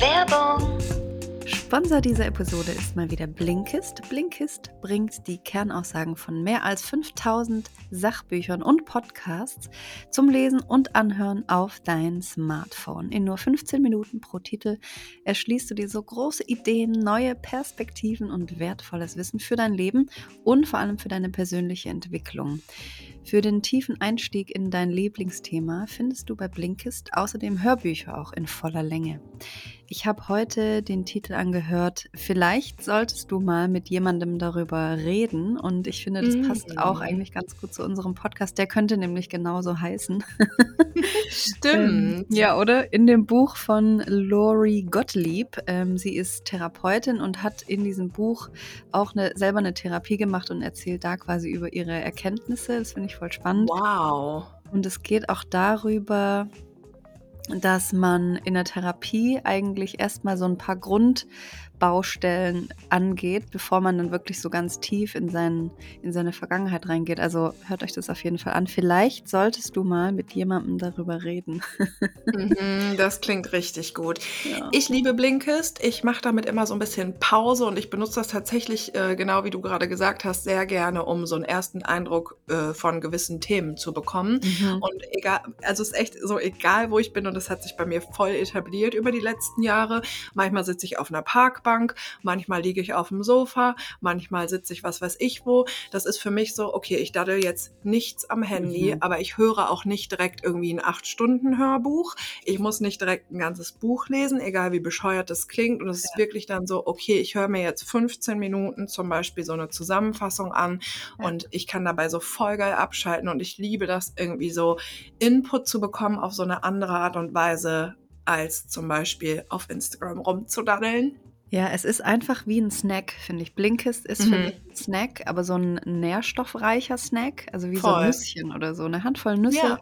Werbung. Sponsor dieser Episode ist mal wieder Blinkist. Blinkist bringt die Kernaussagen von mehr als 5000 Sachbüchern und Podcasts zum Lesen und Anhören auf dein Smartphone. In nur 15 Minuten pro Titel erschließt du dir so große Ideen, neue Perspektiven und wertvolles Wissen für dein Leben und vor allem für deine persönliche Entwicklung. Für den tiefen Einstieg in dein Lieblingsthema findest du bei Blinkist außerdem Hörbücher auch in voller Länge. Ich habe heute den Titel angehört, vielleicht solltest du mal mit jemandem darüber reden. Und ich finde, das mhm. passt auch eigentlich ganz gut zu unserem Podcast. Der könnte nämlich genauso heißen. Stimmt. ähm, ja, oder? In dem Buch von Lori Gottlieb. Ähm, sie ist Therapeutin und hat in diesem Buch auch eine, selber eine Therapie gemacht und erzählt da quasi über ihre Erkenntnisse. Das finde ich voll spannend. Wow. Und es geht auch darüber, dass man in der Therapie eigentlich erstmal so ein paar Grund Baustellen angeht, bevor man dann wirklich so ganz tief in, seinen, in seine Vergangenheit reingeht. Also hört euch das auf jeden Fall an. Vielleicht solltest du mal mit jemandem darüber reden. mhm, das klingt richtig gut. Ja. Ich liebe Blinkist. Ich mache damit immer so ein bisschen Pause und ich benutze das tatsächlich, äh, genau wie du gerade gesagt hast, sehr gerne, um so einen ersten Eindruck äh, von gewissen Themen zu bekommen. Mhm. Und egal, also es ist echt so egal, wo ich bin und das hat sich bei mir voll etabliert über die letzten Jahre. Manchmal sitze ich auf einer Park Parkbank, manchmal liege ich auf dem Sofa, manchmal sitze ich was weiß ich wo. Das ist für mich so, okay, ich daddel jetzt nichts am Handy, mhm. aber ich höre auch nicht direkt irgendwie ein 8-Stunden-Hörbuch. Ich muss nicht direkt ein ganzes Buch lesen, egal wie bescheuert das klingt. Und es ja. ist wirklich dann so, okay, ich höre mir jetzt 15 Minuten zum Beispiel so eine Zusammenfassung an ja. und ich kann dabei so voll geil abschalten und ich liebe das irgendwie so Input zu bekommen auf so eine andere Art und Weise als zum Beispiel auf Instagram rumzudaddeln. Ja, es ist einfach wie ein Snack, finde ich. Blinkist ist mhm. für mich ein Snack, aber so ein nährstoffreicher Snack, also wie Voll. so ein Nüsschen oder so, eine Handvoll Nüsse, ja.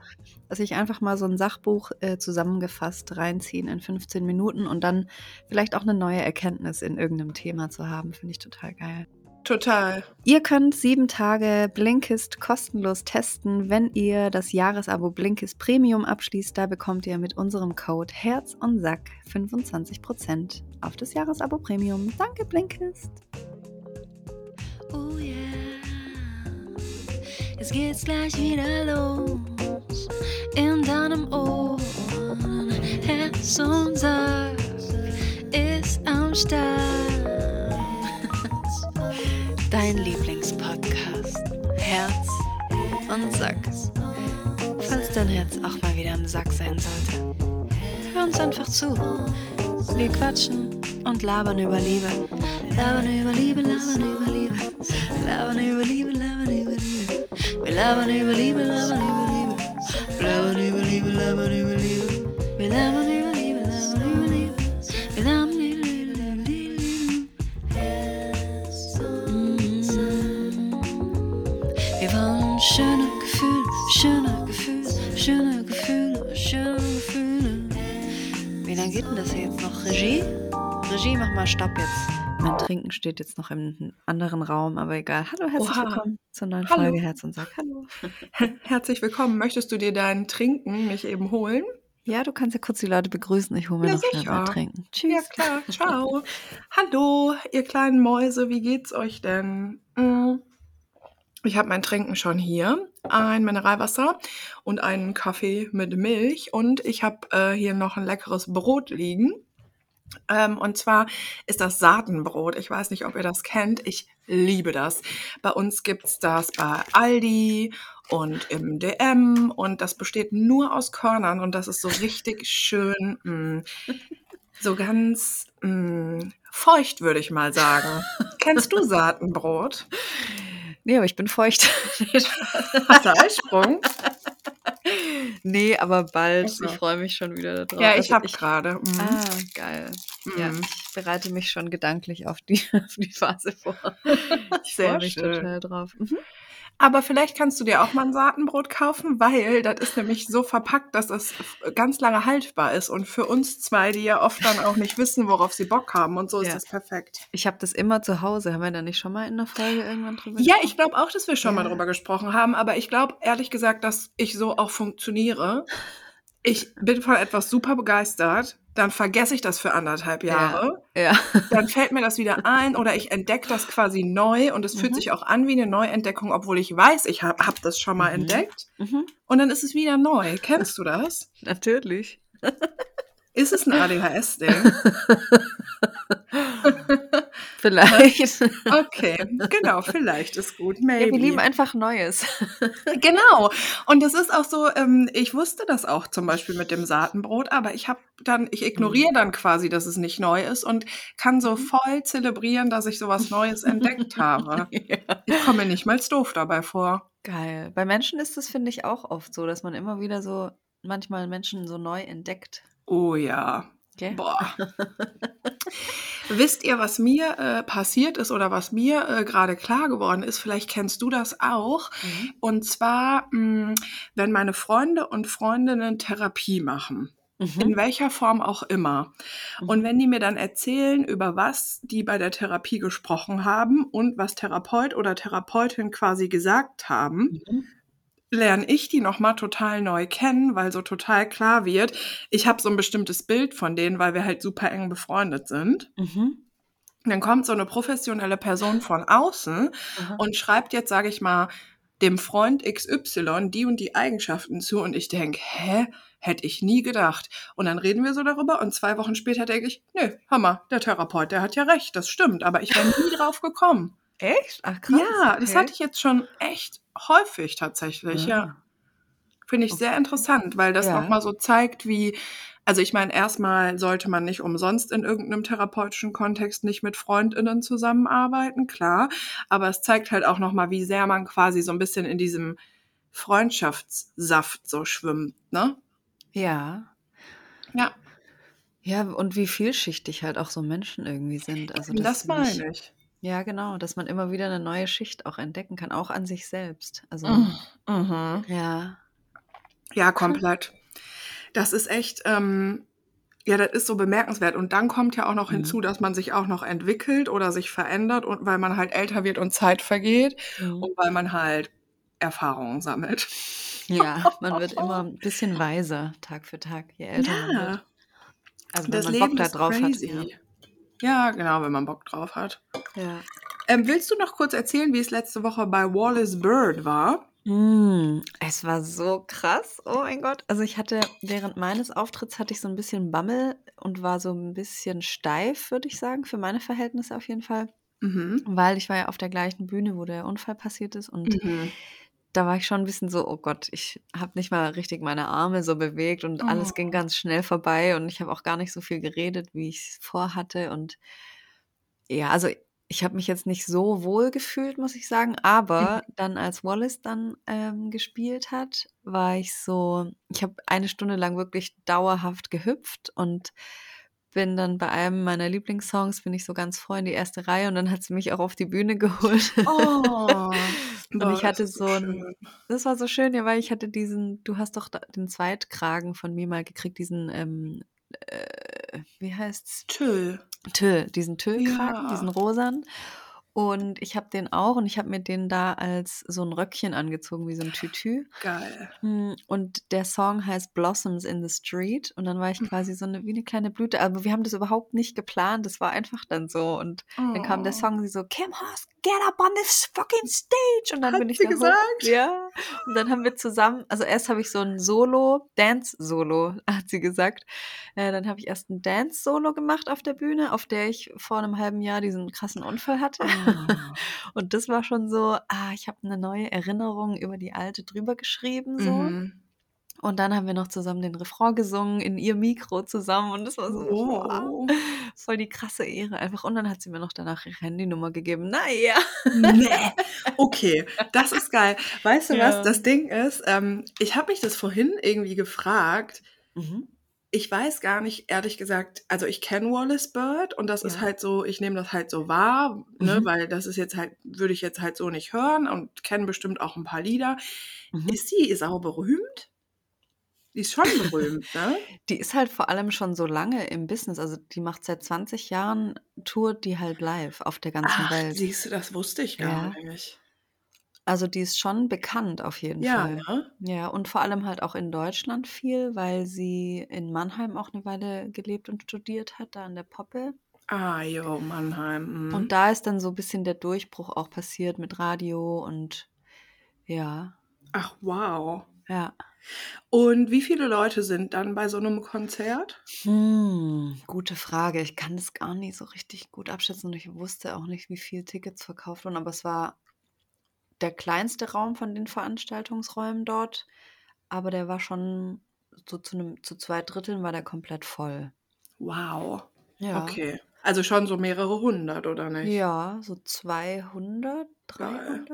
dass ich einfach mal so ein Sachbuch äh, zusammengefasst reinziehen in 15 Minuten und dann vielleicht auch eine neue Erkenntnis in irgendeinem Thema zu haben, finde ich total geil. Total. Ihr könnt sieben Tage Blinkist kostenlos testen, wenn ihr das Jahresabo Blinkist Premium abschließt. Da bekommt ihr mit unserem Code Herz und Sack 25% auf das Jahresabo Premium. Danke, Blinkist. Oh yeah. Es geht's gleich wieder los. In deinem Ohr. Herz und Sack ist am Start dein Lieblingspodcast. Herz und Sack. Falls dein Herz auch mal wieder im Sack sein sollte, hör uns einfach zu. Wir quatschen und labern über Liebe. Labern über Liebe, labern über Liebe. Labern über Liebe, labern über Liebe. Wir labern über Liebe, labern über Liebe. Labern über Liebe, labern über Liebe. Wir labern über geht denn das hier jetzt noch? Regie? Regie, mach mal Stopp jetzt. Mein Trinken steht jetzt noch im anderen Raum, aber egal. Hallo, herzlich Oha. willkommen zur neuen Hallo. Folge Herz und Sack. Hallo. Herzlich willkommen. Möchtest du dir dein Trinken nicht eben holen? Ja, du kannst ja kurz die Leute begrüßen. Ich hole mir ja, noch schnell mein Trinken. Tschüss. Ja, klar. Ciao. Hallo, ihr kleinen Mäuse. Wie geht's euch denn? Mm. Ich habe mein Trinken schon hier, ein Mineralwasser und einen Kaffee mit Milch und ich habe äh, hier noch ein leckeres Brot liegen. Ähm, und zwar ist das Saatenbrot. Ich weiß nicht, ob ihr das kennt. Ich liebe das. Bei uns gibt's das bei Aldi und im DM und das besteht nur aus Körnern und das ist so richtig schön, mh, mm, so ganz mh, mm, feucht, würde ich mal sagen. Kennst du Saatenbrot? Nee, aber ich bin feucht. Hast du Eisprung? nee, aber bald. Also. Ich freue mich schon wieder darauf. Ja, ich also habe gerade. Mhm. Ah, geil. Mhm. Ja, ich bereite mich schon gedanklich auf die, auf die Phase vor. Ich freue mich schön. total drauf. Mhm. Aber vielleicht kannst du dir auch mal ein Saatenbrot kaufen, weil das ist nämlich so verpackt, dass es ganz lange haltbar ist. Und für uns zwei, die ja oft dann auch nicht wissen, worauf sie Bock haben und so ja. ist das perfekt. Ich habe das immer zu Hause. Haben wir da nicht schon mal in der Folge irgendwann drüber gesprochen? Ja, ich glaube auch, dass wir schon ja. mal drüber gesprochen haben. Aber ich glaube ehrlich gesagt, dass ich so auch funktioniere. Ich bin von etwas super begeistert, dann vergesse ich das für anderthalb Jahre. Ja. ja. Dann fällt mir das wieder ein oder ich entdecke das quasi neu und es mhm. fühlt sich auch an wie eine Neuentdeckung, obwohl ich weiß, ich habe hab das schon mal mhm. entdeckt. Mhm. Und dann ist es wieder neu. Kennst du das? Natürlich. Ist es ein ADHS-Ding? vielleicht. Okay, genau, vielleicht ist gut. Maybe. Ja, wir lieben einfach Neues. genau. Und es ist auch so, ähm, ich wusste das auch zum Beispiel mit dem Saatenbrot, aber ich habe dann, ich ignoriere mhm. dann quasi, dass es nicht neu ist und kann so mhm. voll zelebrieren, dass ich sowas Neues entdeckt habe. ja. Ich komme mir nicht mal doof dabei vor. Geil. Bei Menschen ist es, finde ich, auch oft so, dass man immer wieder so manchmal Menschen so neu entdeckt. Oh ja. Okay. Boah. Wisst ihr, was mir äh, passiert ist oder was mir äh, gerade klar geworden ist? Vielleicht kennst du das auch. Mhm. Und zwar, mh, hm, wenn meine Freunde und Freundinnen Therapie machen. Mhm. In welcher Form auch immer. Mhm. Und wenn die mir dann erzählen, über was die bei der Therapie gesprochen haben und was Therapeut oder Therapeutin quasi gesagt haben, mhm lerne ich die nochmal total neu kennen, weil so total klar wird, ich habe so ein bestimmtes Bild von denen, weil wir halt super eng befreundet sind. Mhm. Dann kommt so eine professionelle Person von außen Aha. und schreibt jetzt, sage ich mal, dem Freund XY die und die Eigenschaften zu und ich denke, hä, hätte ich nie gedacht. Und dann reden wir so darüber und zwei Wochen später denke ich, nö, Hammer, der Therapeut, der hat ja recht, das stimmt, aber ich wäre nie drauf gekommen. Echt? Ach krass. Ja, okay. das hatte ich jetzt schon echt häufig tatsächlich, ja. ja. Finde ich okay. sehr interessant, weil das ja. nochmal so zeigt, wie, also ich meine, erstmal sollte man nicht umsonst in irgendeinem therapeutischen Kontext nicht mit FreundInnen zusammenarbeiten, klar. Aber es zeigt halt auch nochmal, wie sehr man quasi so ein bisschen in diesem Freundschaftssaft so schwimmt, ne? Ja. Ja. Ja, und wie vielschichtig halt auch so Menschen irgendwie sind. Also das, das meine ich. Ja, genau, dass man immer wieder eine neue Schicht auch entdecken kann, auch an sich selbst. Also, Mhm. ja. Ja, komplett. Das ist echt, ähm, ja, das ist so bemerkenswert. Und dann kommt ja auch noch Mhm. hinzu, dass man sich auch noch entwickelt oder sich verändert und weil man halt älter wird und Zeit vergeht Mhm. und weil man halt Erfahrungen sammelt. Ja, man wird immer ein bisschen weiser Tag für Tag, je älter man wird. Ja, Also, wenn das man Bock Leben da ist drauf hat, ja. crazy. Ja, genau, wenn man Bock drauf hat. Ja. Ähm, willst du noch kurz erzählen, wie es letzte Woche bei Wallace Bird war? Mm, es war so krass. Oh mein Gott. Also ich hatte während meines Auftritts hatte ich so ein bisschen Bammel und war so ein bisschen steif, würde ich sagen, für meine Verhältnisse auf jeden Fall. Mhm. Weil ich war ja auf der gleichen Bühne, wo der Unfall passiert ist und Mhm. Da war ich schon ein bisschen so, oh Gott, ich habe nicht mal richtig meine Arme so bewegt und alles ging Oh. ganz schnell vorbei und ich habe auch gar nicht so viel geredet, wie ich es vorhatte und ja, also ich habe mich jetzt nicht so wohl gefühlt, muss ich sagen, Mhm. aber dann, als Wallace dann, ähm, gespielt hat, war ich so ich habe eine Stunde lang wirklich dauerhaft gehüpft und bin dann bei einem meiner Lieblingssongs bin ich so ganz froh in die erste Reihe und dann hat sie mich auch auf die Bühne geholt. Oh, Und boah, ich das hatte ist so so 'n schön. das war so schön, ja, weil ich hatte diesen du hast doch da den Zweitkragen von mir mal gekriegt, diesen, ähm, äh, wie heißt's? Tüll. Tüll, diesen Tüllkragen, diesen Ja. rosanen. Und ich habe den auch und ich habe mir den da als so 'n Röckchen angezogen wie so 'n Tütü. Geil. Hm, und der Song heißt „Blossoms in the Street“ und dann war ich Mhm. quasi so 'ne wie 'ne kleine Blüte, aber wir haben das überhaupt nicht geplant. Das war einfach dann so und dann kam der Oh. Song, sie so: „Kim Haas, get up on this fucking stage!“ Und dann Hat bin ich sie da hoch gesagt? ja. Und dann haben wir zusammen also erst habe ich so 'n Solo Dance-Solo, hat sie gesagt. Äh, dann habe ich erst 'n Dance-Solo gemacht auf der Bühne, auf der ich vor 'nem halben Jahr diesen krassen Unfall hatte. Oh. Und das war schon so, ah, ich habe 'ne neue Erinnerung über die alte drüber geschrieben so. Mhm. Und dann haben wir noch zusammen den Refrain gesungen in ihr Mikro zusammen und das war so, wow, Wow. voll die krasse Ehre einfach. Und dann hat sie mir noch danach ihre Handynummer gegeben. Na ja. Ne. Okay, das ist geil. Weißt du was? Ja. Das Ding ist, ähm, ich habe mich das vorhin irgendwie gefragt. Mhm. Ich weiß gar nicht, ehrlich gesagt also ich kenne Wallace Bird und das ist Ja. halt so ich nehme das halt so wahr, ne, Mhm. weil das ist jetzt halt würde ich jetzt halt so nicht hören und kenne bestimmt auch 'n paar Lieder. Mhm. Ist sie sauberühmt? Die ist schon berühmt, ne? Die ist halt vor allem schon so lange im Business. Also, die macht seit 20 Jahren tourt die halt live auf der ganzen Ach, Welt. siehst du, das wusste ich gar Ja. nicht. Also die ist schon bekannt auf jeden Ja, Fall. ne? Ja, und vor allem halt auch in Deutschland viel, weil sie in Mannheim auch eine Weile gelebt und studiert hat, da an der Poppe. Ah, jo, Mannheim. Und Mhm. da ist dann so ein bisschen der Durchbruch auch passiert mit Radio und ja, Ach, wow. ja. Und wie viele Leute sind dann bei so einem Konzert? Hm, gute Frage. Ich kann das gar nicht so richtig gut abschätzen und ich wusste auch nicht, wie viele Tickets verkauft wurden, aber es war der kleinste Raum von den Veranstaltungsräumen dort, aber der war schon so zu, einem, zu zwei Dritteln war der komplett voll. Wow. Ja. Okay. Also schon so mehrere hundert, oder nicht? Ja, so 200, Geil.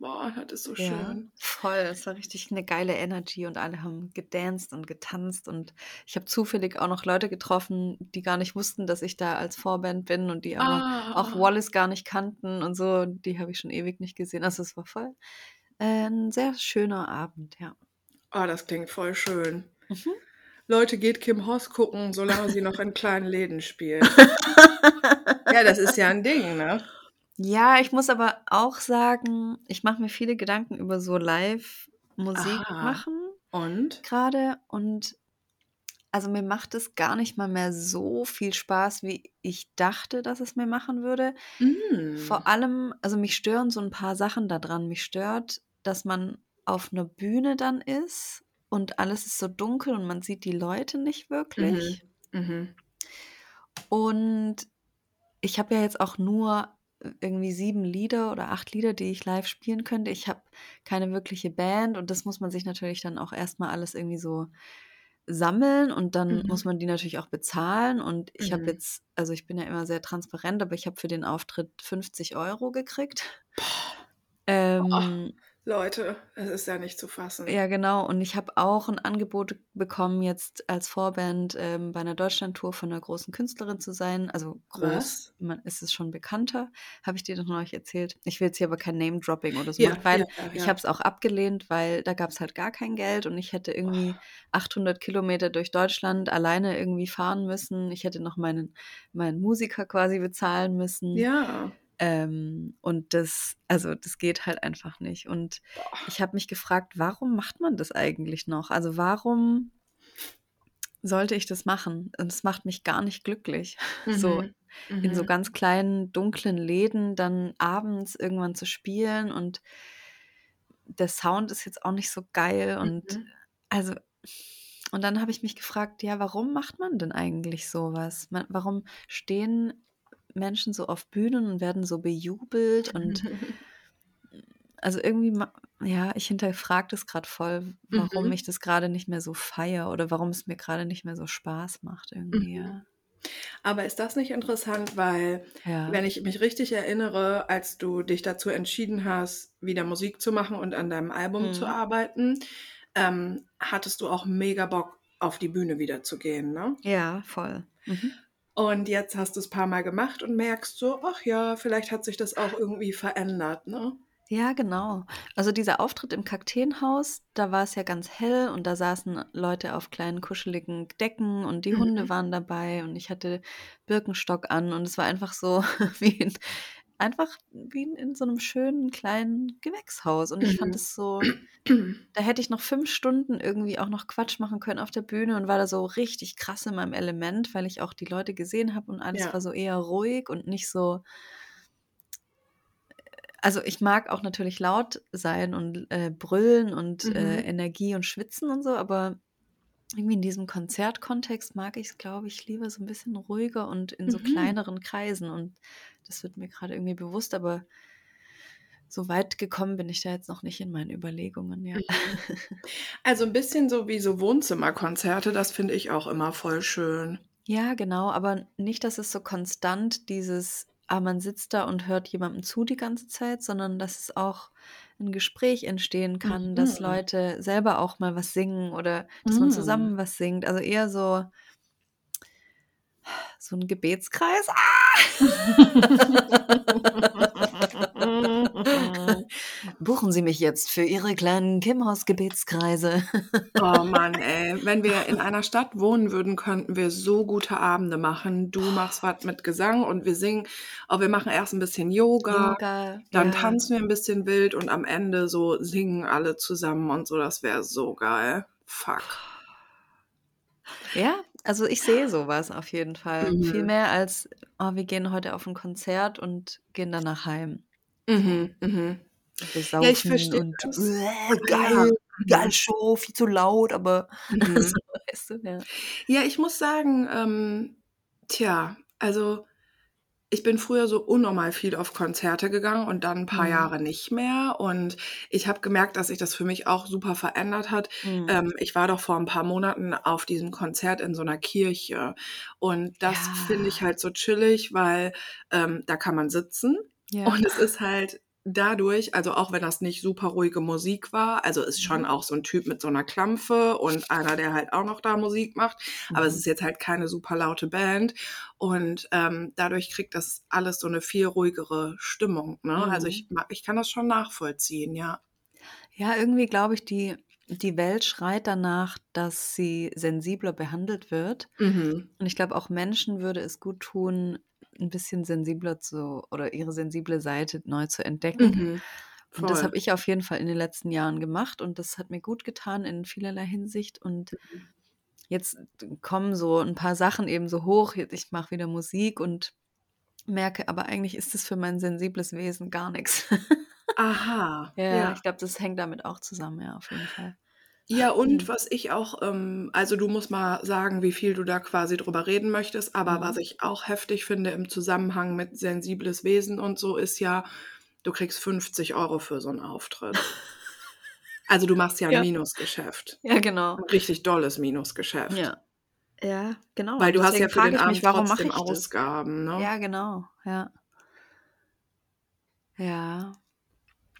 300. Boah, das ist so Ja, schön. voll. Es war richtig eine geile Energy und alle haben gedanced und getanzt und ich habe zufällig auch noch Leute getroffen, die gar nicht wussten, dass ich da als Vorband bin und die aber auch Ah. Wallace gar nicht kannten und so. Die habe ich schon ewig nicht gesehen. Also es war voll äh, ein sehr schöner Abend, ja. Oh, das klingt voll schön. Mhm. Leute, geht Kim Hoss gucken, solange sie noch in kleinen Läden spielt. Ja, das ist ja ein Ding, ne? Ja, ich muss aber auch sagen, ich mache mir viele Gedanken über so Live-Musik Aha. machen Und? gerade und also mir macht es gar nicht mal mehr so viel Spaß, wie ich dachte, dass es mir machen würde. Mm. Vor allem, also mich stören so ein paar Sachen daran. Mich stört, dass man auf einer Bühne dann ist und alles ist so dunkel und man sieht die Leute nicht wirklich. Mhm. Und ich habe ja jetzt auch nur irgendwie sieben Lieder oder acht Lieder, die ich live spielen könnte. Ich habe keine wirkliche Band und das muss man sich natürlich dann auch erstmal alles irgendwie so sammeln und dann Mhm. muss man die natürlich auch bezahlen. Und ich habe Mhm. jetzt, also ich bin ja immer sehr transparent, aber ich habe für den Auftritt 50 Euro gekriegt. Ähm, Leute, es ist ja nicht zu fassen. ja, genau. Und ich habe auch ein Angebot bekommen, jetzt als Vorband ähm, bei einer Deutschlandtour von einer großen Künstlerin zu sein. Also groß, Was? man ist es schon bekannter, habe ich dir doch neulich erzählt. Ich will jetzt hier aber kein Name-Dropping oder so Ja, machen, weil ja, ja, ich habe es auch abgelehnt, weil da gab es halt gar kein Geld und ich hätte irgendwie 800 Kilometer durch Deutschland alleine irgendwie fahren müssen. Ich hätte noch meinen, meinen Musiker quasi bezahlen müssen. Ja. Ähm, und das, also das geht halt einfach nicht. Und ich habe mich gefragt, warum macht man das eigentlich noch? Also warum sollte ich das machen? Und es macht mich gar nicht glücklich. So Mhm. in so Mhm. ganz kleinen, dunklen Läden dann abends irgendwann zu spielen und der Sound ist jetzt auch nicht so geil und Mhm. also und dann habe ich mich gefragt, ja, warum macht man denn eigentlich sowas? Man, warum stehen Menschen so auf Bühnen und werden so bejubelt und also irgendwie, ja, ich hinterfrage das gerade voll, warum Mhm. ich das gerade nicht mehr so feier oder warum es mir gerade nicht mehr so Spaß macht irgendwie, Mhm. Aber ist das nicht interessant, weil, Ja. wenn ich mich richtig erinnere, als du dich dazu entschieden hast, wieder Musik zu machen und an deinem Album zu Mhm. arbeiten, ähm, hattest du auch mega Bock, auf die Bühne wieder zu gehen, ne? Ja, voll. Mhm. Und jetzt hast du es paar Mal gemacht und merkst so, ach ja, vielleicht hat sich das auch irgendwie verändert, ne? Ja, genau. Also dieser Auftritt im Kakteenhaus, da war es ja ganz hell und da saßen Leute auf kleinen kuscheligen Decken und die Hunde Mhm. waren dabei und ich hatte Birkenstock an und es war einfach so wie in, einfach wie in, in so einem schönen kleinen Gewächshaus und ich fand Mhm. es so, da hätte ich noch fünf Stunden irgendwie auch noch Quatsch machen können auf der Bühne und war da so richtig krass in meinem Element, weil ich auch die Leute gesehen habe und alles Ja. war so eher ruhig und nicht so. Also ich mag auch natürlich laut sein und äh, brüllen und äh, Mhm. Energie und schwitzen und so, aber irgendwie in diesem Konzertkontext mag ich es, glaube ich, lieber so ein bisschen ruhiger und in so Mhm. kleineren Kreisen. Und das wird mir gerade irgendwie bewusst, aber so weit gekommen bin ich da jetzt noch nicht in meinen Überlegungen, ja. Mhm. Also ein bisschen so wie so Wohnzimmerkonzerte, das finde ich auch immer voll schön. Ja, genau, aber nicht, dass es so konstant dieses, ah, man sitzt da und hört jemandem zu die ganze Zeit, sondern dass es auch ein Gespräch entstehen kann, dass Mhm. Leute selber auch mal was singen oder dass man Mhm. zusammen was singt. Also eher so, so ein Gebetskreis. Ah! Buchen Sie mich jetzt für Ihre kleinen Kimhaus-Gebetskreise. Oh Mann, ey. Wenn wir in einer Stadt wohnen würden, könnten wir so gute Abende machen. Du machst was mit Gesang und wir singen. Aber wir machen erst ein bisschen Yoga, Yoga, dann ja. tanzen wir ein bisschen wild und am Ende so singen alle zusammen und so. Das wäre so geil. Fuck. Ja, also ich sehe sowas auf jeden Fall. Viel Mhm. mehr als, oh, wir gehen heute auf ein Konzert und gehen danach heim. Mhm, mhm. Wir Ja, ich verstehe und das. äh, Ja. geil, geil Mhm. Show, viel zu laut, aber Mhm. so, weißt du, ja. Ja, ich muss sagen, ähm, tja, also ich bin früher so unnormal viel auf Konzerte gegangen und dann ein paar Mhm. Jahre nicht mehr. Und ich habe gemerkt, dass sich das für mich auch super verändert hat. Mhm. Ähm, ich war doch vor ein paar Monaten auf diesem Konzert in so einer Kirche. Und das finde ich Ja. halt so chillig, weil ähm, da kann man sitzen. Ja. Und es ist halt dadurch, also auch wenn das nicht super ruhige Musik war, also ist schon Mhm. auch so ein Typ mit so einer Klampfe und einer, der halt auch noch da Musik macht. Aber es Mhm. ist jetzt halt keine super laute Band. Und ähm, dadurch kriegt das alles so eine viel ruhigere Stimmung. Ne? Also Mhm. ich, ma- ich kann das schon nachvollziehen, ja. Ja, irgendwie glaube ich, die, die Welt schreit danach, dass sie sensibler behandelt wird. Mhm. Und ich glaube, auch Menschen würde es gut tun, ein bisschen sensibler zu oder ihre sensible Seite neu zu entdecken. Mhm. Und das habe ich auf jeden Fall in den letzten Jahren gemacht und das hat mir gut getan in vielerlei Hinsicht. Und Mhm. jetzt kommen so ein paar Sachen eben so hoch. Jetzt- Ich mache wieder Musik und merke, aber eigentlich ist es für mein sensibles Wesen gar nichts. Aha, Ja, ja. ich glaube, das hängt damit auch zusammen, ja, auf jeden Fall. Ja, und Mhm. was ich auch, ähm, also du musst mal sagen, wie viel du da quasi drüber reden möchtest, aber was Mhm. ich auch heftig finde im Zusammenhang mit sensibles Wesen und so, ist ja, du kriegst 50 Euro für so einen Auftritt. Also du machst ja ein Ja. Minusgeschäft. Ja, genau. Ein richtig dolles Minusgeschäft. Ja. Ja, genau. Weil Und du hast ja deswegen für frage den ich mich, Abend warum mache trotzdem ich das? Ausgaben, ne? Ja, genau. Ja. Ja.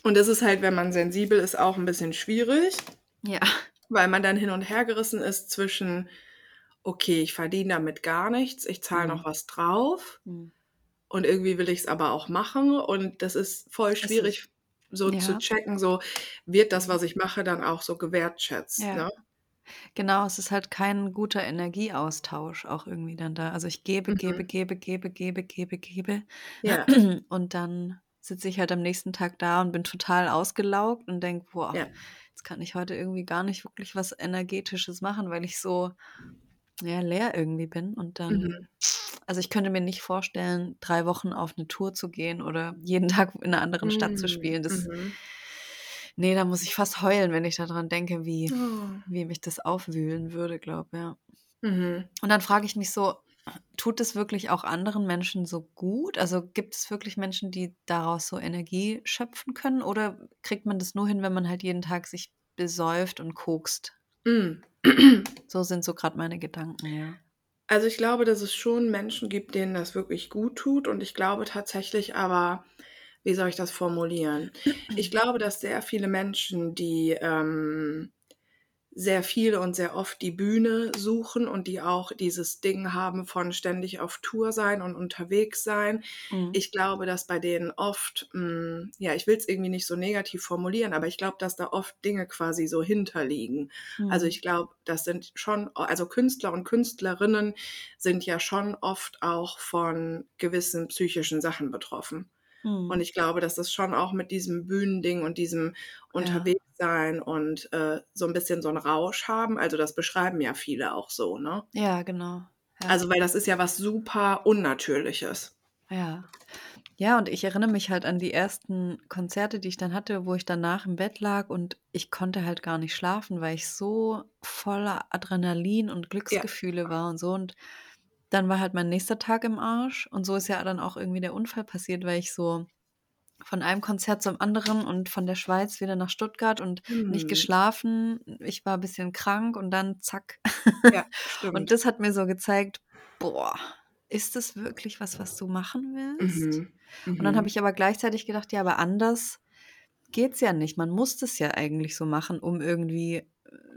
Und das ist halt, wenn man sensibel ist, auch ein bisschen schwierig, Ja. weil man dann hin und her gerissen ist zwischen, okay, ich verdiene damit gar nichts, ich zahle noch Mhm. was drauf Mhm. und irgendwie will ich es aber auch machen und das ist voll Es ist schwierig so zu ja. checken, so wird das, was ich mache, dann auch so gewertschätzt, Ja. ne? Genau, es ist halt kein guter Energieaustausch auch irgendwie dann da. Also ich gebe, gebe, Mhm. gebe, gebe, gebe, gebe, gebe. Ja, Und dann sitze ich halt am nächsten Tag da und bin total ausgelaugt und denke, boah, ja. jetzt kann ich heute irgendwie gar nicht wirklich was Energetisches machen, weil ich so ja, leer irgendwie bin. Und dann, Mhm. also ich könnte mir nicht vorstellen, drei Wochen auf eine Tour zu gehen oder jeden Tag in einer anderen Stadt zu Mhm. spielen. Das, Mhm. nee, da muss ich fast heulen, wenn ich daran denke, wie, Oh. wie mich das aufwühlen würde, glaube ich. Ja. Mhm. Und dann frage ich mich so, tut es wirklich auch anderen Menschen so gut? Also gibt es wirklich Menschen, die daraus so Energie schöpfen können? Oder kriegt man das nur hin, wenn man halt jeden Tag sich besäuft und kokst? Mhm. So sind so gerade meine Gedanken, ja. Also ich glaube, dass es schon Menschen gibt, denen das wirklich gut tut. Und ich glaube tatsächlich aber, wie soll ich das formulieren? Ich glaube, dass sehr viele Menschen, die ähm, sehr viel und sehr oft die Bühne suchen und die auch dieses Ding haben von ständig auf Tour sein und unterwegs sein. Mhm. Ich glaube, dass bei denen oft, mh, ja, ich will es irgendwie nicht so negativ formulieren, aber ich glaube, dass da oft Dinge quasi so hinterliegen. Also Mhm. ich glaube, das sind schon, also Künstler und Künstlerinnen sind ja schon oft auch von gewissen psychischen Sachen betroffen. Und Mhm. ich glaube, dass das schon auch mit diesem Bühnending und diesem Ja. Unterwegssein und äh, so ein bisschen so einen Rausch haben. Also das beschreiben ja viele auch so, ne? Ja, genau. Ja. Also weil das ist ja was super Unnatürliches. Ja. Ja, und ich erinnere mich halt an die ersten Konzerte, die ich dann hatte, wo ich danach im Bett lag und ich konnte halt gar nicht schlafen, weil ich so voller Adrenalin und Ja. Glücksgefühle war und so. Und dann war halt mein nächster Tag im Arsch. Und so ist ja dann auch irgendwie der Unfall passiert, weil ich so von einem Konzert zum anderen und von der Schweiz wieder nach Stuttgart und nicht Hm. geschlafen. Ich war ein bisschen krank und dann zack. Ja, Und das hat mir so gezeigt, boah, ist das wirklich was, was du machen willst? Mhm. Und dann habe Mhm. ich aber gleichzeitig gedacht, ja, aber anders geht's ja nicht. Man muss das ja eigentlich so machen, um irgendwie äh,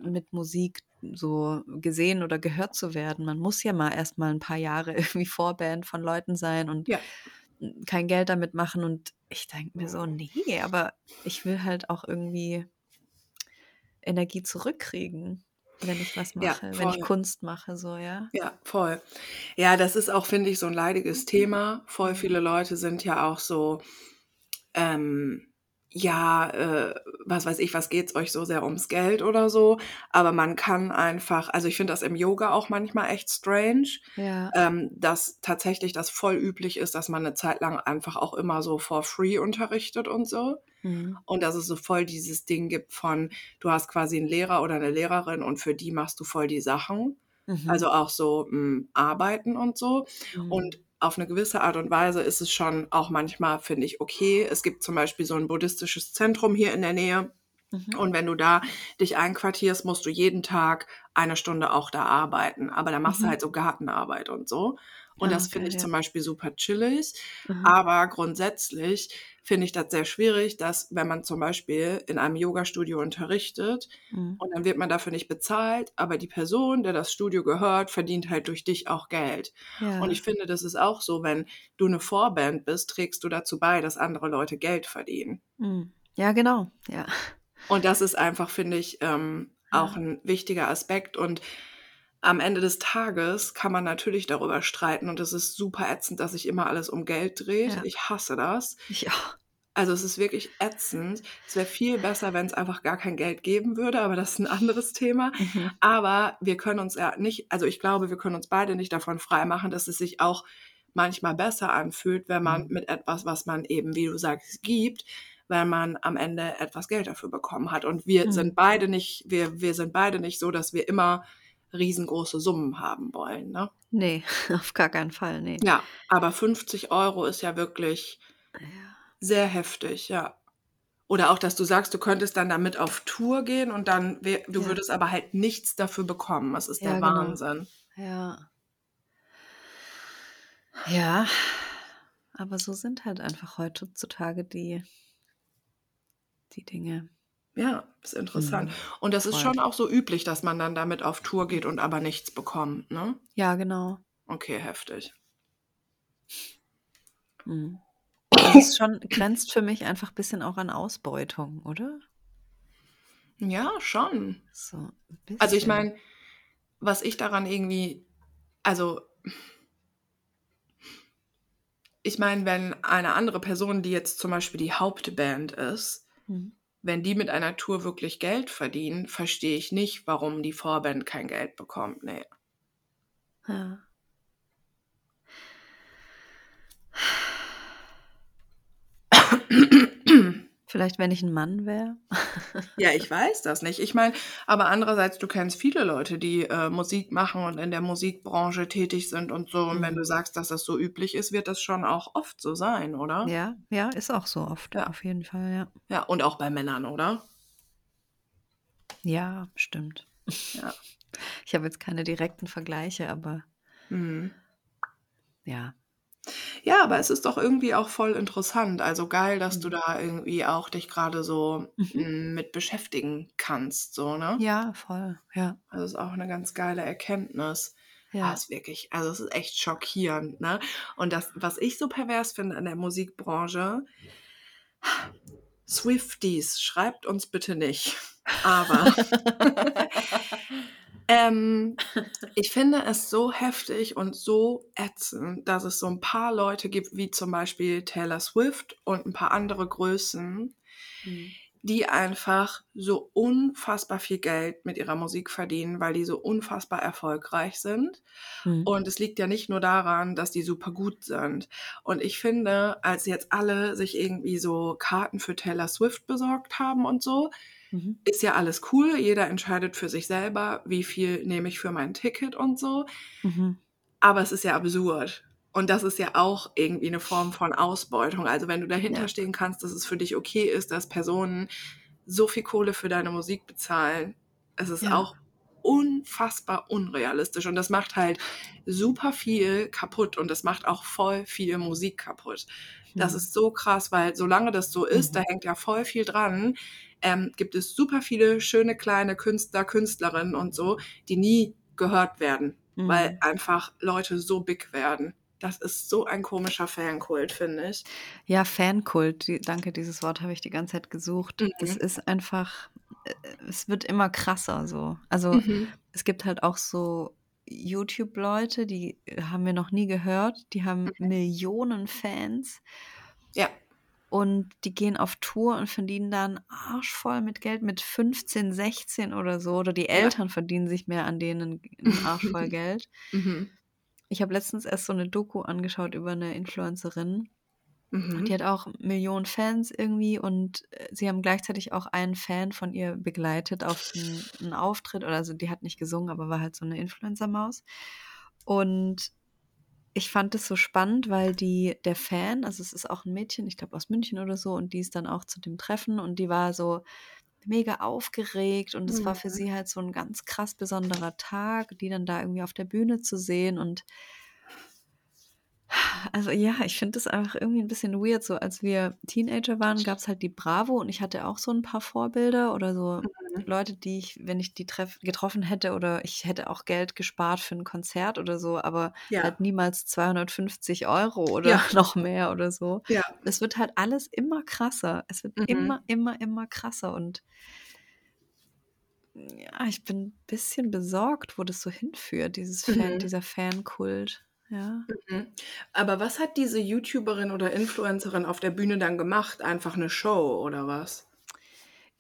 mit Musik so gesehen oder gehört zu werden. Man muss ja mal erst mal ein paar Jahre irgendwie Vorband von Leuten sein und Ja. kein Geld damit machen und ich denke mir so, nee, aber ich will halt auch irgendwie Energie zurückkriegen, wenn ich was Ja, mache, wenn ich. Kunst mache, so, ja. Ja, voll. Ja, das ist auch, finde ich, so ein leidiges Thema. Voll Mhm. viele Leute sind ja auch so, ähm, ja, äh, was weiß ich, was geht's euch so sehr ums Geld oder so? Aber man kann einfach also, ich finde das im Yoga auch manchmal echt strange, Ja. ähm, dass tatsächlich das voll üblich ist, dass man eine Zeit lang einfach auch immer so for free unterrichtet und so. Mhm. Und dass es so voll dieses Ding gibt von, du hast quasi einen Lehrer oder eine Lehrerin und für die machst du voll die Sachen. Mhm. Also auch so, hm, Arbeiten und so. Mhm. Und auf eine gewisse Art und Weise ist es schon auch manchmal, finde ich, okay. Es gibt zum Beispiel so ein buddhistisches Zentrum hier in der Nähe. Mhm. Und wenn du da dich einquartierst, musst du jeden Tag eine Stunde auch da arbeiten. Aber da machst du Mhm. halt so Gartenarbeit und so. Und Ah, das finde ich ja. zum Beispiel super chillig. Mhm. Aber grundsätzlich finde ich das sehr schwierig, dass wenn man zum Beispiel in einem Yogastudio unterrichtet Mhm. und dann wird man dafür nicht bezahlt, aber die Person, der das Studio gehört, verdient halt durch dich auch Geld. Und Ja. ich finde, das ist auch so, wenn du eine Vorband bist, trägst du dazu bei, dass andere Leute Geld verdienen. Mhm. Ja, genau. Ja. Und das ist einfach, finde ich, ähm, auch ein wichtiger Aspekt. Und am Ende des Tages kann man natürlich darüber streiten und es ist super ätzend, dass sich immer alles um Geld dreht. Ja. Ich hasse das. Auch. Also, es ist wirklich ätzend. Es wäre viel besser, wenn es einfach gar kein Geld geben würde, aber das ist ein anderes Thema. Mhm. Aber wir können uns ja nicht also, ich glaube, wir können uns beide nicht davon freimachen, dass es sich auch manchmal besser anfühlt, wenn man Mhm. mit etwas, was man eben, wie du sagst, gibt, wenn man am Ende etwas Geld dafür bekommen hat. Und wir Mhm. sind beide nicht wir wir sind beide nicht so, dass wir immer riesengroße Summen haben wollen, ne? Ne, auf gar keinen Fall, ne. Ja, aber 50 € ist ja wirklich Ja. sehr heftig, ja. Oder auch, dass du sagst, du könntest dann damit auf Tour gehen und dann du Ja. würdest aber halt nichts dafür bekommen. Das ist Ja, der genau. Wahnsinn. Ja. Ja, aber so sind halt einfach heutzutage die die Dinge. Ja, ist interessant. Mhm. Und das ist Voll. schon auch so üblich, dass man dann damit auf Tour geht und aber nichts bekommt, ne? Ja, genau. Okay, heftig. Mhm. Das ist schon grenzt für mich einfach bisschen auch an Ausbeutung, oder? Ja, schon. So Also, ich meine, was ich daran irgendwie also ich meine, wenn eine andere Person, die jetzt zum Beispiel die Hauptband ist Mhm. Wenn die mit einer Tour wirklich Geld verdienen, verstehe ich nicht, warum die Vorband kein Geld bekommt, ne. Ja. Vielleicht, wenn ich 'n Mann wäre? Ja, ich weiß das nicht. Ich meine aber andererseits, du kennst viele Leute, die, äh, Musik machen und in der Musikbranche tätig sind und so. Und wenn Mhm. du sagst, dass das so üblich ist, wird das schon auch oft so sein, oder? Ja, ja, ist auch so oft, Ja. auf jeden Fall, ja. Ja, und auch bei Männern, oder? Ja, stimmt. Ja. Ich habe jetzt keine direkten Vergleiche, aber Mhm. ja. Ja, aber es ist doch irgendwie auch voll interessant. Also, geil, dass du Mhm. da irgendwie auch dich grade so, Mhm. hm, mit beschäftigen kannst, so, ne? Ja, voll, ja. Also, ist auch 'ne ganz geile Erkenntnis. Ah, Ja. ist wirklich also, es ist echt schockierend, ne? Und das, was ich so pervers finde an der Musikbranche Swifties, schreibt uns bitte nicht. Aber ähm, ich finde es so heftig und so ätzend, dass es so 'n paar Leute gibt, wie zum Beispiel Taylor Swift und 'n paar andere Größen, Mhm. die einfach so unfassbar viel Geld mit ihrer Musik verdienen, weil die so unfassbar erfolgreich sind. Mhm. Und es liegt ja nicht nur daran, dass die super gut sind. Und ich finde, als jetzt alle sich irgendwie so Karten für Taylor Swift besorgt haben und so, Mhm. ist ja alles cool. Jeder entscheidet für sich selber, wie viel nehme ich für mein Ticket und so. Mhm. Aber es ist ja absurd. Und das ist ja auch irgendwie 'ne Form von Ausbeutung. Also, wenn du dahinter Ja. stehen kannst, dass es für dich okay ist, dass Personen so viel Kohle für deine Musik bezahlen, es ist Ja. auch unfassbar unrealistisch. Und das macht halt super viel kaputt und das macht auch voll viel Musik kaputt. Das Mhm. ist so krass, weil solange das so ist, da Mhm. hängt ja voll viel dran, ähm, gibt es super viele schöne kleine Künstler, Künstlerinnen und so, die nie gehört werden, weil Mhm. einfach Leute so big werden. das ist so ein komischer Fankult, finde ich. Ja, Fankult, danke, dieses Wort habe ich die ganze Zeit gesucht. Mhm. Das ist einfach, äh, es wird immer krasser so. Also mhm. es gibt halt auch so YouTube-Leute, die haben wir noch nie gehört, die haben mhm. Millionen Fans. Ja. Und die gehen auf Tour und verdienen dann arschvoll mit Geld, mit 15, 16 oder so. Oder die Eltern ja. verdienen sich mehr an denen arschvoll Geld. Mhm. Ich habe letztens erst so eine Doku angeschaut über eine Influencerin. Mhm. Die hat auch Millionen Fans irgendwie und äh, sie haben gleichzeitig auch einen Fan von ihr begleitet auf einen, einen Auftritt. Oder also die hat nicht gesungen, aber war halt so eine Influencer-Maus. Und ich fand es so spannend, weil die, der Fan, also es ist auch ein Mädchen, ich glaube aus München oder so, und die ist dann auch zu dem Treffen und die war so mega aufgeregt und es mhm. war für mhm. sie halt so ein ganz krass besonderer Tag, die dann da irgendwie auf der Bühne zu sehen und also ja, ich finde das einfach irgendwie ein bisschen weird. So als wir Teenager waren, gab es halt die Bravo und ich hatte auch so ein paar Vorbilder oder so mhm. Leute, die ich, wenn ich die treff getroffen hätte oder ich hätte auch Geld gespart für ein Konzert oder so, aber ja. halt niemals 250 Euro oder ja. noch mehr oder so. Ja. Es wird halt alles immer krasser. Es wird mhm. immer, immer, immer krasser und ja, ich bin ein bisschen besorgt, wo das so hinführt, dieses Fan, mhm. dieser Fankult. Ja. Mhm. Aber was hat diese YouTuberin oder Influencerin auf der Bühne dann gemacht? Einfach eine Show oder was?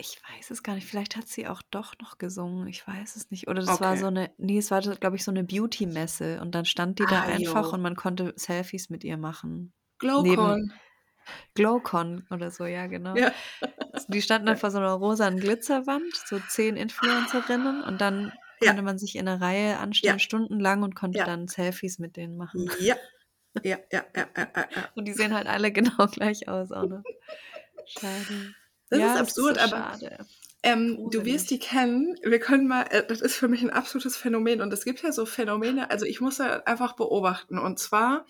Ich weiß es gar nicht. Vielleicht hat sie auch doch noch gesungen. Ich weiß es nicht. Oder das war so eine, nee, es war, glaube ich, so eine Beauty-Messe und dann stand die da Ah, einfach und man konnte Selfies mit ihr machen. Neben Glowcon oder so, ja, genau. Ja. Die standen dann vor so einer rosanen Glitzerwand, so zehn Influencerinnen und dann konnte man sich in einer Reihe anstellen, ja. stundenlang und konnte ja. dann Selfies mit denen machen. Ja. Ja, ja, ja, ja, ja. Und die sehen halt alle genau gleich aus, auch ne? Schade. Das ja, ist absurd, ist so aber ähm, du wirst die kennen. Wir können mal, äh, das ist für mich ein absolutes Phänomen und es gibt ja so Phänomene, also ich muss da einfach beobachten und zwar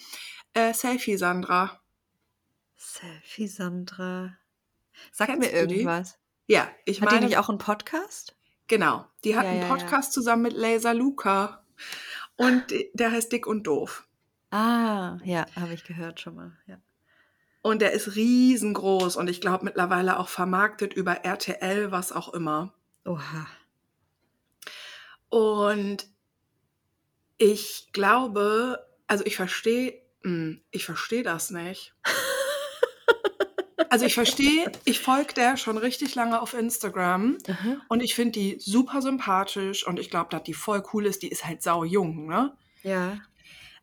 äh, Selfie Sandra. Selfie Sandra. Sag Kennst mir irgendwas. Ja, ich Hat meine. die nicht auch einen Podcast? Genau. Die hat ja, einen Podcast ja. zusammen mit Laser Luca. Und der heißt Dick und Doof. Ah, ja, habe ich gehört schon mal. Ja. Und der ist riesengroß und ich glaube mittlerweile auch vermarktet über RTL, was auch immer. Oha. Und ich glaube, also ich verstehe, hm, ich verstehe das nicht. Also ich verstehe, ich folge der schon richtig lange auf Instagram mhm. und ich finde die super sympathisch und ich glaube, dass die voll cool ist. Die ist halt sau jung, ne? Ja.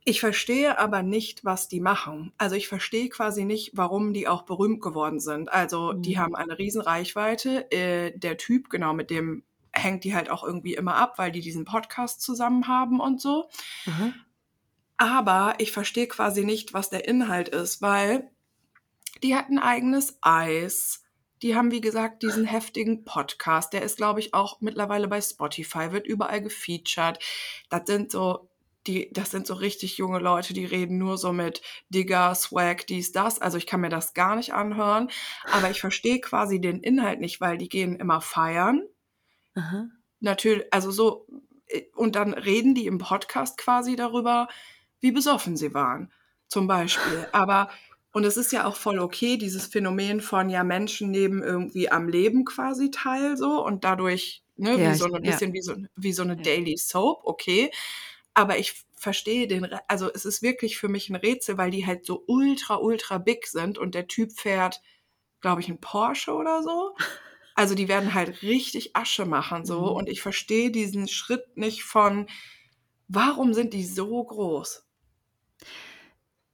Ich verstehe aber nicht, was die machen. Also ich verstehe quasi nicht, warum die auch berühmt geworden sind. Also mhm. die haben eine riesen Reichweite. Äh, der Typ, genau, mit dem hängt die halt auch irgendwie immer ab, weil die diesen Podcast zusammen haben und so. Mhm. Aber ich verstehe quasi nicht, was der Inhalt ist, weil die hat ein eigenes Eis. Die haben, wie gesagt, diesen heftigen Podcast. Der ist, glaube ich, auch mittlerweile bei Spotify, wird überall gefeatured. Das sind so, die, das sind so richtig junge Leute, die reden nur so mit Digger, Swag, dies, das. Also ich kann mir das gar nicht anhören. Aber ich verstehe quasi den Inhalt nicht, weil die gehen immer feiern. Aha. Natürlich, also so, äh, und dann reden die im Podcast quasi darüber, wie besoffen sie waren. Zum Beispiel. Aber und es ist ja auch voll okay, dieses Phänomen von ja, Menschen nehmen irgendwie am Leben quasi teil so und dadurch, ne, ja, wie so ein bisschen ja. wie so, wie so eine ja. Daily Soap, okay. Aber ich verstehe den, also es ist wirklich für mich ein Rätsel, weil die halt so ultra, ultra big sind und der Typ fährt, glaube ich, ein Porsche oder so. Also die werden halt richtig Asche machen so mhm. und ich verstehe diesen Schritt nicht von, warum sind die so groß?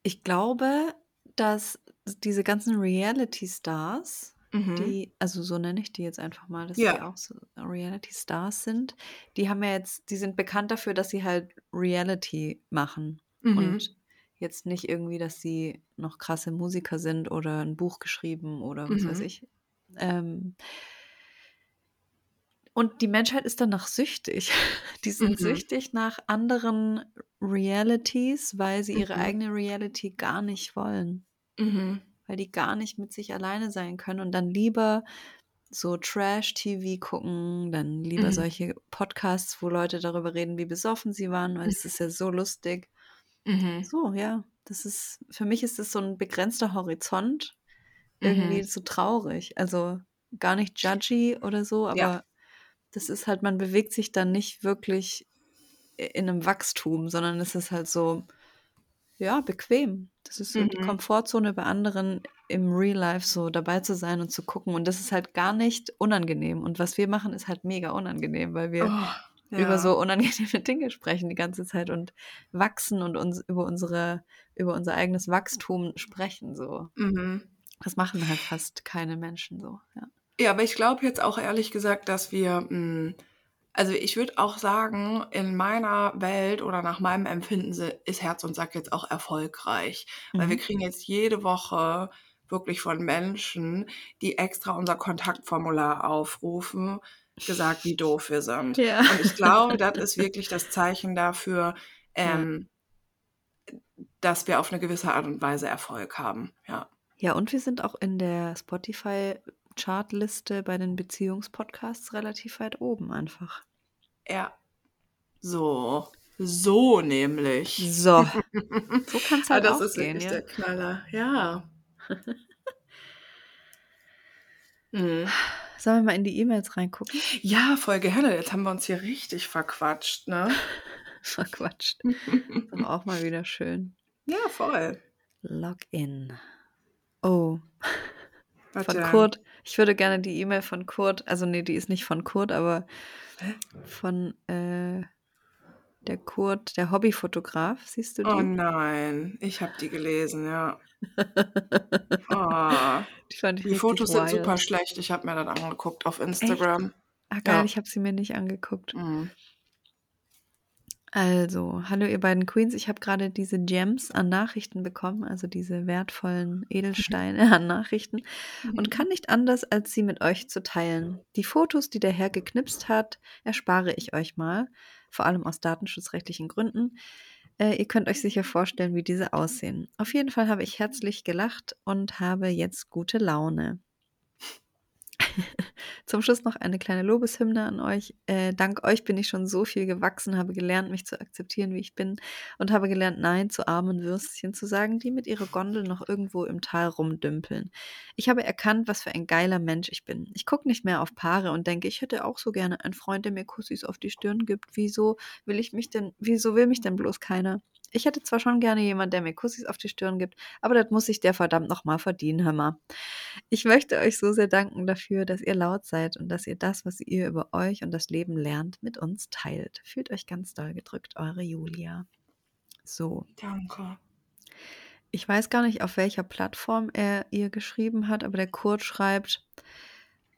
Ich glaube, dass diese ganzen Reality-Stars, mhm. die, also so nenne ich die jetzt einfach mal, dass ja. die auch so Reality-Stars sind, die haben ja jetzt, die sind bekannt dafür, dass sie halt Reality machen mhm. und jetzt nicht irgendwie, dass sie noch krasse Musiker sind oder ein Buch geschrieben oder was mhm. weiß ich. Ähm, und die Menschheit ist danach süchtig. Die sind mhm. süchtig nach anderen Realities, weil sie ihre mhm. eigene Reality gar nicht wollen. Mhm. Weil die gar nicht mit sich alleine sein können und dann lieber so Trash-TV gucken, dann lieber mhm. solche Podcasts, wo Leute darüber reden, wie besoffen sie waren, weil es ist ja so lustig. Mhm. So, ja. Das ist, für mich ist das so ein begrenzter Horizont. Irgendwie Mhm. so traurig. Also gar nicht judgy oder so, aber Ja. das ist halt, man bewegt sich dann nicht wirklich in einem Wachstum, sondern es ist halt so, ja, bequem. Das ist so die Mhm. Komfortzone bei anderen im Real Life so dabei zu sein und zu gucken. Und das ist halt gar nicht unangenehm. Und was wir machen, ist halt mega unangenehm, weil wir Oh, über ja. so unangenehme Dinge sprechen die ganze Zeit und wachsen und uns über unsere, über unser eigenes Wachstum sprechen. So. Mhm. Das machen halt fast keine Menschen so. Ja. Ja, aber ich glaube jetzt auch ehrlich gesagt, dass wir, hm also, ich würde auch sagen, in meiner Welt oder nach meinem Empfinden ist Herz und Sack jetzt auch erfolgreich, weil wir Mhm. kriegen jetzt jede Woche wirklich von Menschen, die extra unser Kontaktformular aufrufen, gesagt, wie doof wir sind. Ja. Und ich glaube, das ist wirklich das Zeichen dafür, Ja. ähm dass wir auf eine gewisse Art und Weise Erfolg haben, ja. Ja, und wir sind auch in der Spotify-Chartliste bei den Beziehungspodcasts relativ weit oben einfach. Ja. So. So nämlich. So. So kann es Ah, halt das auch ist gehen, wirklich ja. der Knaller, ja. Mhm. Sollen wir mal in die E-Mails reingucken? Ja, voll gerne. Jetzt haben wir uns hier richtig verquatscht, ne? Verquatscht. Ist auch mal wieder schön. Ja, voll. Login. Oh, Was von denn? Kurt. Ich würde gerne die E-Mail von Kurt, also nee, die ist nicht von Kurt, aber von äh, der Kurt, der Hobbyfotograf. Siehst du die? Oh nein, ich habe die gelesen, ja. Oh, die die Fotos sind wild. super schlecht. Ich habe mir das angeguckt auf Instagram. Ah, geil, Ja. ich habe sie mir nicht angeguckt. Mhm. Also, hallo ihr beiden Queens. Ich habe gerade diese Gems an Nachrichten bekommen, also diese wertvollen Edelsteine an Nachrichten und kann nicht anders, als sie mit euch zu teilen. Die Fotos, die der Herr geknipst hat, erspare ich euch mal, vor allem aus datenschutzrechtlichen Gründen. Äh, ihr könnt euch sicher vorstellen, wie diese aussehen. Auf jeden Fall habe ich herzlich gelacht und habe jetzt gute Laune. Zum Schluss noch eine kleine Lobeshymne an euch. Äh, dank euch bin ich schon so viel gewachsen, habe gelernt, mich zu akzeptieren, wie ich bin und habe gelernt, Nein zu armen Würstchen zu sagen, die mit ihrer Gondel noch irgendwo im Tal rumdümpeln. Ich habe erkannt, was für ein geiler Mensch ich bin. Ich gucke nicht mehr auf Paare und denke, ich hätte auch so gerne einen Freund, der mir Kussis auf die Stirn gibt. Wieso will ich mich denn, wieso will mich denn bloß keiner? Ich hätte zwar schon gerne jemanden, der mir Kussis auf die Stirn gibt, aber das muss sich der verdammt nochmal verdienen, hör mal. Ich möchte euch so sehr danken dafür, dass ihr laut seid und dass ihr das, was ihr über euch und das Leben lernt, mit uns teilt. Fühlt euch ganz doll gedrückt, eure Julia. So, Danke. ich weiß gar nicht, auf welcher Plattform er ihr geschrieben hat, aber der Kurt schreibt,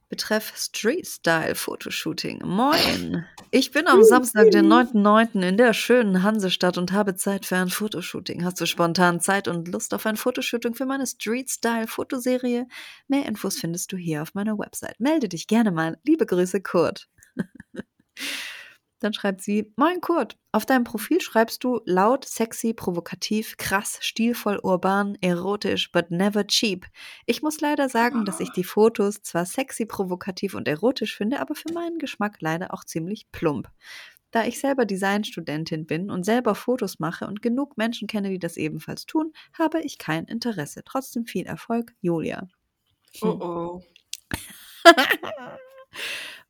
betreff Street Style Fotoshooting. Moin! Ich bin am Samstag, den 9.9. in der schönen Hansestadt und habe Zeit für ein Fotoshooting. Hast du spontan Zeit und Lust auf ein Fotoshooting für meine Street Style Fotoserie? Mehr Infos findest du hier auf meiner Website. Melde dich gerne mal. Liebe Grüße, Kurt. Dann schreibt sie, Moin Kurt, auf deinem Profil schreibst du laut, sexy, provokativ, krass, stilvoll, urban, erotisch, but never cheap. Ich muss leider sagen, dass ich die Fotos zwar sexy, provokativ und erotisch finde, aber für meinen Geschmack leider auch ziemlich plump. Da ich selber Designstudentin bin und selber Fotos mache und genug Menschen kenne, die das ebenfalls tun, habe ich kein Interesse. Trotzdem viel Erfolg, Julia. Oh oh.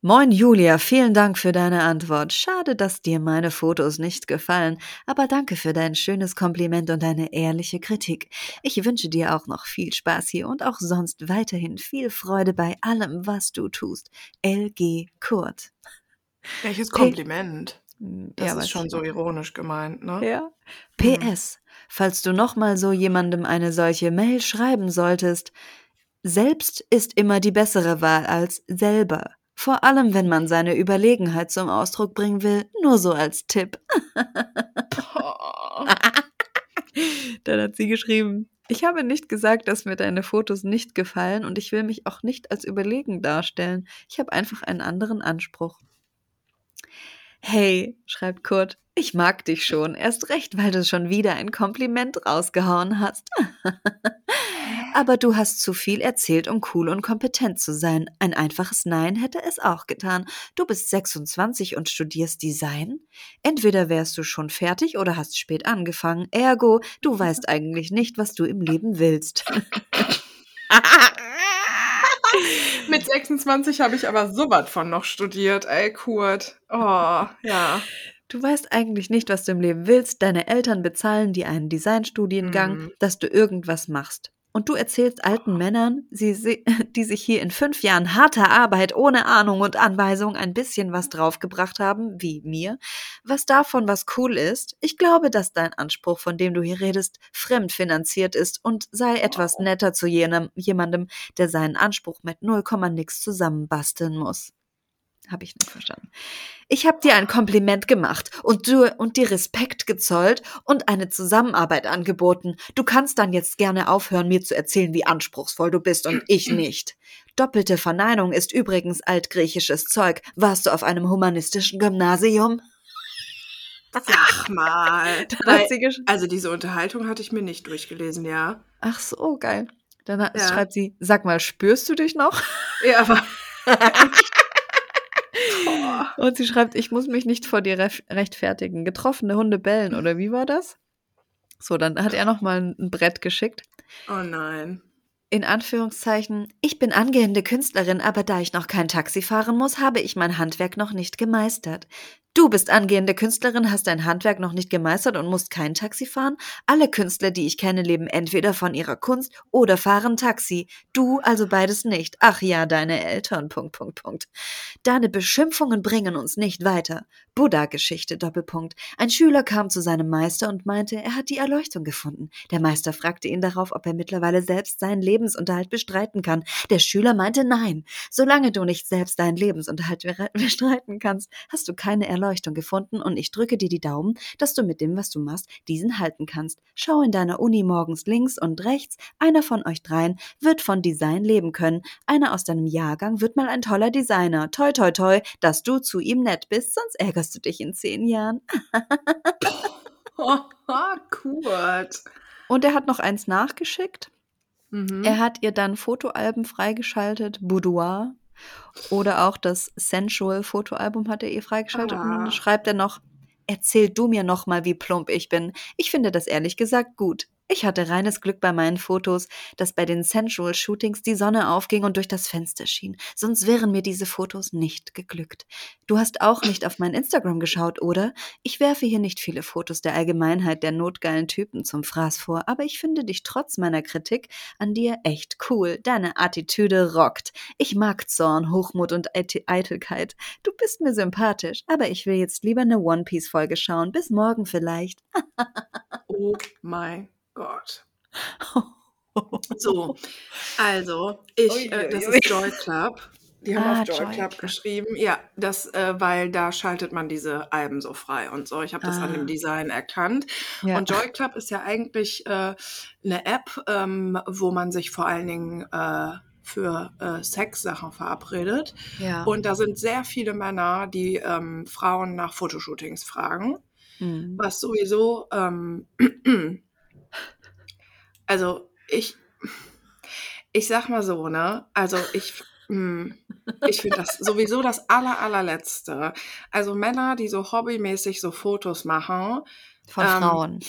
Moin Julia, vielen Dank für deine Antwort. Schade, dass dir meine Fotos nicht gefallen, aber danke für dein schönes Kompliment und deine ehrliche Kritik. Ich wünsche dir auch noch viel Spaß hier und auch sonst weiterhin viel Freude bei allem, was du tust. LG Kurt. Welches Kompliment. Hm, Das weiß ist schon so ironisch gemeint, ne? Ja. PS, falls du nochmal so jemandem eine solche Mail schreiben solltest, selbst ist immer die bessere Wahl als selber. Vor allem, wenn man seine Überlegenheit zum Ausdruck bringen will, nur so als Tipp. Dann hat sie geschrieben, ich habe nicht gesagt, dass mir deine Fotos nicht gefallen und ich will mich auch nicht als überlegen darstellen. Ich habe einfach einen anderen Anspruch. Hey, schreibt Kurt, ich mag dich schon, erst recht, weil du schon wieder ein Kompliment rausgehauen hast. aber du hast zu viel erzählt, um cool und kompetent zu sein. Ein einfaches Nein hätte es auch getan. Du bist 26 und studierst Design? Entweder wärst du schon fertig oder hast spät angefangen. Ergo, du weißt eigentlich nicht, was du im Leben willst. Mit 26 habe ich aber so was von noch studiert, ey, Kurt. Oh, ja. Du weißt eigentlich nicht, was du im Leben willst. Deine Eltern bezahlen dir einen Designstudiengang, mhm. dass du irgendwas machst. Und du erzählst alten Männern, sie, die sich hier in fünf Jahren harter Arbeit ohne Ahnung und Anweisung ein bisschen was draufgebracht haben, wie mir, was davon was cool ist. Ich glaube, dass dein Anspruch, von dem du hier redest, fremdfinanziert ist und sei etwas netter zu jenem, jemandem, der seinen Anspruch mit null Komma nix zusammenbasteln muss. Habe ich nicht verstanden. Ich habe dir ein Kompliment gemacht und du und dir Respekt gezollt und eine Zusammenarbeit angeboten. Du kannst dann jetzt gerne aufhören, mir zu erzählen, wie anspruchsvoll du bist und ich nicht. Doppelte Verneinung ist übrigens altgriechisches Zeug. Warst du auf einem humanistischen Gymnasium? Sag mal. Weil, also diese Unterhaltung hatte ich mir nicht durchgelesen, ja. Ach so, geil. Dann ja. schreibt sie, sag mal, spürst du dich noch? Ja, aber Und sie schreibt, ich muss mich nicht vor dir rechtfertigen. Getroffene Hunde bellen, oder wie war das? So, dann hat er nochmal ein Brett geschickt. Oh nein. In Anführungszeichen, ich bin angehende Künstlerin, aber da ich noch kein Taxi fahren muss, habe ich mein Handwerk noch nicht gemeistert. Du bist angehende Künstlerin, hast dein Handwerk noch nicht gemeistert und musst kein Taxi fahren? Alle Künstler, die ich kenne, leben entweder von ihrer Kunst oder fahren Taxi. Du also beides nicht. Ach ja, deine Eltern. Punkt, Punkt, Punkt. Deine Beschimpfungen bringen uns nicht weiter. Buddha-Geschichte, Doppelpunkt. Ein Schüler kam zu seinem Meister und meinte, er hat die Erleuchtung gefunden. Der Meister fragte ihn darauf, ob er mittlerweile selbst seinen Lebensunterhalt bestreiten kann. Der Schüler meinte nein. Solange du nicht selbst deinen Lebensunterhalt bestreiten kannst, hast du keine Erleuchtung Erleuchtung gefunden und ich drücke dir die Daumen, dass du mit dem, was du machst, diesen halten kannst. Schau in deiner Uni morgens links und rechts. Einer von euch dreien wird von Design leben können. Einer aus deinem Jahrgang wird mal ein toller Designer. Toi, toi, toi, dass du zu ihm nett bist, sonst ärgerst du dich in zehn Jahren. oh. Und er hat noch eins nachgeschickt. Mhm. Er hat ihr dann Fotoalben freigeschaltet, Boudoir, oder auch das Sensual Fotoalbum hat er ihr freigeschaltet. Ah. Und dann ah. schreibt er noch, erzähl du mir noch mal, wie plump ich bin. Ich finde das ehrlich gesagt gut. Ich hatte reines Glück bei meinen Fotos, dass bei den Sensual Shootings die Sonne aufging und durch das Fenster schien. Sonst wären mir diese Fotos nicht geglückt. Du hast auch nicht auf mein Instagram geschaut, oder? Ich werfe hier nicht viele Fotos der Allgemeinheit der notgeilen Typen zum Fraß vor, aber ich finde dich trotz meiner Kritik an dir echt cool. Deine Attitüde rockt. Ich mag Zorn, Hochmut und Eitelkeit. Du bist mir sympathisch, aber ich will jetzt lieber eine One Piece Folge schauen. Bis morgen vielleicht. oh mein Gott. So, also, ich, äh, das ist Joy Club. Die haben ah, auf Joy, Joy Club, Club, geschrieben. Ja, das, äh, weil da schaltet man diese Alben so frei und so. Ich habe das ah. an dem ah. Design erkannt. Ja. Und Joy Club ist ja eigentlich äh, eine App, ähm, wo man sich vor allen Dingen äh, für äh, Sexsachen verabredet. Ja. Und da sind sehr viele Männer, die ähm, Frauen nach Fotoshootings fragen. Mhm. Was sowieso ähm, also ich, ich sag mal so, ne? Also ich, hm, ich finde das sowieso das aller, allerletzte. Also Männer, die so hobbymäßig so Fotos machen, von ähm, Frauen.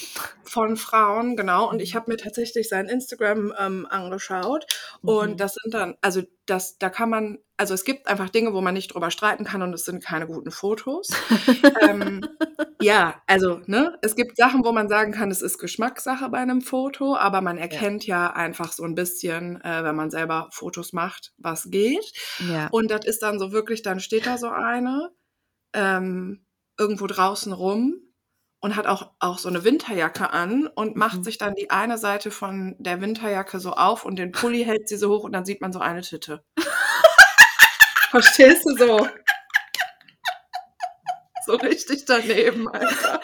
Von Frauen, genau. Und ich habe mir tatsächlich sein Instagram ähm, angeschaut. Mhm. Und das sind dann, also das, da kann man, also es gibt einfach Dinge, wo man nicht drüber streiten kann und es sind keine guten Fotos. ähm, ja, also, ne, es gibt Sachen, wo man sagen kann, es ist Geschmackssache bei einem Foto, aber man erkennt ja, ja einfach so ein bisschen, äh, wenn man selber Fotos macht, was geht. Ja. Und das ist dann so wirklich, dann steht da so eine ähm, irgendwo draußen rum und hat auch, auch so eine Winterjacke an und macht mhm. sich dann die eine Seite von der Winterjacke so auf und den Pulli hält sie so hoch und dann sieht man so eine Titte. Verstehst du so? so richtig daneben, Alter.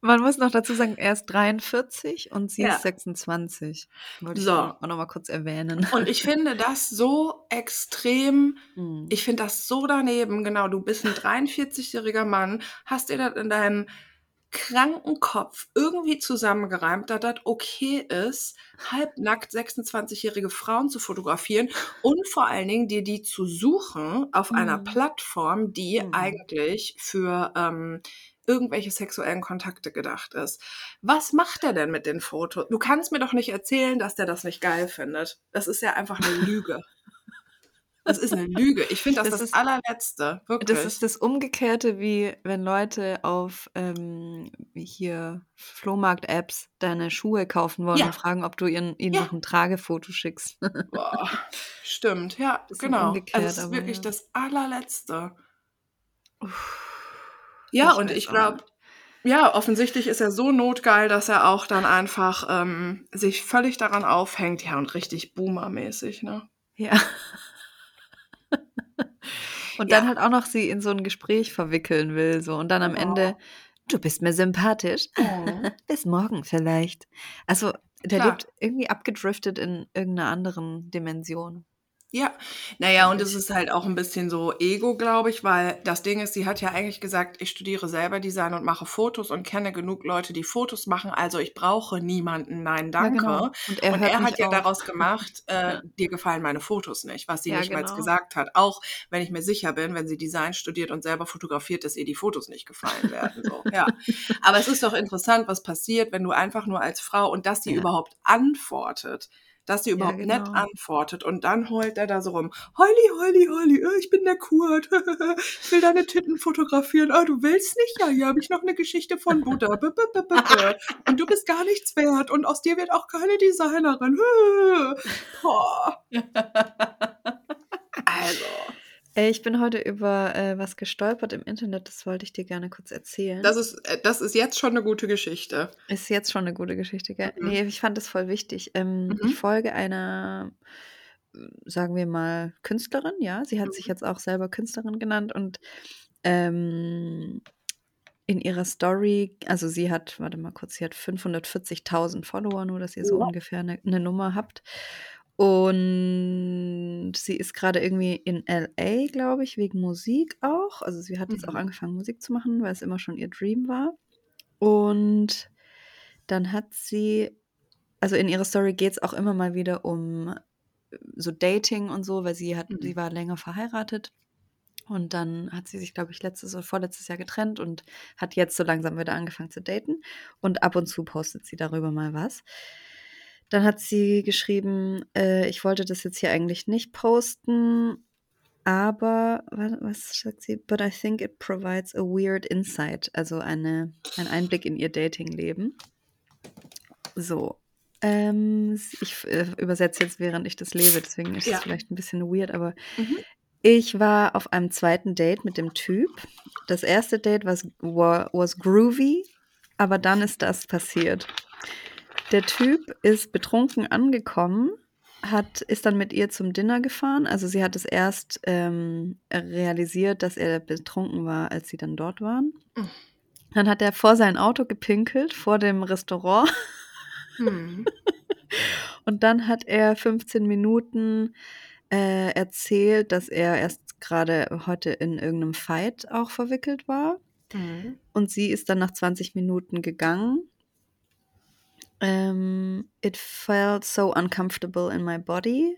Man muss noch dazu sagen, er ist 43 und sie ja. ist 26. Wollte so. ich auch noch mal kurz erwähnen. Und ich finde das so extrem, hm. ich finde das so daneben, genau, du bist ein 43-jähriger Mann, hast dir das in deinem kranken Kopf irgendwie zusammengereimt, dass das okay ist, halbnackt 26-jährige Frauen zu fotografieren und vor allen Dingen dir die zu suchen auf mhm. einer Plattform, die mhm. eigentlich für ähm, irgendwelche sexuellen Kontakte gedacht ist. Was macht er denn mit den Fotos? Du kannst mir doch nicht erzählen, dass der das nicht geil findet. Das ist ja einfach eine Lüge. Das ist eine Lüge. Ich finde das das, das ist, allerletzte. Wirklich. Das ist das Umgekehrte, wie wenn Leute auf ähm, hier Flohmarkt-Apps deine Schuhe kaufen wollen ja. und fragen, ob du ihnen, ihnen ja. noch ein Tragefoto schickst. Boah, stimmt, ja, genau. Also es ist wirklich ja. das allerletzte. Ja, ich und ich glaube, ja, offensichtlich ist er so notgeil, dass er auch dann einfach ähm, sich völlig daran aufhängt. Ja, und richtig boomermäßig, ne? Ja. und dann ja. halt auch noch sie in so ein Gespräch verwickeln will, so. Und dann am oh. Ende, du bist mir sympathisch. Oh. Bis morgen vielleicht. Also, der Klar. lebt irgendwie abgedriftet in irgendeiner anderen Dimension. Ja, naja, und es ist halt auch ein bisschen so Ego, glaube ich, weil das Ding ist, sie hat ja eigentlich gesagt, ich studiere selber Design und mache Fotos und kenne genug Leute, die Fotos machen, also ich brauche niemanden, nein, danke. Ja, genau. Und er, und er hat ja auch. daraus gemacht, äh, ja. dir gefallen meine Fotos nicht, was sie ja, nicht genau. mal gesagt hat. Auch wenn ich mir sicher bin, wenn sie Design studiert und selber fotografiert, dass ihr die Fotos nicht gefallen werden. So. ja. Aber es ist doch interessant, was passiert, wenn du einfach nur als Frau und dass sie überhaupt antwortet dass sie überhaupt ja, genau. nett antwortet. Und dann heult er da so rum. Heuli, heuli, heuli, äh, ich bin der Kurt. ich will deine Titten fotografieren. Ah, du willst nicht? Ja, hier habe ich noch eine Geschichte von Buddha. Und du bist gar nichts wert. Und aus dir wird auch keine Designerin. also. Äh, ich bin heute über äh, was gestolpert im Internet, das wollte ich dir gerne kurz erzählen. Das ist, äh, das ist jetzt schon eine gute Geschichte. Ist jetzt schon eine gute Geschichte, gell? Mhm. Nee, ich fand das voll wichtig. Ähm, mhm. Ich folge einer, sagen wir mal, Künstlerin, ja. Sie hat mhm. sich jetzt auch selber Künstlerin genannt und ähm, in ihrer Story, also sie hat, warte mal kurz, sie hat 540.000 Follower, nur dass ihr so ja. ungefähr eine, eine Nummer habt. Und sie ist gerade irgendwie in LA, glaube ich, wegen Musik auch. Also sie hat jetzt auch mhm. angefangen, Musik zu machen, weil es immer schon ihr Dream war. Und dann hat sie, also in ihrer Story geht es auch immer mal wieder um äh, so Dating und so, weil sie hat, sie mhm. war länger verheiratet. Und dann hat sie sich, glaube ich, letztes oder vorletztes Jahr getrennt und hat jetzt so langsam wieder angefangen zu daten. Und ab und zu postet sie darüber mal was. Dann hat sie geschrieben, äh, ich wollte das jetzt hier eigentlich nicht posten, aber was sagt sie? But I think it provides a weird insight, also eine, ein Einblick in ihr Datingleben. So. Ähm, ich äh, übersetze jetzt, während ich das lese, deswegen ist es ja. vielleicht ein bisschen weird, aber mhm. ich war auf einem zweiten Date mit dem Typ. Das erste Date was, was groovy, aber dann ist das passiert. Der Typ ist betrunken angekommen, hat, ist dann mit ihr zum Dinner gefahren. Also sie hat es erst ähm, realisiert, dass er betrunken war, als sie dann dort waren. Mhm. Dann hat er vor sein Auto gepinkelt, vor dem Restaurant. Mhm. Und dann hat er 15 Minuten äh, erzählt, dass er erst gerade heute in irgendeinem Fight auch verwickelt war. Mhm. Und sie ist dann nach 20 Minuten gegangen ähm, it felt so uncomfortable in my body.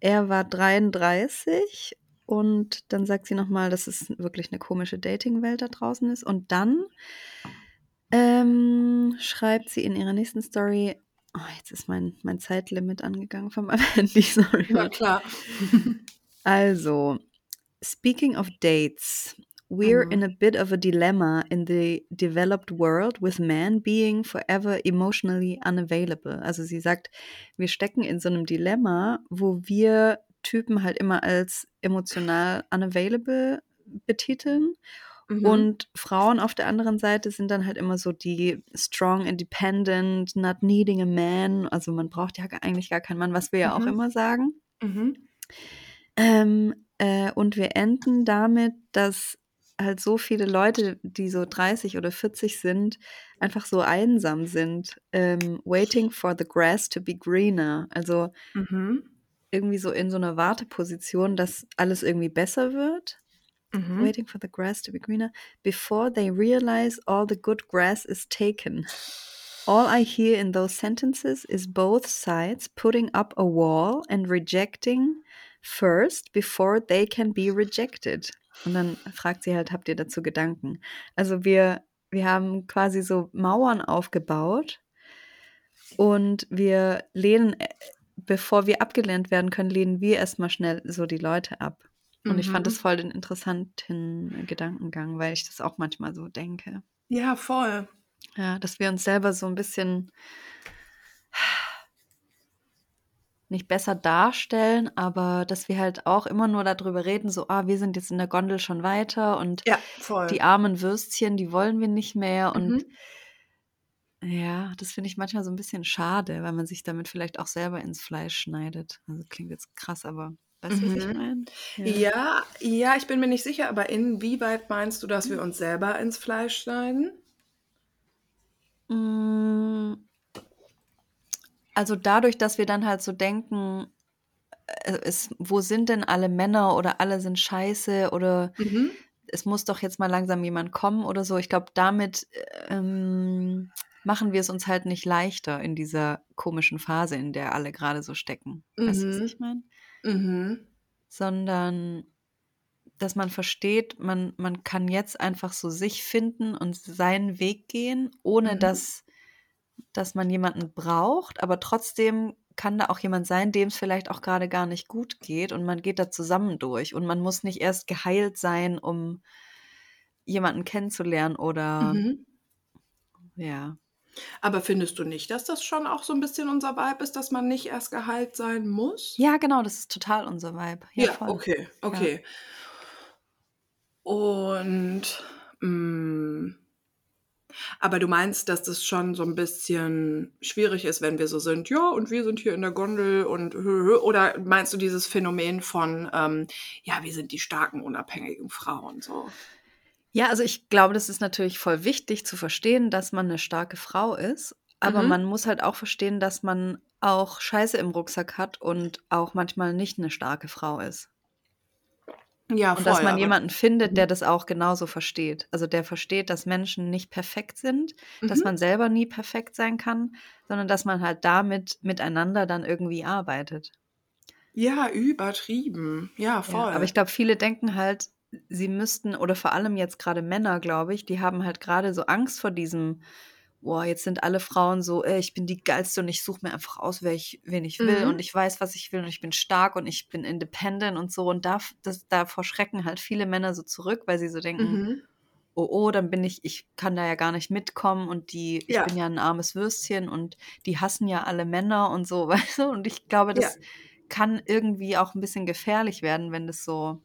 Er war 33 und dann sagt sie nochmal, dass es wirklich eine komische Dating-Welt da draußen ist. Und dann ähm, schreibt sie in ihrer nächsten Story, oh, jetzt ist mein, mein Zeitlimit angegangen von meinem Handy, sorry. Ja, klar. also, speaking of dates, We're in a bit of a dilemma in the developed world with men being forever emotionally unavailable. Also sie sagt, wir stecken in so einem Dilemma, wo wir Typen halt immer als emotional unavailable betiteln. Mhm. Und Frauen auf der anderen Seite sind dann halt immer so die strong, independent, not needing a man. Also man braucht ja eigentlich gar keinen Mann, was wir ja auch mhm. immer sagen. Mhm. Ähm, äh, und wir enden damit, dass halt so viele Leute, die so 30 oder 40 sind, einfach so einsam sind. Ähm, waiting for the grass to be greener. Also mhm. irgendwie so in so einer Warteposition, dass alles irgendwie besser wird. Mhm. Waiting for the grass to be greener before they realize all the good grass is taken. All I hear in those sentences is both sides putting up a wall and rejecting first before they can be rejected. Und dann fragt sie halt, habt ihr dazu Gedanken? Also wir, wir haben quasi so Mauern aufgebaut und wir lehnen, äh, bevor wir abgelehnt werden können, lehnen wir erstmal schnell so die Leute ab. Und mhm. ich fand das mhm. voll den interessanten Gedankengang, weil ich das auch manchmal so denke. Ja, voll. Ja, dass wir uns selber so ein bisschen nicht besser darstellen, aber dass wir halt auch immer nur darüber reden, so, ah, wir sind jetzt in der Gondel schon weiter und ja, die armen Würstchen, die wollen wir nicht mehr. Mhm. Und ja, das finde ich manchmal so ein bisschen schade, weil man sich damit vielleicht auch selber ins Fleisch schneidet. Also klingt jetzt krass, aber weißt du, mhm. was ich mhm. meine? Ja. ja, ja, ich bin mir nicht sicher, aber inwieweit meinst du, dass wir uns selber ins Fleisch schneiden? Hm. Also dadurch, dass wir dann halt so denken, äh, es, wo sind denn alle Männer oder alle sind scheiße oder mhm. es muss doch jetzt mal langsam jemand kommen oder so. Ich glaube, damit ähm, machen wir es uns halt nicht leichter in dieser komischen Phase, in der alle gerade so stecken. Mhm. Weißt du, was mhm. ich meine? Mhm. Sondern dass man versteht, man, man kann jetzt einfach so sich finden und seinen Weg gehen, ohne mhm. dass dass man jemanden braucht, aber trotzdem kann da auch jemand sein, dem es vielleicht auch gerade gar nicht gut geht und man geht da zusammen durch und man muss nicht erst geheilt sein, um jemanden kennenzulernen oder mhm. ja. Aber findest du nicht, dass das schon auch so ein bisschen unser Vibe ist, dass man nicht erst geheilt sein muss? Ja, genau, das ist total unser Vibe. Ja, ja okay, okay. Ja. Und mh, mm, aber du meinst, dass das schon so ein bisschen schwierig ist, wenn wir so sind, ja, und wir sind hier in der Gondel und oder meinst du dieses Phänomen von, ähm, ja, wir sind die starken, unabhängigen Frauen so? Ja, also ich glaube, das ist natürlich voll wichtig zu verstehen, dass man eine starke Frau ist. Aber mhm. man muss halt auch verstehen, dass man auch Scheiße im Rucksack hat und auch manchmal nicht eine starke Frau ist. Ja, voll, und dass man jemanden findet, der mhm. das auch genauso versteht. Also der versteht, dass Menschen nicht perfekt sind, mhm. dass man selber nie perfekt sein kann, sondern dass man halt damit miteinander dann irgendwie arbeitet. Ja, übertrieben. Ja, voll. Ja, aber ich glaube, viele denken halt, sie müssten, oder vor allem jetzt gerade Männer, glaube ich, die haben halt gerade so Angst vor diesem boah, jetzt sind alle Frauen so, äh, ich bin die geilste und ich suche mir einfach aus, wer ich, wen ich will mhm. und ich weiß, was ich will und ich bin stark und ich bin independent und so. Und da, das, davor schrecken halt viele Männer so zurück, weil sie so denken, mhm. oh, oh, dann bin ich, ich kann da ja gar nicht mitkommen und die, ja. ich bin ja ein armes Würstchen und die hassen ja alle Männer und so, weißt du? Und ich glaube, das ja. kann irgendwie auch ein bisschen gefährlich werden, wenn das so,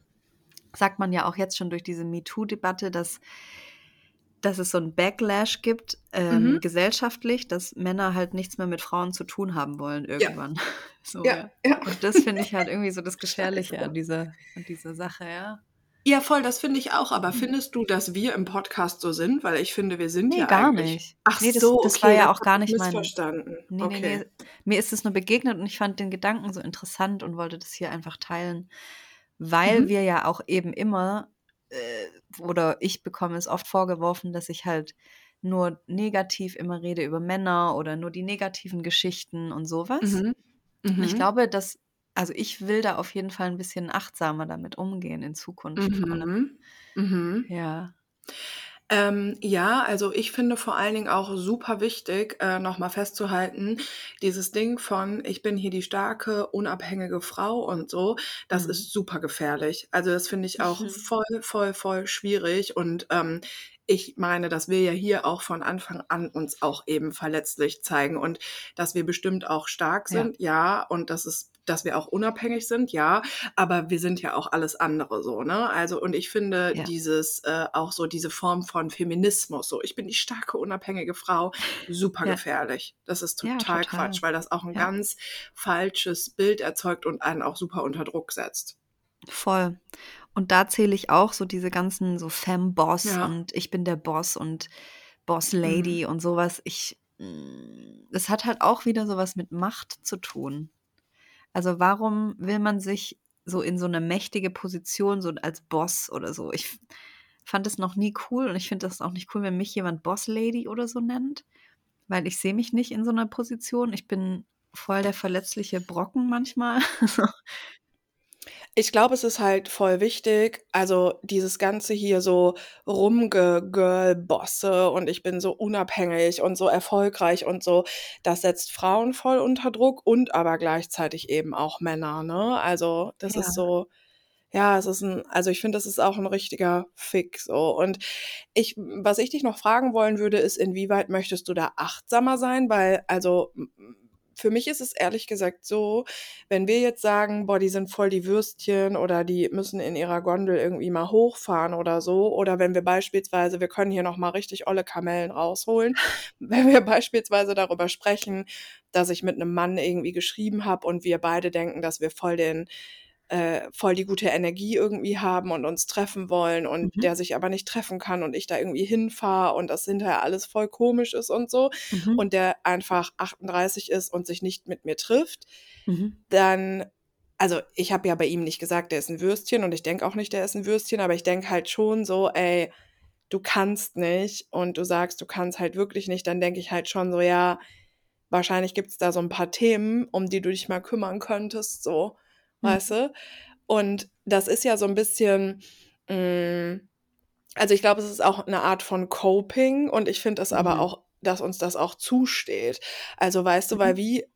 sagt man ja auch jetzt schon durch diese MeToo-Debatte, dass dass es so ein Backlash gibt, ähm, mhm. gesellschaftlich, dass Männer halt nichts mehr mit Frauen zu tun haben wollen irgendwann. Ja. So, ja, ja. Und das finde ich halt irgendwie so das Gefährliche an dieser, an dieser Sache, ja. Ja, voll, das finde ich auch. Aber mhm. findest du, dass wir im Podcast so sind? Weil ich finde, wir sind nee, ja gar eigentlich... nicht. Ach nee, das, so, das okay, war ja auch gar nicht mein... Missverstanden. Nee, okay. nee, nee. Mir ist es nur begegnet und ich fand den Gedanken so interessant und wollte das hier einfach teilen, weil mhm. wir ja auch eben immer äh, oder ich bekomme es oft vorgeworfen, dass ich halt nur negativ immer rede über Männer oder nur die negativen Geschichten und sowas. Mhm. Mhm. Ich glaube, dass, also ich will da auf jeden Fall ein bisschen achtsamer damit umgehen in Zukunft. Mhm. Mhm. Ja. Ähm, ja, also ich finde vor allen Dingen auch super wichtig, äh, nochmal festzuhalten, dieses Ding von, ich bin hier die starke, unabhängige Frau und so, das mhm. ist super gefährlich. Also das finde ich auch mhm. voll, voll, voll schwierig und ähm, ich meine, dass wir ja hier auch von Anfang an uns auch eben verletzlich zeigen und dass wir bestimmt auch stark sind, ja, ja und dass es dass wir auch unabhängig sind, ja, aber wir sind ja auch alles andere so, ne? Also, und ich finde ja. dieses, äh, auch so diese Form von Feminismus, so, ich bin die starke, unabhängige Frau, super ja. gefährlich. Das ist total, total, Quatsch, weil das auch ein ganz falsches Bild erzeugt und einen auch super unter Druck setzt. Voll. Und da zähle ich auch so diese ganzen so Fem-Boss und ich bin der Boss und Boss-Lady mhm. und sowas. Ich, mm, es hat halt auch wieder sowas mit Macht zu tun. Also warum will man sich so in so eine mächtige Position, so als Boss oder so. Ich fand es noch nie cool und ich finde das auch nicht cool, wenn mich jemand Boss Lady oder so nennt, weil ich sehe mich nicht in so einer Position. Ich bin voll der verletzliche Brocken manchmal. Ich glaube, es ist halt voll wichtig, also dieses Ganze hier so Rumge-Girl-Bosse und ich bin so unabhängig und so erfolgreich und so, das setzt Frauen voll unter Druck und aber gleichzeitig eben auch Männer, ne? Also das ist Ja. so, ja, es ist ein, also ich finde, das ist auch ein richtiger Fick so. Und ich, was ich dich noch fragen wollen würde, ist, inwieweit möchtest du da achtsamer sein? Weil, also für mich ist es ehrlich gesagt so, wenn wir jetzt sagen, boah, die sind voll die Würstchen oder die müssen in ihrer Gondel irgendwie mal hochfahren oder so, oder wenn wir beispielsweise, wir können hier nochmal richtig olle Kamellen rausholen, wenn wir beispielsweise darüber sprechen, dass ich mit einem Mann irgendwie geschrieben habe und wir beide denken, dass wir voll den äh, voll die gute Energie irgendwie haben und uns treffen wollen und Mhm. der sich aber nicht treffen kann und ich da irgendwie hinfahre und das hinterher alles voll komisch ist und so Mhm. und der einfach 38 ist und sich nicht mit mir trifft, Mhm. dann, also ich habe ja bei ihm nicht gesagt, der ist ein Würstchen und ich denke auch nicht, der ist ein Würstchen, aber ich denke halt schon so, ey, du kannst nicht und du sagst, du kannst halt wirklich nicht, dann denke ich halt schon so, ja, wahrscheinlich gibt es da so ein paar Themen, um die du dich mal kümmern könntest, so. Weißt du? Und das ist ja so ein bisschen, mh, also ich glaube, es ist auch eine Art von Coping und ich finde es aber Mhm. auch, dass uns das auch zusteht. Also weißt du, weil Mhm. wie,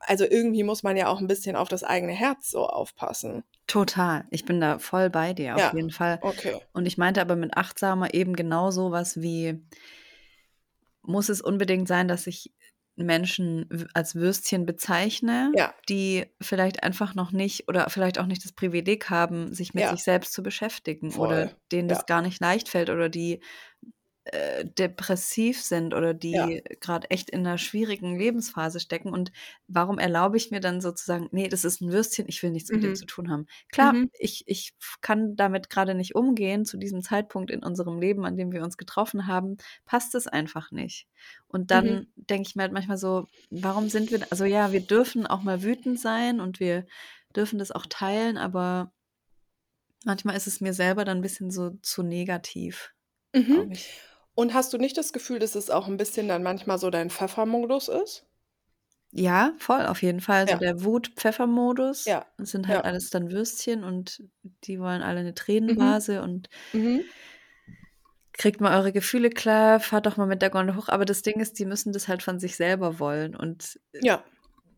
also irgendwie muss man ja auch ein bisschen auf das eigene Herz so aufpassen. Total. Ich bin da voll bei dir, auf Ja, jeden Fall. okay. Und ich meinte aber mit achtsamer eben genau so was wie, muss es unbedingt sein, dass ich Menschen als Würstchen bezeichne, Ja, die vielleicht einfach noch nicht oder vielleicht auch nicht das Privileg haben, sich mit ja, sich selbst zu beschäftigen oder voll. denen das gar nicht leicht fällt oder die äh, depressiv sind oder ja. die gerade echt in einer schwierigen Lebensphase stecken. Und warum erlaube ich mir dann sozusagen, nee, das ist ein Würstchen, ich will nichts mit dem Mhm. zu tun haben. Klar, Mhm. ich, ich kann damit gerade nicht umgehen. Zu diesem Zeitpunkt in unserem Leben, an dem wir uns getroffen haben, passt es einfach nicht. Und Mhm. dann denke ich mir halt manchmal so, warum sind wir, also ja, wir dürfen auch mal wütend sein und wir dürfen das auch teilen, aber manchmal ist es mir selber dann ein bisschen so zu negativ, Mhm. Und hast du nicht das Gefühl, dass es auch ein bisschen dann manchmal so dein Pfeffermodus ist? Ja, voll, auf jeden Fall. So Ja, der Wut-Pfeffer-Modus. ja, Das sind halt ja. alles dann Würstchen und die wollen alle eine Mhm. Tränenvase und Mhm. kriegt mal eure Gefühle klar, fahrt doch mal mit der Gondel hoch. Aber das Ding ist, die müssen das halt von sich selber wollen und äh, Ja.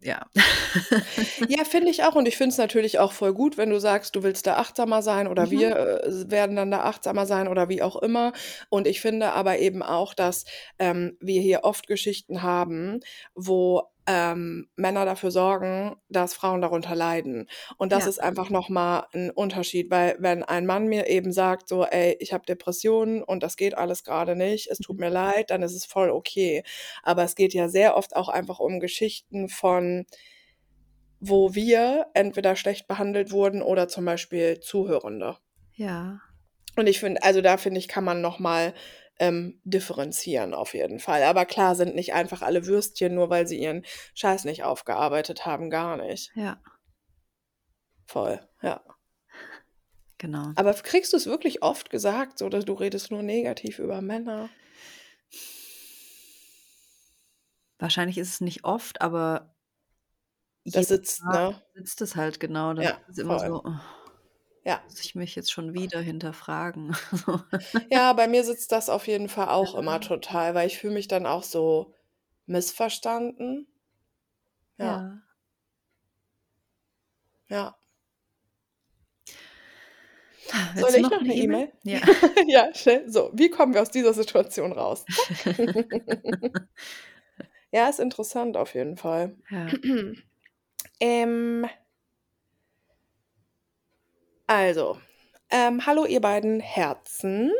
Ja. Ja, finde ich auch. Und ich finde es natürlich auch voll gut, wenn du sagst, du willst da achtsamer sein oder Mhm. wir äh, werden dann da achtsamer sein oder wie auch immer. Und ich finde aber eben auch, dass ähm, wir hier oft Geschichten haben, wo ähm, Männer dafür sorgen, dass Frauen darunter leiden. Und das Ja. ist einfach nochmal ein Unterschied, weil wenn ein Mann mir eben sagt, so, ey, ich habe Depressionen und das geht alles gerade nicht, es tut Mhm. mir leid, dann ist es voll okay. Aber es geht ja sehr oft auch einfach um Geschichten von wo wir entweder schlecht behandelt wurden oder zum Beispiel Zuhörende. Ja. Und ich finde, also da finde ich, kann man nochmal ähm, differenzieren auf jeden Fall. Aber klar sind nicht einfach alle Würstchen, nur weil sie ihren Scheiß nicht aufgearbeitet haben, gar nicht. Ja, Voll, ja. genau. Aber kriegst du es wirklich oft gesagt, so dass du redest nur negativ über Männer? Wahrscheinlich ist es nicht oft, aber jedes sitzt, ne? sitzt es halt genau. Dann Ja, ist es immer voll. so, oh, Ja. muss ich mich jetzt schon wieder hinterfragen. Ja, bei mir sitzt das auf jeden Fall auch immer total, weil ich fühle mich dann auch so missverstanden. Ja, Ja. ja. Willst Soll ich noch eine E-Mail? E-Mail? Ja. Ja, schnell. So, wie kommen wir aus dieser Situation raus? Ja, ist interessant auf jeden Fall. Ja. Ähm, also, ähm, hallo ihr beiden Herzen.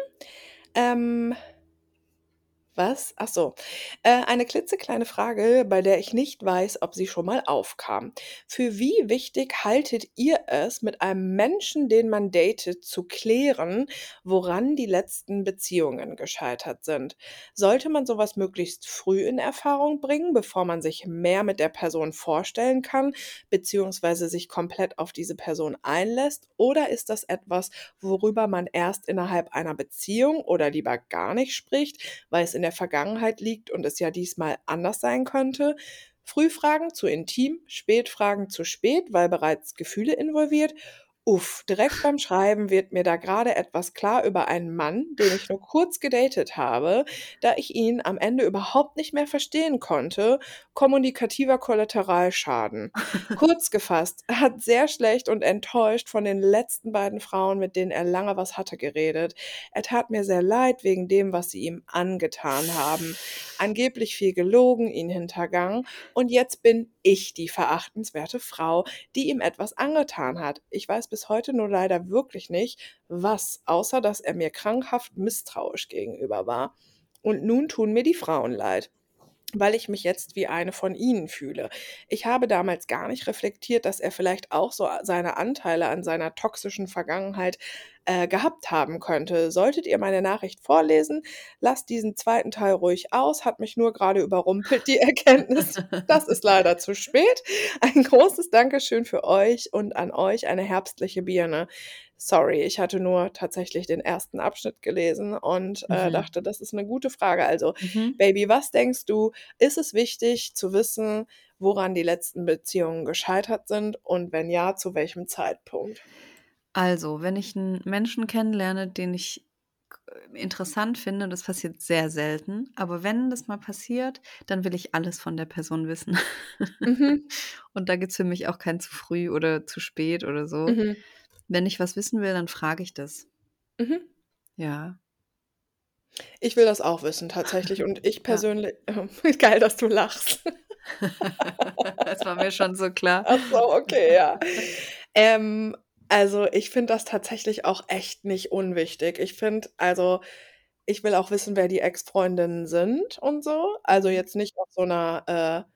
Ähm, Was? Ach so. Äh, eine klitzekleine Frage, bei der ich nicht weiß, ob sie schon mal aufkam. Für wie wichtig haltet ihr es, mit einem Menschen, den man datet, zu klären, woran die letzten Beziehungen gescheitert sind? Sollte man sowas möglichst früh in Erfahrung bringen, bevor man sich mehr mit der Person vorstellen kann, beziehungsweise sich komplett auf diese Person einlässt? Oder ist das etwas, worüber man erst innerhalb einer Beziehung oder lieber gar nicht spricht, weil es in in der Vergangenheit liegt und es ja diesmal anders sein könnte. Frühfragen zu intim, Spätfragen zu spät, weil bereits Gefühle involviert Uff, direkt beim Schreiben wird mir da gerade etwas klar über einen Mann, den ich nur kurz gedatet habe, da ich ihn am Ende überhaupt nicht mehr verstehen konnte. Kommunikativer Kollateralschaden. Kurz gefasst, er hat sehr schlecht und enttäuscht von den letzten beiden Frauen, mit denen er lange was hatte, geredet. Er tat mir sehr leid wegen dem, was sie ihm angetan haben. Angeblich viel gelogen, ihn hintergangen und jetzt bin ich die verachtenswerte Frau, die ihm etwas angetan hat. Ich weiß bis heute nur leider wirklich nicht, was, außer dass er mir krankhaft misstrauisch gegenüber war. Und nun tun mir die Frauen leid weil ich mich jetzt wie eine von ihnen fühle. Ich habe damals gar nicht reflektiert, dass er vielleicht auch so seine Anteile an seiner toxischen Vergangenheit äh, gehabt haben könnte. Solltet ihr meine Nachricht vorlesen, lasst diesen zweiten Teil ruhig aus, hat mich nur gerade überrumpelt, die Erkenntnis. Das ist leider zu spät. Ein großes Dankeschön für euch und an euch eine herbstliche Birne. Sorry, ich hatte nur tatsächlich den ersten Abschnitt gelesen und äh, mhm. dachte, das ist eine gute Frage. Also, mhm. Baby, was denkst du, ist es wichtig zu wissen, woran die letzten Beziehungen gescheitert sind und wenn ja, zu welchem Zeitpunkt? Also, wenn ich einen Menschen kennenlerne, den ich interessant finde, das passiert sehr selten, aber wenn das mal passiert, dann will ich alles von der Person wissen. Mhm. Und da gibt es für mich auch kein zu früh oder zu spät oder so. Mhm. Wenn ich was wissen will, dann frage ich das. Mhm. Ja. Ich will das auch wissen, tatsächlich. Und ich persönlich, ja. geil, dass du lachst. das war mir schon so klar. Ach so, okay, ja. Ähm, also ich finde das tatsächlich auch echt nicht unwichtig. Ich finde, also ich will auch wissen, wer die Ex-Freundinnen sind und so. Also mhm. jetzt nicht auf so einer äh,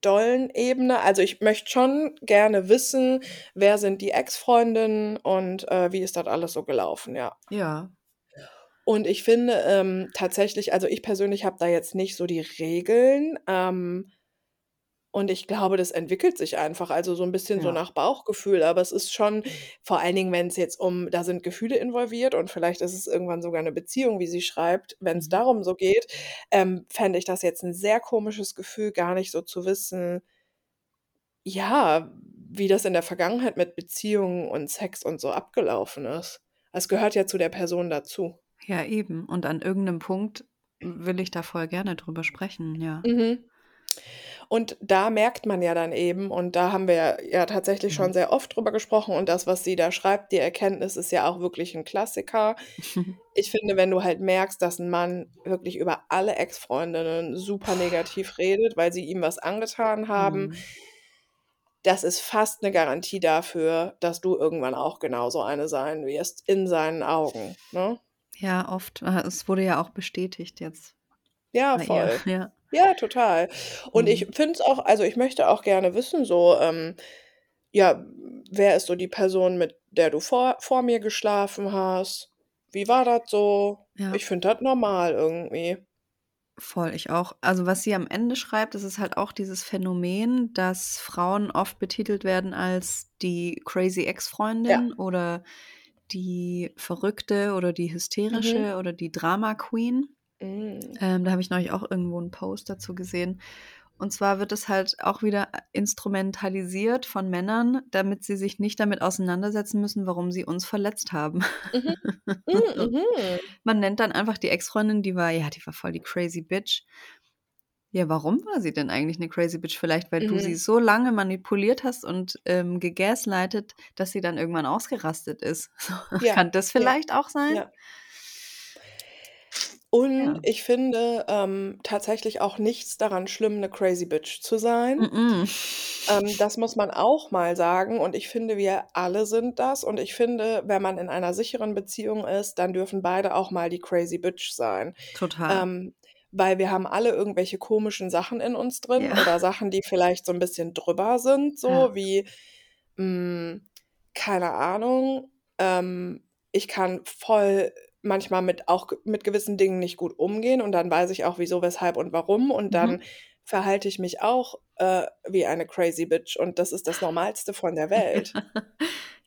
dollen Ebene. Also ich möchte schon gerne wissen, wer sind die Ex-Freundinnen und äh, wie ist das alles so gelaufen, ja. Ja. Und ich finde ähm, tatsächlich, also ich persönlich habe da jetzt nicht so die Regeln. Ähm, und ich glaube, das entwickelt sich einfach, also so ein bisschen so nach Bauchgefühl. Aber es ist schon vor allen Dingen, wenn es jetzt um da sind Gefühle involviert und vielleicht ist es irgendwann sogar eine Beziehung, wie sie schreibt. wenn es mhm. darum so geht, ähm, fände ich das jetzt ein sehr komisches Gefühl, gar nicht so zu wissen ja, wie das in der Vergangenheit mit Beziehungen und Sex und so abgelaufen ist. Es gehört ja zu der Person dazu. Ja, eben. Und an irgendeinem Punkt will ich da voll gerne drüber sprechen, ja. Mhm. Und da merkt man ja dann eben, und da haben wir ja, tatsächlich schon mhm. sehr oft drüber gesprochen, und das, was sie da schreibt, die Erkenntnis ist ja auch wirklich ein Klassiker. Ich finde, wenn du halt merkst, dass ein Mann wirklich über alle Ex-Freundinnen super negativ redet, weil sie ihm was angetan haben, Mhm. das ist fast eine Garantie dafür, dass du irgendwann auch genauso eine sein wirst, in seinen Augen, ne? Ja, oft. Äh, es wurde ja auch bestätigt jetzt Ja, voll. Ja. Ja, total. Und ich mhm. finde es auch also, ich möchte auch gerne wissen, so, ähm, ja, wer ist so die Person, mit der du vor vor mir geschlafen hast? Wie war das so? Ja. Ich finde das normal irgendwie. Voll, ich auch. Also, was sie am Ende schreibt, das ist halt auch dieses Phänomen, dass Frauen oft betitelt werden als die crazy Ja. Ex-Freundin oder die Verrückte oder die Mhm. Hysterische oder die Drama Queen. Mm. Ähm, da habe ich neulich auch irgendwo einen Post dazu gesehen. Und zwar wird es halt auch wieder instrumentalisiert von Männern, damit sie sich nicht damit auseinandersetzen müssen, warum sie uns verletzt haben. Mhm. Mm, mhm. Man nennt dann einfach die Ex-Freundin, die war, ja, die war voll die crazy Bitch. Ja, warum war sie denn eigentlich eine crazy Bitch? Vielleicht, weil mhm. du sie mhm. so lange manipuliert hast und ähm, gegaslightet, dass sie dann irgendwann ausgerastet ist. Ja. Kann das vielleicht ja. auch sein? Ja. Und Ja. ich finde, ähm, tatsächlich auch nichts daran schlimm, 'ne Crazy Bitch zu sein. Mm-mm. Ähm, das muss man auch mal sagen und ich finde, wir alle sind das und ich finde, wenn man in einer sicheren Beziehung ist, dann dürfen beide auch mal die Crazy Bitch sein. Total. Ähm, weil wir haben alle irgendwelche komischen Sachen in uns drin Ja. oder Sachen, die vielleicht so 'n bisschen drüber sind, so Ja. wie, hm, keine Ahnung, ähm, ich kann voll manchmal mit auch mit gewissen Dingen nicht gut umgehen und dann weiß ich auch wieso, weshalb und warum und dann Mhm. Verhalte ich mich auch, äh, wie eine Crazy Bitch und das ist das Normalste von der Welt.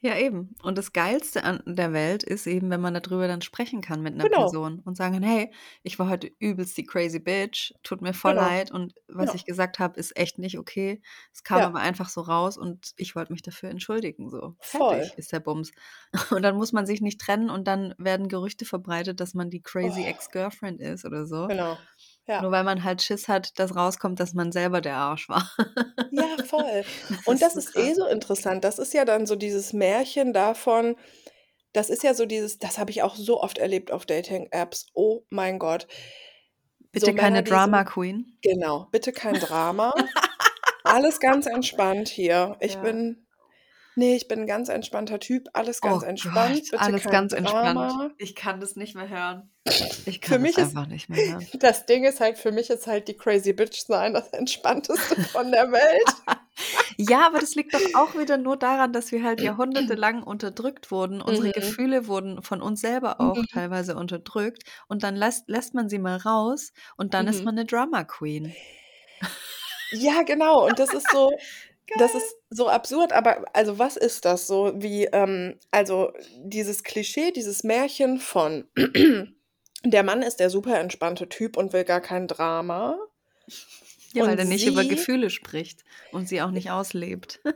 Ja, eben. Und das Geilste an der Welt ist eben, wenn man da drüber dann sprechen kann mit 'ner Genau. Person und sagen kann: „Hey, ich war heute übelst die Crazy Bitch. Tut mir voll Genau. leid und was Ja. ich gesagt habe, ist echt nicht okay. Es kam Ja. aber einfach so raus und ich wollte mich dafür entschuldigen“, so. Voll. Fertig ist der Bums. Und dann muss man sich nicht trennen und dann werden Gerüchte verbreitet, dass man die crazy Oh. Ex-Girlfriend ist oder so. Genau. Ja. Nur weil man halt Schiss hat, dass rauskommt, dass man selber der Arsch war. Ja, voll. Das Und ist das so ist eh so interessant. Das ist ja dann so dieses Märchen davon das ist ja so dieses das habe ich auch so oft erlebt auf Dating-Apps. Oh mein Gott. Bitte So keine Männer, Drama sind Queen. genau, bitte kein Drama. Alles ganz entspannt hier. Ich Ja. bin ne, ich bin 'n ganz entspannter Typ, alles ganz Oh entspannt, Gott, bitte alles kein ganz entspannt. Drama. Ich kann das nicht mehr hören. Ich Für kann das mich ist einfach nicht mehr hören. das Ding ist halt für mich ist halt die Crazy Bitch sein das Entspannteste von der Welt. Ja, aber das liegt doch auch wieder nur daran, dass wir halt jahrhundertelang unterdrückt wurden. Unsere Mhm. Gefühle wurden von uns selber auch Mhm. teilweise unterdrückt und dann lässt lässt man sie mal raus und dann ist Mhm. man 'ne Drama Queen. Ja, genau. Und das ist so das ist so absurd, aber also, was ist das so wie, ähm also, dieses Klischee, dieses Märchen von der Mann ist der super entspannte Typ und will gar kein Drama. Ja, weil der nicht über Gefühle spricht und sie auch nicht auslebt.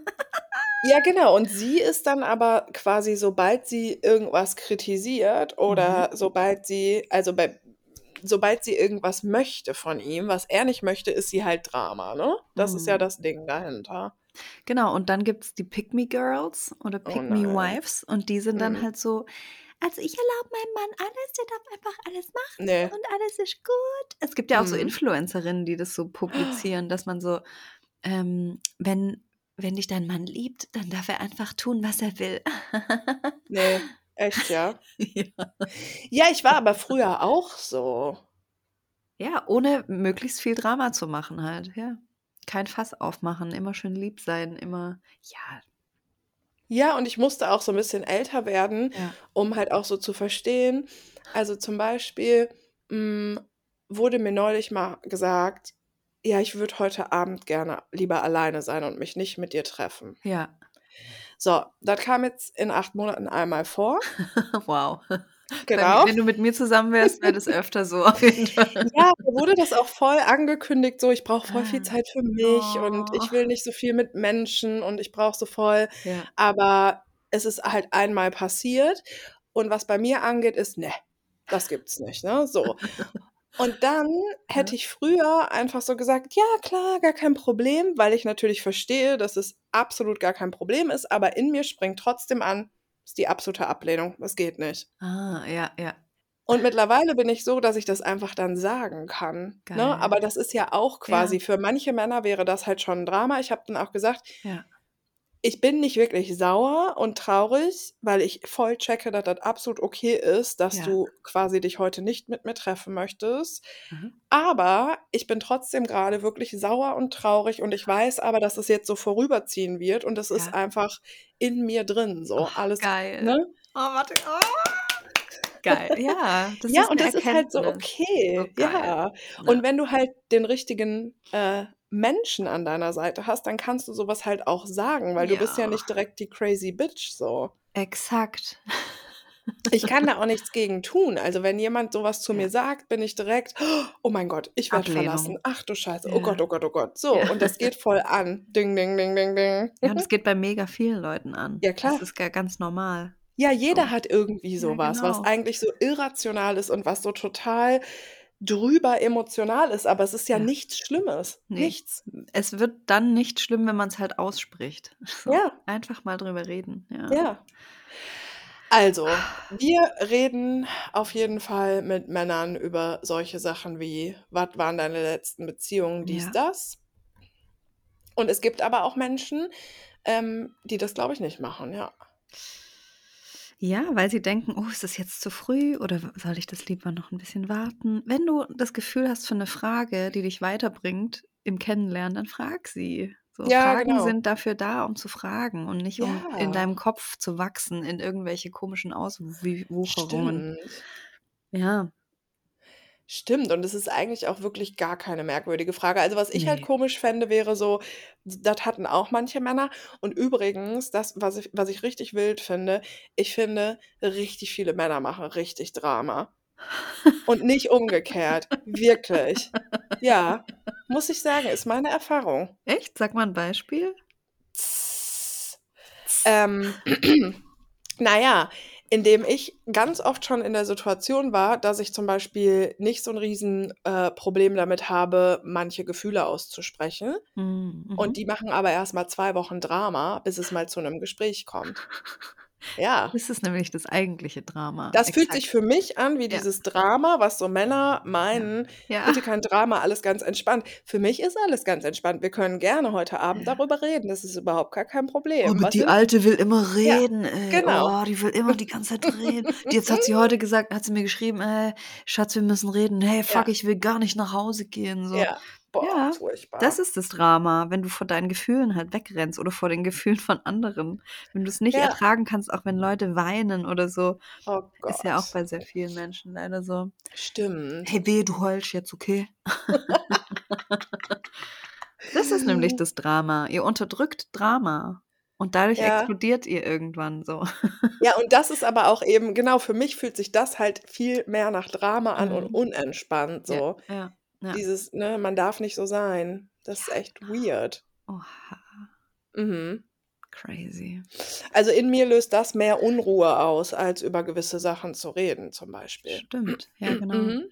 Ja, genau. Und sie ist dann aber quasi, sobald sie irgendwas kritisiert Mhm. oder sobald sie also, bei sobald sie irgendwas möchte von ihm, was er nicht möchte, ist sie halt Drama, ne? Das ist ja Mhm. das Ding dahinter. Genau, und dann gibt's die Pick-me-Girls oder Oh nein. Pick-me-Wives und die sind dann Mhm. halt so: „Also, ich erlaube meinem Mann alles, der darf einfach alles machen Ne. und alles ist gut.“ Es gibt ja auch so Mhm. Influencerinnen, die das so publizieren, dass man so, ähm: „Wenn wenn dich dein Mann liebt, dann darf er einfach tun, was er will.“ Ne, echt, ja? Ja. Ja, ich war aber früher auch so. Ja, ohne möglichst viel Drama zu machen halt, ja. Kein Fass aufmachen, immer schön lieb sein, immer ja. Ja, und ich musste auch so 'n bisschen älter werden, Ja. um halt auch so zu verstehen also, zum Beispiel, hm, wurde mir neulich mal gesagt: „Ja, ich würde heute Abend gerne lieber alleine sein und mich nicht mit dir treffen.“ Ja. So, das kam jetzt in 8 Monaten einmal vor. Wow. Genau. mir wenn du mit mir zusammen wärst, wäre das öfter so auf jeden Fall. Ja, mir wurde das auch voll angekündigt, so: „Ich brauche voll viel Ah. Zeit für mich und Oh. ich will nicht so viel mit Menschen und ich brauche so voll“ Ja. aber es ist halt einmal passiert und was bei mir angeht, ist: „Ne, das gibt's nicht“, ne, so. Und dann hätte ich früher einfach so gesagt: „Ja, klar, gar kein Problem“, weil ich natürlich verstehe, dass es absolut gar kein Problem ist, aber in mir springt trotzdem an: Ist die absolute Ablehnung. Das geht nicht. Ah, ja, ja. Und mittlerweile bin ich so, dass ich das einfach dann sagen kann, ne? Aber das ist ja auch quasi Ja. für manche Männer wäre das halt schon 'n Drama. Ich habe dann auch gesagt Ja. Ich bin nicht wirklich sauer und traurig, weil ich voll checke, dass das absolut okay ist, dass Ja. du quasi dich heute nicht mit mir treffen möchtest. Mhm. Aber ich bin trotzdem grade wirklich sauer und traurig und ich weiß aber, dass es jetzt so vorüberziehen wird und das ist Ja. einfach in mir drin so Oh, alles, geil. ne? Oh, warte. Oh. Geil. Ja, das Ja, ist und das ist halt so Erkenntnis. okay. Ja. Ja. Und wenn du halt den richtigen, äh, Menschen an deiner Seite hast, dann kannst du so was halt auch sagen, weil du bist ja Ja. nicht direkt die crazy bitch so. Exakt. Ich kann da auch nichts gegen tun. Also, wenn jemand so was zu Ja. mir sagt, bin ich direkt: „Oh mein Gott, ich werde verlassen. Ach du Scheiße. Oh Gott, Ja. oh Gott, oh Gott.“ So, Ja. und das geht voll an. Ding, ding, ding, ding, ding. Ja, und das geht bei mega vielen Leuten an. Ja, Das klar. ist ga ganz normal. Ja, jeder So. hat irgendwie Ja, so was, genau. eigentlich so irrational ist und was so total drüber emotional ist, aber es ist ja Ja. nichts Schlimmes. Ne. Nichts. Es wird dann nicht schlimm, wenn man's halt ausspricht. So, Ja. einfach mal drüber reden, ja. Ja. Also, wir reden auf jeden Fall mit Männern über solche Sachen wie: „Was waren deine letzten Beziehungen?“, dies, Ja. das. Und es gibt aber auch Menschen, ähm, die das, glaube ich, nicht machen, ja. Ja, weil sie denken: „Oh, ist das jetzt zu früh oder soll ich das lieber noch 'n bisschen warten?“ Wenn du das Gefühl hast für 'ne Frage, die dich weiterbringt im Kennenlernen, dann frag sie. So, Ja, Fragen genau. sind dafür da, um zu fragen und nicht um in Ja. deinem Kopf zu wachsen in irgendwelche komischen Auswi Wucherungen. Stimmt. Ja. Stimmt, und es ist eigentlich auch wirklich gar keine merkwürdige Frage. Also, was ich halt Ne. komisch fände, wäre so das hatten auch manche Männer. Und übrigens, das, was ich was ich richtig wild finde, ich finde, richtig viele Männer machen richtig Drama. Und nicht umgekehrt. Wirklich. Ja, muss ich sagen, ist meine Erfahrung. Echt? Sag mal 'n Beispiel. Ähm, na ja, indem ich ganz oft schon in der Situation war, dass ich zum Beispiel nicht so 'n riesen, äh, damit habe, manche Gefühle auszusprechen. Mhm, Und die machen aber erst mal 2 Wochen Drama, bis es mal zu 'nem Gespräch kommt. Ja. Das ist nämlich das eigentliche Drama. Das fühlt Exakt. sich für mich an wie Ja. dieses Drama, was so Männer meinen: Ja. „Bitte kein Drama, alles ganz entspannt.“ Für mich ist alles ganz entspannt. Wir können gerne heute Abend Ja. darüber reden. Das ist überhaupt gar kein Oh, Problem. aber Was die sind Alte will immer Ja, reden, genau. Oh, die will immer die ganze Zeit reden. Jetzt hat sie heute gesagt hat sie mir geschrieben: „Ey, Schatz, wir müssen reden. Hey, fuck, Ja. ich will gar nicht nach Hause gehen“, so. Ja. Boah, Ja, das furchtbar. ist das Drama, wenn du vor deinen Gefühlen halt wegrennst oder vor den Gefühlen von anderen. Wenn du's nicht Ja. ertragen kannst, auch wenn Leute weinen oder so. Oh Ist ja auch Gott. bei sehr vielen Menschen leider so. Stimmt. „Hey, wehe, du heulst jetzt, okay?“ Das ist nämlich das Drama. Ihr unterdrückt Drama und dadurch Ja. explodiert ihr irgendwann so. Ja, und das ist aber auch eben genau, für mich fühlt sich das halt viel mehr nach Drama an und Mhm. unentspannt Ja, so. ja, ja. Dieses, ne, man darf nicht so sein. Das ist Ja, echt genau. weird. Oha. Mhm. Crazy. Also, in mir löst das mehr Unruhe aus, als über gewisse Sachen zu reden, zum Beispiel. Stimmt, ja, genau. Mhm.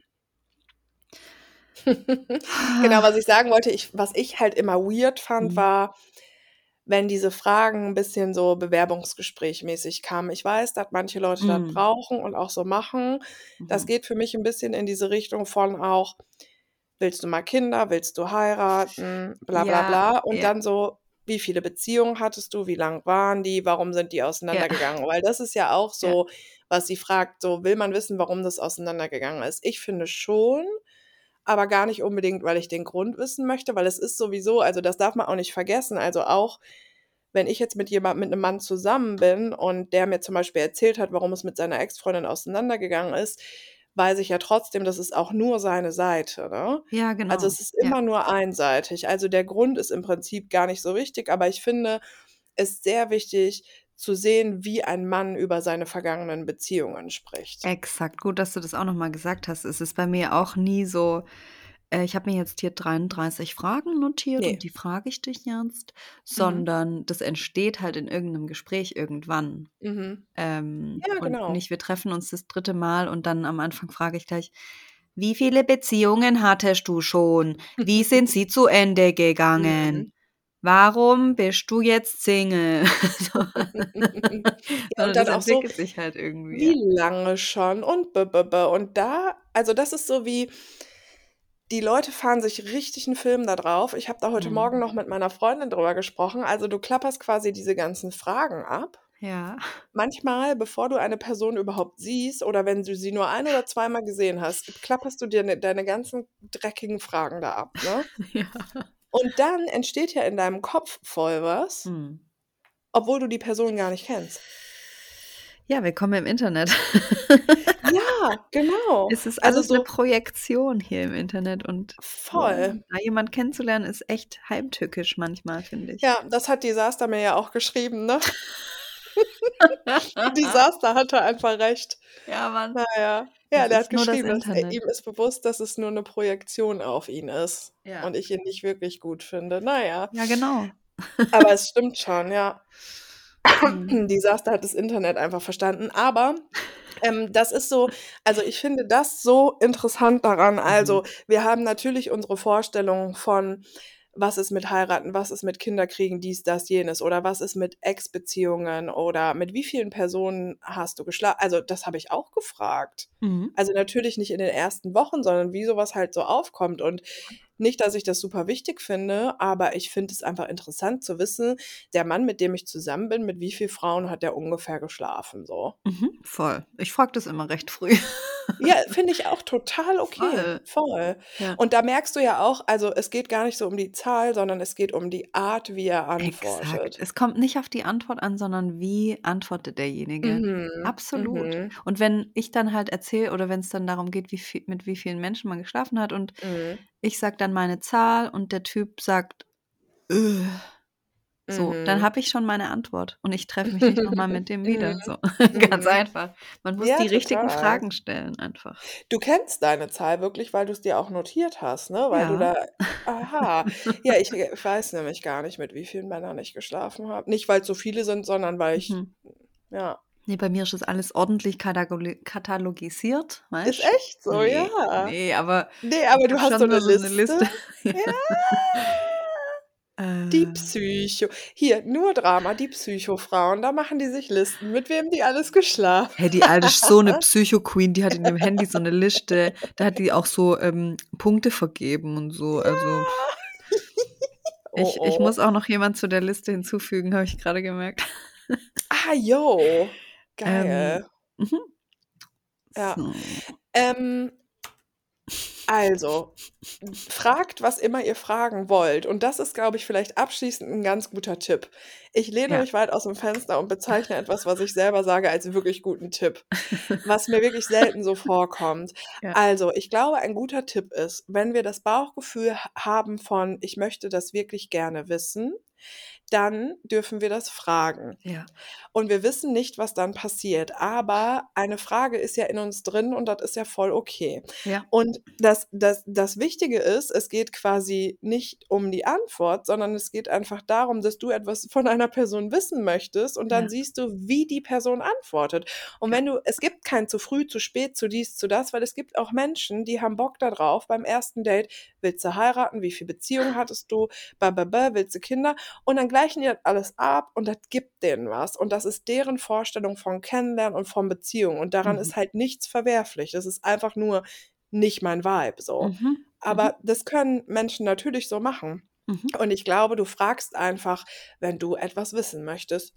Genau, was ich sagen wollte, ich was ich halt immer weird fand, Mhm. war, wenn diese Fragen 'n bisschen so bewerbungsgesprächmäßig kamen. Ich weiß, dass manche Leute das Mhm. brauchen und auch so machen. Das Mhm. geht für mich 'n bisschen in diese Richtung von auch: „Willst du mal Kinder? Willst du heiraten?“ Bla bla Ja, bla. Und ja. dann so: „Wie viele Beziehungen hattest du? Wie lang waren die? Warum sind die Ja. auseinandergegangen?“ Weil das ist ja auch Ja. so, was sie fragt, so: „Will man wissen, warum das auseinandergegangen ist?“ Ich finde schon, aber gar nicht unbedingt, weil ich den Grund wissen möchte, weil es ist sowieso also, das darf man auch nicht vergessen. Also, auch wenn ich jetzt mit jemand mit 'nem Mann zusammen bin und der mir zum Beispiel erzählt hat, warum es mit seiner Ex-Freundin auseinandergegangen ist, weiß ich ja trotzdem, das ist auch nur seine Seite, ne? Ja, Also, genau. es ist Ja. immer nur einseitig. Also, der Grund ist im Prinzip gar nicht so wichtig, aber ich finde es sehr wichtig zu sehen, wie ein Mann über seine vergangenen Beziehungen spricht. Exakt. Gut, dass du das auch noch mal gesagt hast. Es ist bei mir auch nie so äh, ich habe mir jetzt hier 33 Fragen notiert Ne. und die frage ich dich jetzt, Mhm. sondern das entsteht halt in irgend 'nem Gespräch irgendwann. Mhm. Ähm, Ja, und genau. nicht, wir treffen uns das 3. Mal und dann am Anfang frage ich gleich: „Wie viele Beziehungen hattest du schon? Wie sind sie zu Ende Mhm. gegangen? Warum bist du jetzt Single?“ So. Ja, und Sondern dann das auch so: sich halt irgendwie. „Wie lange schon?“ und b b b und da also, das ist so wie die Leute fahren sich richtig 'n Film da drauf. Ich habe da heute Morgen Mhm. noch mit meiner Freundin drüber gesprochen. Also, du klapperst quasi diese ganzen Fragen ab. Ja. Manchmal, bevor du eine Person überhaupt siehst oder wenn du sie nur ein oder zweimal gesehen hast, klapperst du dir, ne deine ganzen dreckigen Fragen da ab, ne? Ja. Und dann entsteht ja in deinem Kopf voll was Mhm. obwohl du die Person gar nicht kennst. Ja, willkommen im Internet. Ja, genau. Es ist Also, alles 'ne so Projektion hier im Internet und Voll. da jemand kennenzulernen, ist echt heimtückisch manchmal, finde ich. Ja, das hat Disaster mir ja auch geschrieben, ne? Disaster hatte einfach recht. Ja, Mann. Na ja. Es der hat das geschrieben, dass er Internet. ihm ist bewusst, dass es nur 'ne Projektion auf ihn ist Ja. und ich ihn nicht wirklich gut finde. Na ja. Ja, genau. Aber es stimmt schon, ja. Mhm. Disaster hat das Internet einfach verstanden. Aber, ähm, das ist so also, ich finde das so interessant daran. Mhm. Also, wir haben natürlich unsere Vorstellung von, was ist mit heiraten, was ist mit Kinderkriegen, dies, das, jenes oder was ist mit Ex-Beziehungen oder mit wie vielen Personen hast du geschlafen? Also das habe ich auch gefragt. Mhm. Also natürlich nicht in den ersten Wochen, sondern wie sowas halt so aufkommt und nicht, dass ich das super wichtig finde, aber ich finde es einfach interessant zu wissen, der Mann, mit dem ich zusammen bin, mit wie vielen Frauen hat der ungefähr geschlafen so. Mhm, voll. Ich frage das immer recht früh. Ja, finde ich auch total okay. Voll. Voll. Ja. Und da merkst du ja auch, also es geht gar nicht so um die Zahl, sondern es geht um die Art, wie er Exakt. antwortet. Es kommt nicht auf die Antwort an, sondern wie antwortet derjenige. Mhm. Absolut. Mhm. Und wenn ich dann halt erzähle oder wenn es dann darum geht, wie viel, mit wie vielen Menschen man geschlafen hat und Mhm. Ich sage dann meine Zahl und der Typ sagt, äh, so, dann Mhm. habe ich schon meine Antwort und ich treffe mich nicht nochmal mit dem wieder. Mhm. So, ganz Mhm. einfach. Man muss Ja, die richtigen total. Fragen stellen einfach. Du kennst deine Zahl wirklich, weil du es dir auch notiert hast, ne? Weil du Ja. da. Aha. Ja, ich, ich weiß nämlich gar nicht, mit wie vielen Männern ich geschlafen habe. Nicht, weil es so viele sind, sondern weil ich. Mhm. Ja. Nee, bei mir ist das alles ordentlich katalogisiert, Ist weißt echt so, Nee, ja. nee, aber Nee, aber du hast so eine so eine Liste. Liste. Ja. Äh, Die Psycho. Hier, nur Drama, die Psychofrauen. Da machen die sich Listen, mit wem die alles geschlafen Hey, die alte ist so eine Psycho-Queen, die hat in dem Handy so eine Liste, da hat die auch so ähm, Punkte vergeben und so. Also Ja. Oh, ich, ich oh. muss auch noch jemand zu der Liste hinzufügen, habe ich gerade gemerkt. Ah, yo. Ähm, Geil. mhm. Ja. So. Ähm, also, fragt, was immer ihr fragen wollt. Und das ist, glaube ich, vielleicht abschließend ein ganz guter Tipp. Ich lehne Ja. mich weit aus dem Fenster und bezeichne etwas, was ich selber sage, als wirklich guten Tipp. Was mir wirklich selten so vorkommt. Ja. Also, ich glaube, ein guter Tipp ist, wenn wir das Bauchgefühl ha- haben von, ich möchte das wirklich gerne wissen, dann dürfen wir das fragen. Ja. Und wir wissen nicht, was dann passiert. Aber eine Frage ist ja in uns drin und das ist ja voll okay. Ja. Und das, das, das Wichtige ist, es geht quasi nicht um die Antwort, sondern es geht einfach darum, dass du etwas von einer Person wissen möchtest und dann Ja. siehst du, wie die Person antwortet. Und wenn du, es gibt kein zu früh, zu spät, zu dies, zu das, weil es gibt auch Menschen, die haben Bock darauf beim ersten Date, willst du heiraten, wie viele Beziehungen hattest du, ba, ba, ba, willst du Kinder und dann gleichen das alles ab und das gibt denen was und das ist deren Vorstellung von Kennenlernen und von Beziehung und daran Mhm. ist halt nichts verwerflich. Das ist einfach nur nicht mein Vibe so. Mhm. Mhm. Aber das können Menschen natürlich so machen. Mhm. Und ich glaube, du fragst einfach, wenn du etwas wissen möchtest.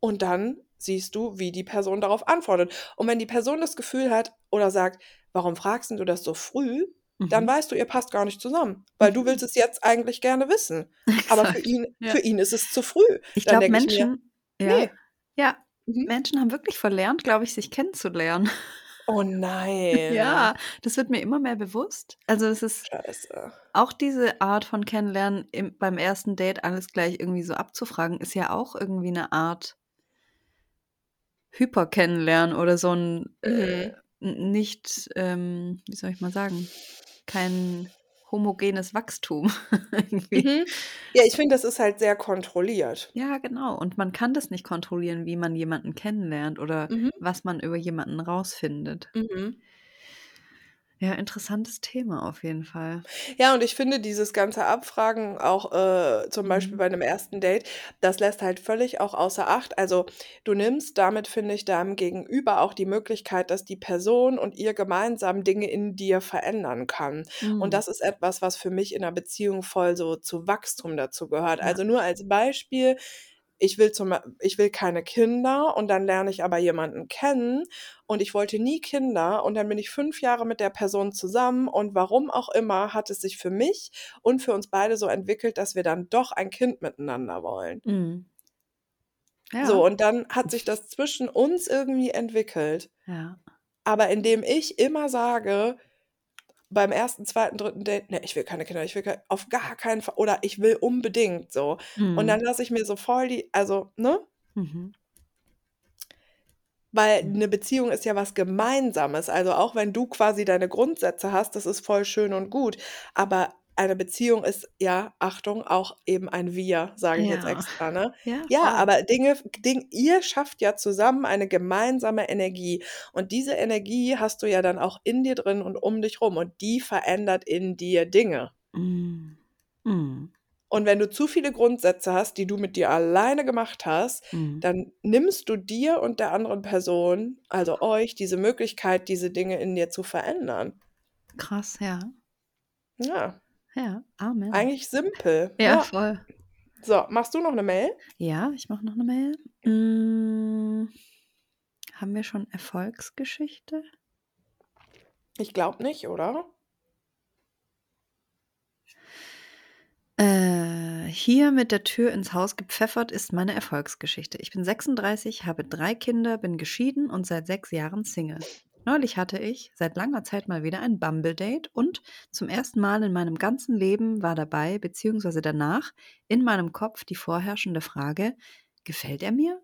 Und dann siehst du, wie die Person darauf antwortet. Und wenn die Person das Gefühl hat oder sagt, warum fragst du das so früh, dann Mhm. weißt du, ihr passt gar nicht zusammen. Weil du Mhm. willst es jetzt eigentlich gerne wissen. Aber für Exakt. ihn, Ja. für ihn ist es zu früh. Ich glaube, denke ich mir, Menschen, ja, nee. ja, Mhm. Menschen haben wirklich verlernt, glaube ich, sich kennenzulernen. Oh nein. Ja, das wird mir immer mehr bewusst. Also es ist Scheiße. auch diese Art von Kennenlernen im, beim ersten Date alles gleich irgendwie so abzufragen, ist ja auch irgendwie eine Art Hyper-Kennenlernen oder so ein äh, Mhm. n- nicht, ähm, wie soll ich mal sagen, kein homogenes Wachstum. Mhm. Ja, ich finde, das ist halt sehr kontrolliert. Ja, genau. Und man kann das nicht kontrollieren, wie man jemanden kennenlernt oder Mhm. was man über jemanden rausfindet. Mhm. Ja, interessantes Thema auf jeden Fall. Ja, und ich finde dieses ganze Abfragen auch äh, zum Beispiel Mhm. bei einem ersten Date, das lässt halt völlig auch außer Acht. Also du nimmst damit, finde ich, deinem Gegenüber auch die Möglichkeit, dass die Person und ihr gemeinsam Dinge in dir verändern kann. Und Mhm. das ist etwas, was für mich in einer Beziehung voll so zu Wachstum dazu gehört. Ja. Also nur als Beispiel, ich will, zum, ich will keine Kinder und dann lerne ich aber jemanden kennen und ich wollte nie Kinder und dann bin ich fünf Jahre mit der Person zusammen und warum auch immer hat es sich für mich und für uns beide so entwickelt, dass wir dann doch ein Kind miteinander wollen. Mhm. So, Ja, und dann hat sich das zwischen uns irgendwie entwickelt. ja. Aber indem ich immer sage, beim ersten, zweiten, dritten Date, ne, ich will keine Kinder, ich will kein, auf gar keinen Fall, oder ich will unbedingt so. Und Mhm. dann lasse ich mir so voll die, also, ne? Mhm. Weil eine Beziehung ist ja was Gemeinsames. Also auch wenn du quasi deine Grundsätze hast, das ist voll schön und gut. Aber eine Beziehung ist ja, Achtung, auch eben ein Wir, sage ich jetzt Ja, extra, ne? ja, Ja, voll. aber Dinge, Ding, ihr schafft ja zusammen eine gemeinsame Energie. Und diese Energie hast du ja dann auch in dir drin und um dich rum. Und die verändert in dir Dinge. Mhm. Mhm. Und wenn du zu viele Grundsätze hast, die du mit dir alleine gemacht hast, Mhm. dann nimmst du dir und der anderen Person, also euch, diese Möglichkeit, diese Dinge in dir zu verändern. Krass, ja. Ja, Ja, Amen. eigentlich simpel. Ja, Ja. voll. So, machst du noch eine Mail? Ja, ich mache noch eine Mail. Hm, haben wir schon Erfolgsgeschichte? Ich glaube nicht, oder? Äh, hier mit der Tür ins Haus gepfeffert ist meine Erfolgsgeschichte. Ich bin 36, habe drei Kinder, bin geschieden und seit sechs Jahren Single. Neulich hatte ich seit langer Zeit mal wieder ein Bumble-Date und zum ersten Mal in meinem ganzen Leben war dabei, beziehungsweise danach, in meinem Kopf die vorherrschende Frage, gefällt er mir?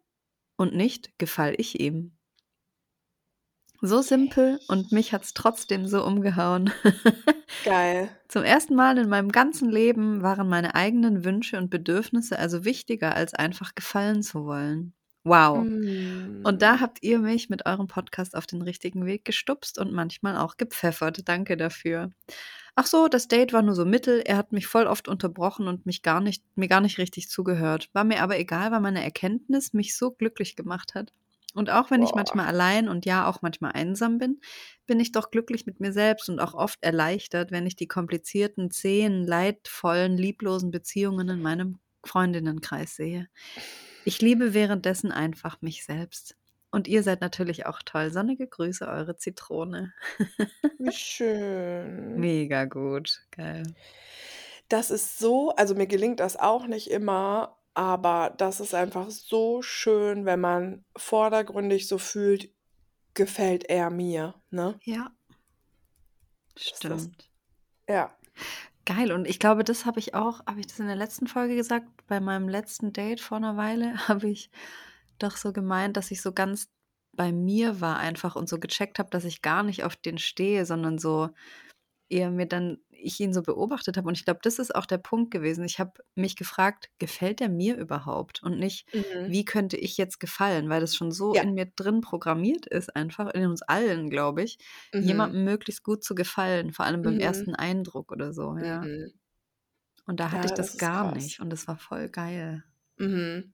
Und nicht, gefall ich ihm? So simpel und mich hat's trotzdem so umgehauen. Geil. Zum ersten Mal in meinem ganzen Leben waren meine eigenen Wünsche und Bedürfnisse also wichtiger, als einfach gefallen zu wollen. Wow. Und da Mm. habt ihr mich mit eurem Podcast auf den richtigen Weg gestupst und manchmal auch gepfeffert. Danke dafür. Ach so, das Date war nur so mittel. Er hat mich voll oft unterbrochen und mich gar nicht, mir gar nicht richtig zugehört. War mir aber egal, weil meine Erkenntnis mich so glücklich gemacht hat. Und auch wenn ich Boah. manchmal allein und ja auch manchmal einsam bin, bin ich doch glücklich mit mir selbst und auch oft erleichtert, wenn ich die komplizierten, zähen, leidvollen, lieblosen Beziehungen in meinem Freundinnenkreis sehe. Ich liebe währenddessen einfach mich selbst. Und ihr seid natürlich auch toll. Sonnige Grüße, eure Zitrone. Wie schön. Mega gut. Geil. Das ist so, also mir gelingt das auch nicht immer, aber das ist einfach so schön, wenn man vordergründig so fühlt, gefällt er mir, ne? Ja, Das stimmt. ja. Geil. Und ich glaube, das habe ich auch, habe ich das in der letzten Folge gesagt? Bei meinem letzten Date vor einer Weile habe ich doch so gemeint, dass ich so ganz bei mir war einfach und so gecheckt habe, dass ich gar nicht auf den stehe, sondern so eher mir dann, ich ihn so beobachtet habe. Und ich glaube, das ist auch der Punkt gewesen. Ich habe mich gefragt, gefällt er mir überhaupt? Und nicht, Mhm. wie könnte ich jetzt gefallen? Weil das schon so Ja. in mir drin programmiert ist, einfach in uns allen, glaube ich, Mhm. jemandem möglichst gut zu gefallen, vor allem beim Mhm. ersten Eindruck oder so, ja. Mhm. Und da hatte Ja, ich das das gar krass. nicht und das war voll geil. Mhm.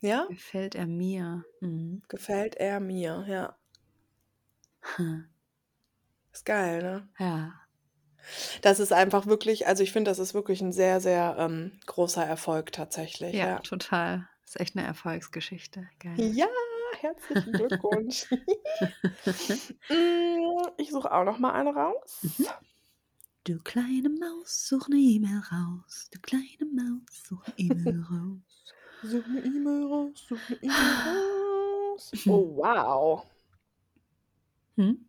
Ja, Gefällt er mir? Mhm. gefällt er mir, ja. Hm. Ist geil, ne? Ja. Das ist einfach wirklich, also ich finde, das ist wirklich ein sehr, sehr ähm, großer Erfolg tatsächlich, Ja, ja. total. Ist echt eine Erfolgsgeschichte. Geil. Ja, herzlichen Glückwunsch. Mm, ich suche auch noch mal eine raus. Mhm. Du kleine Maus, such eine E-Mail raus. Du kleine Maus, such eine E-Mail raus. Such eine E-Mail raus, such eine E-Mail raus. Oh, wow. Hm?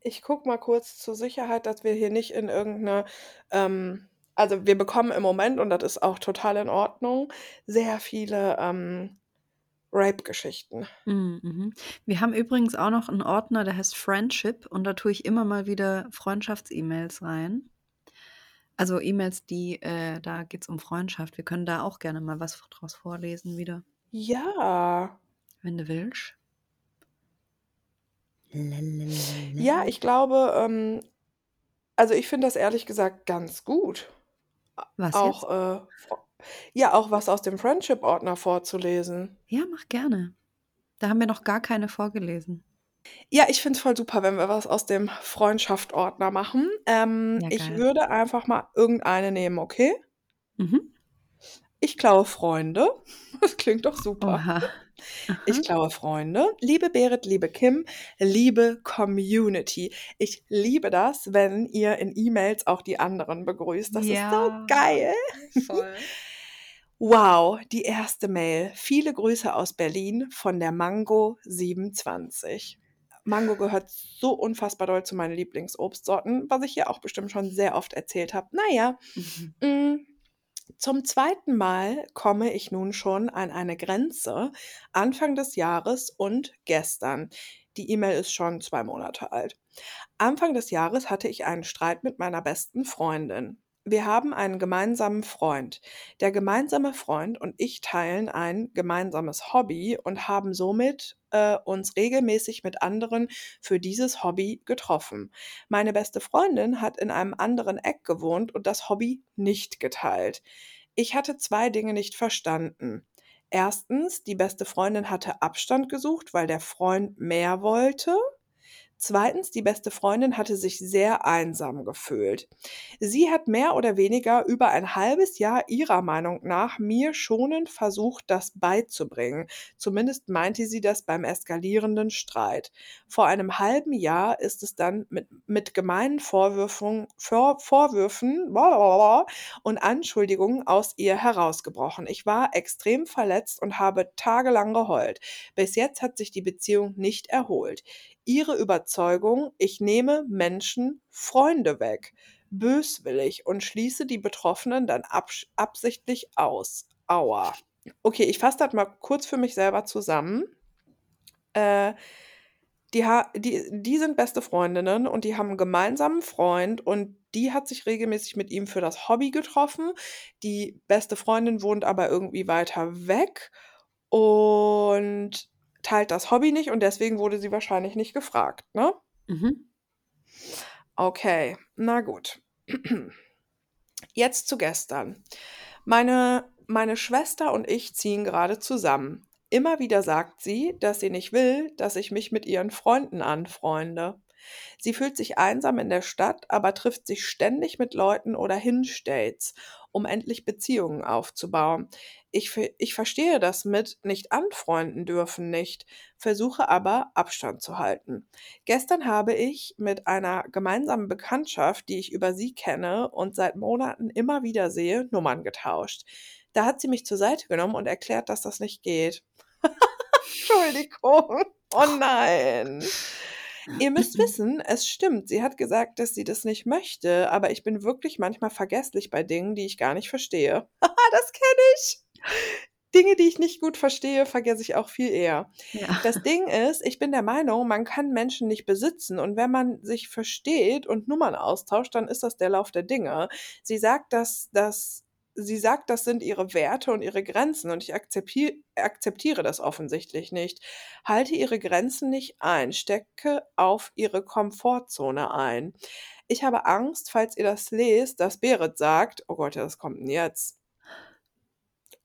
Ich gucke mal kurz zur Sicherheit, dass wir hier nicht in irgendeine, ähm, also wir bekommen im Moment, und das ist auch total in Ordnung, sehr viele ähm, Rape-Geschichten. Mm, Mhm. Wir haben übrigens auch noch einen Ordner, der heißt Friendship und da tue ich immer mal wieder Freundschafts-E-Mails rein. Also E-Mails, die, äh, da geht es um Freundschaft. Wir können da auch gerne mal was draus vorlesen wieder, Ja. wenn du willst. Ja, ich glaube, ähm, also ich finde das ehrlich gesagt ganz gut. Was jetzt? Auch, äh, ja, auch was aus dem Friendship-Ordner vorzulesen. Ja, mach gerne. Da haben wir noch gar keine vorgelesen. Ja, ich finde es voll super, wenn wir was aus dem Freundschaft-Ordner machen. Ähm, Ja, ich würde einfach mal irgendeine nehmen, okay? Mhm. Ich klaue Freunde. Das klingt doch super. Oha. Ich Aha. klaue Freunde. Liebe Berit, liebe Kim, liebe Community. Ich liebe das, wenn ihr in E-Mails auch die anderen begrüßt. Das ist so Ja, geil. voll. Wow, die erste Mail. Viele Grüße aus Berlin von der Mango 27. Mango gehört so unfassbar doll zu meinen Lieblingsobstsorten, was ich hier auch bestimmt schon sehr oft erzählt habe. Naja, Mhm. mm, zum zweiten Mal komme ich nun schon an eine Grenze Anfang des Jahres und gestern. Die E-Mail ist schon zwei Monate alt. Anfang des Jahres hatte ich einen Streit mit meiner besten Freundin. Wir haben einen gemeinsamen Freund. Der gemeinsame Freund und ich teilen ein gemeinsames Hobby und haben somit äh, uns regelmäßig mit anderen für dieses Hobby getroffen. Meine beste Freundin hat in einem anderen Eck gewohnt und das Hobby nicht geteilt. Ich hatte zwei Dinge nicht verstanden. Erstens, die beste Freundin hatte Abstand gesucht, weil der Freund mehr wollte. Zweitens, die beste Freundin hatte sich sehr einsam gefühlt. Sie hat mehr oder weniger über ein halbes Jahr ihrer Meinung nach mir schonend versucht, das beizubringen. Zumindest meinte sie das beim eskalierenden Streit. Vor einem halben Jahr ist es dann mit, mit gemeinen Vorwürfen, Vor, Vorwürfen und Anschuldigungen aus ihr herausgebrochen. Ich war extrem verletzt und habe tagelang geheult. Bis jetzt hat sich die Beziehung nicht erholt ihre Überzeugung, ich nehme Menschen Freunde weg, böswillig und schließe die Betroffenen dann absichtlich aus. Aua. Okay, ich fasse das mal kurz für mich selber zusammen. Äh, die, die, die sind beste Freundinnen und die haben einen gemeinsamen Freund und die hat sich regelmäßig mit ihm für das Hobby getroffen. Die beste Freundin wohnt aber irgendwie weiter weg und teilt das Hobby nicht und deswegen wurde sie wahrscheinlich nicht gefragt, ne? Mhm. Okay, na gut. Jetzt zu gestern. Meine, meine Schwester und ich ziehen gerade zusammen. Immer wieder sagt sie, dass sie nicht will, dass ich mich mit ihren Freunden anfreunde. Sie fühlt sich einsam in der Stadt, aber trifft sich ständig mit Leuten oder Hinstates, um endlich Beziehungen aufzubauen. Ich, ich verstehe das mit nicht anfreunden dürfen nicht, versuche aber Abstand zu halten. Gestern habe ich mit einer gemeinsamen Bekanntschaft, die ich über sie kenne und seit Monaten immer wieder sehe, Nummern getauscht. Da hat sie mich zur Seite genommen und erklärt, dass das nicht geht. Entschuldigung. Oh nein. Ihr müsst wissen, es stimmt. Sie hat gesagt, dass sie das nicht möchte, aber ich bin wirklich manchmal vergesslich bei Dingen, die ich gar nicht verstehe. das kenne ich. Dinge, die ich nicht gut verstehe, vergesse ich auch viel eher. Ja. Das Ding ist, ich bin der Meinung, man kann Menschen nicht besitzen und wenn man sich versteht und Nummern austauscht, dann ist das der Lauf der Dinge. Sie sagt, dass, dass sie sagt, das sind ihre Werte und ihre Grenzen und ich akzeptiere, akzeptiere das offensichtlich nicht. Halte ihre Grenzen nicht ein, stecke auf ihre Komfortzone ein. Ich habe Angst, falls ihr das lest, dass Berit sagt, oh Gott, das kommt denn jetzt?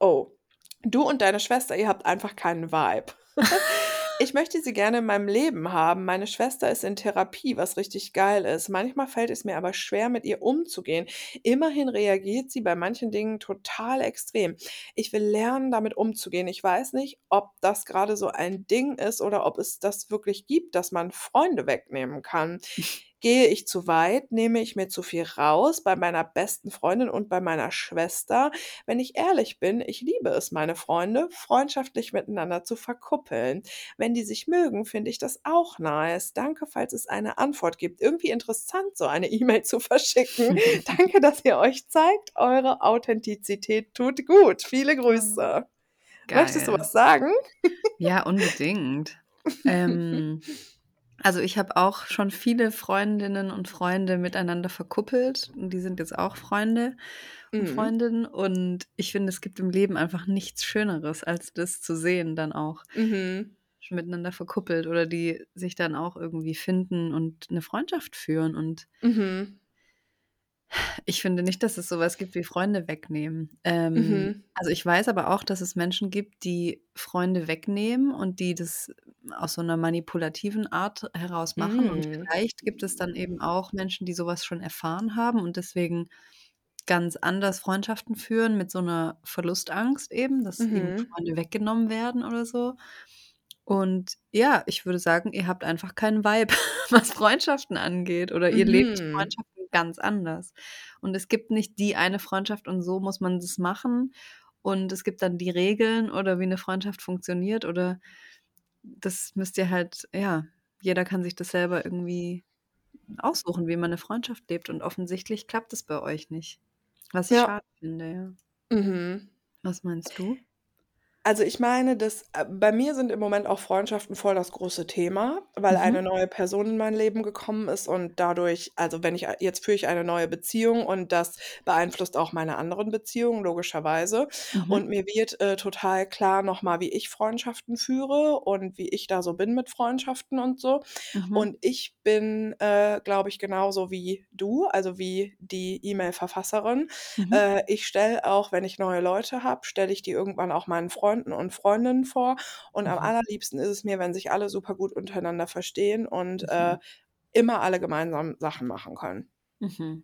Oh, du und deine Schwester, ihr habt einfach keinen Vibe. Ich möchte sie gerne in meinem Leben haben. Meine Schwester ist in Therapie, was richtig geil ist. Manchmal fällt es mir aber schwer, mit ihr umzugehen. Immerhin reagiert sie bei manchen Dingen total extrem. Ich will lernen, damit umzugehen. Ich weiß nicht, ob das gerade so ein Ding ist oder ob es das wirklich gibt, dass man Freunde wegnehmen kann. Gehe ich zu weit, nehme ich mir zu viel raus bei meiner besten Freundin und bei meiner Schwester. Wenn ich ehrlich bin, ich liebe es, meine Freunde freundschaftlich miteinander zu verkuppeln. Wenn die sich mögen, finde ich das auch nice. Danke, falls es eine Antwort gibt. Irgendwie interessant, so eine E-Mail zu verschicken. Danke, dass ihr euch zeigt. Eure Authentizität tut gut. Viele Grüße. Geil. Möchtest du was sagen? Ja, unbedingt. ähm, also ich habe auch schon viele Freundinnen und Freunde miteinander verkuppelt und die sind jetzt auch Freunde und mhm. Freundinnen und ich finde, es gibt im Leben einfach nichts Schöneres, als das zu sehen dann auch. Mhm. Miteinander verkuppelt oder die sich dann auch irgendwie finden und eine Freundschaft führen und mhm. Ich finde nicht, dass es sowas gibt wie Freunde wegnehmen. Ähm, mhm. Also ich weiß aber auch, dass es Menschen gibt, die Freunde wegnehmen und die das aus so einer manipulativen Art heraus machen. Mhm. Und vielleicht gibt es dann eben auch Menschen, die sowas schon erfahren haben und deswegen ganz anders Freundschaften führen mit so einer Verlustangst eben, dass mhm. eben Freunde weggenommen werden oder so. Und ja, ich würde sagen, ihr habt einfach keinen Vibe, was Freundschaften angeht oder ihr lebt mhm. Freundschaften ganz anders. Und es gibt nicht die eine Freundschaft und so muss man das machen. Und es gibt dann die Regeln oder wie eine Freundschaft funktioniert oder das müsst ihr halt, ja, jeder kann sich das selber irgendwie aussuchen, wie man eine Freundschaft lebt. Und offensichtlich klappt es bei euch nicht. Was ich ja. schade finde, ja. Mhm. Was meinst du? Also ich meine, dass äh, bei mir sind im Moment auch Freundschaften voll das große Thema, weil eine Mhm. neue Person in mein Leben gekommen ist und dadurch, also wenn ich jetzt führe ich eine neue Beziehung und das beeinflusst auch meine anderen Beziehungen logischerweise. Und Mhm. mir wird äh, total klar nochmal, wie ich Freundschaften führe und wie ich da so bin mit Freundschaften und so. Mhm. Und ich bin, äh, glaube ich, genauso wie du, also wie die E-Mail-Verfasserin. Mhm. Äh, ich stelle auch, wenn ich neue Leute habe, stelle ich die irgendwann auch meinen Freunden und Freundinnen vor. Und am Mhm. allerliebsten ist es mir, wenn sich alle super gut untereinander verstehen und äh, Mhm. immer alle gemeinsam Sachen machen können. Mhm.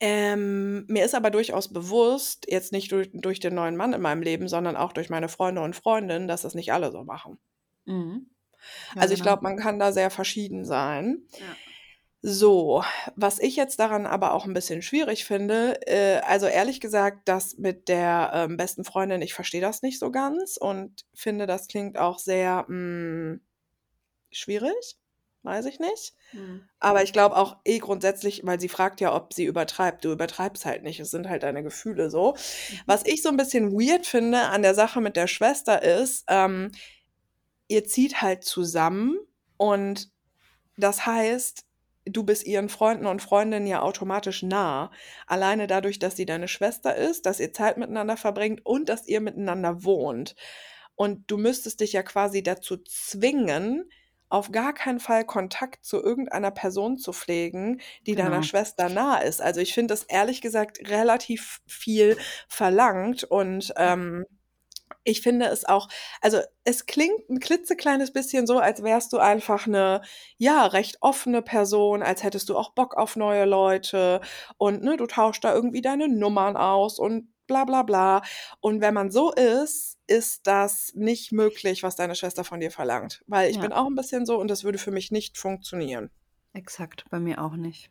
Ähm, mir ist aber durchaus bewusst, jetzt nicht durch, durch den neuen Mann in meinem Leben, sondern auch durch meine Freunde und Freundinnen, dass das nicht alle so machen. Mhm. Ja, Also ich genau. glaube, man kann da sehr verschieden sein. Ja. So, was ich jetzt daran aber auch ein bisschen schwierig finde, äh, also ehrlich gesagt, das mit der ähm, besten Freundin, ich verstehe das nicht so ganz und finde, das klingt auch sehr mh, schwierig. Weiß ich nicht. Mhm. Aber ich glaube auch eh grundsätzlich, weil sie fragt ja, ob sie übertreibt. Du übertreibst halt nicht. Es sind halt deine Gefühle so. Mhm. Was ich so ein bisschen weird finde an der Sache mit der Schwester ist, ähm, ihr zieht halt zusammen und das heißt, du bist ihren Freunden und Freundinnen ja automatisch nah. Alleine dadurch, dass sie deine Schwester ist, dass ihr Zeit miteinander verbringt und dass ihr miteinander wohnt. Und du müsstest dich ja quasi dazu zwingen, auf gar keinen Fall Kontakt zu irgendeiner Person zu pflegen, die deiner Genau. Schwester nah ist. Also ich finde das ehrlich gesagt relativ viel verlangt und ähm, ich finde es auch, also es klingt ein klitzekleines bisschen so, als wärst du einfach eine, ja, recht offene Person, als hättest du auch Bock auf neue Leute und ne, du tauschst da irgendwie deine Nummern aus und bla bla bla. Und wenn man so ist, ist das nicht möglich, was deine Schwester von dir verlangt. Weil ich Ja. bin auch ein bisschen so und das würde für mich nicht funktionieren. Exakt, bei mir auch nicht.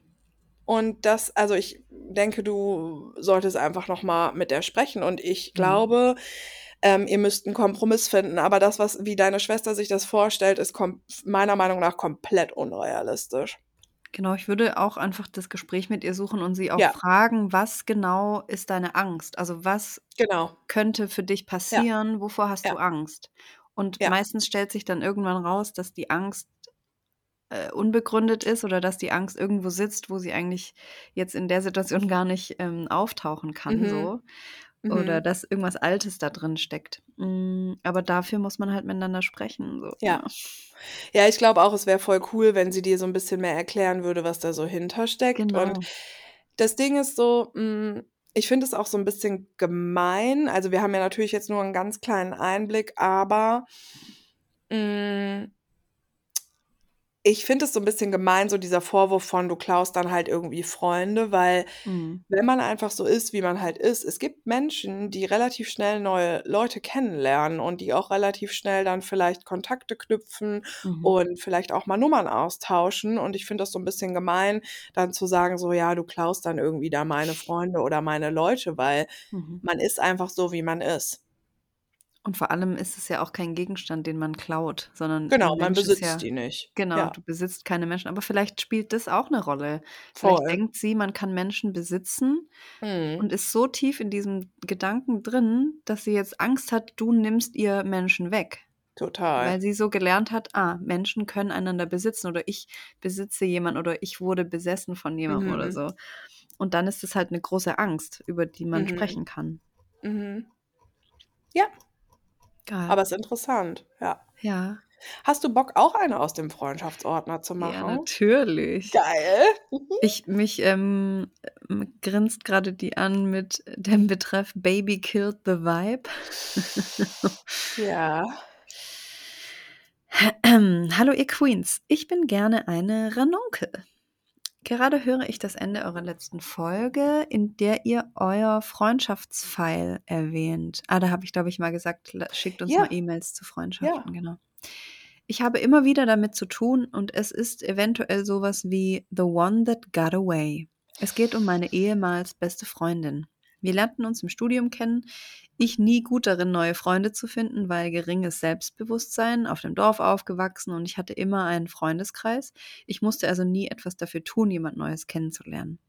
Und das, also ich denke, du solltest einfach noch mal mit der sprechen. Und ich Mhm. glaube, ähm, ihr müsst einen Kompromiss finden. Aber das, was wie deine Schwester sich das vorstellt, ist meiner Meinung nach komplett unrealistisch. Genau, ich würde auch einfach das Gespräch mit ihr suchen und sie auch Ja. fragen, was genau ist deine Angst? Also was Genau. könnte für dich passieren? Wovor hast du Ja. Angst? Und Ja. meistens stellt sich dann irgendwann raus, dass die Angst äh, unbegründet ist oder dass die Angst irgendwo sitzt, wo sie eigentlich jetzt in der Situation gar nicht ähm, auftauchen kann, Mhm. so. Oder Mhm. dass irgendwas Altes da drin steckt. Mm, Aber dafür muss man halt miteinander sprechen. So. Ja. Ja, ich glaube auch, es wäre voll cool, wenn sie dir so ein bisschen mehr erklären würde, was da so hintersteckt. Genau. Und das Ding ist so, hm, ich finde es auch so ein bisschen gemein. Also, wir haben ja natürlich jetzt nur einen ganz kleinen Einblick, aber, hm ich finde es so ein bisschen gemein, so dieser Vorwurf von: „Du klaust dann halt irgendwie Freunde“, weil Mhm. wenn man einfach so ist, wie man halt ist es gibt Menschen, die relativ schnell neue Leute kennenlernen und die auch relativ schnell dann vielleicht Kontakte knüpfen Mhm. und vielleicht auch mal Nummern austauschen. Und ich finde das so ein bisschen gemein, dann zu sagen so: „Ja, du klaust dann irgendwie da meine Freunde oder meine Leute“, weil Mhm. man ist einfach so, wie man ist. Und vor allem ist es ja auch kein Gegenstand, den man klaut, sondern Genau, man besitzt ja die nicht. genau, Ja, du besitzt keine Menschen, aber vielleicht spielt das auch 'ne Rolle. Vielleicht voll. denkt sie, man kann Menschen besitzen Mhm. und ist so tief in diesem Gedanken drin, dass sie jetzt Angst hat, du nimmst ihr Menschen weg. Total. Weil sie so gelernt hat, ah, Menschen können einander besitzen oder ich besitze jemanden oder ich wurde besessen von jemandem oder Mhm. so. Und dann ist es halt 'ne große Angst, über die man Mhm. sprechen kann. Mhm. Ja. Geil. Aber ist interessant, ja. Ja. Hast du Bock, auch eine aus dem Freundschaftsordner zu Ja, machen? natürlich. Geil. Ich mich, ähm, ähm, grinst grade die an mit dem Betreff „Baby killed the vibe“. Ja. Hallo ihr Queens, ich bin gerne eine Ranunkel. Gerade höre ich das Ende eurer letzten Folge, in der ihr euer Freundschaftsfeil erwähnt. Ah, da habe ich, glaube ich, mal gesagt, schickt uns mal Ja. E-Mails zu Ja. Freundschaften, genau. Ich habe immer wieder damit zu tun und es ist eventuell so was wie „The One That Got Away“. Es geht um meine ehemals beste Freundin. Wir lernten uns im Studium kennen. Ich nie gut darin, neue Freunde zu finden, weil geringes Selbstbewusstsein, auf dem Dorf aufgewachsen und ich hatte immer einen Freundeskreis. Ich musste also nie etwas dafür tun, jemand Neues kennenzulernen.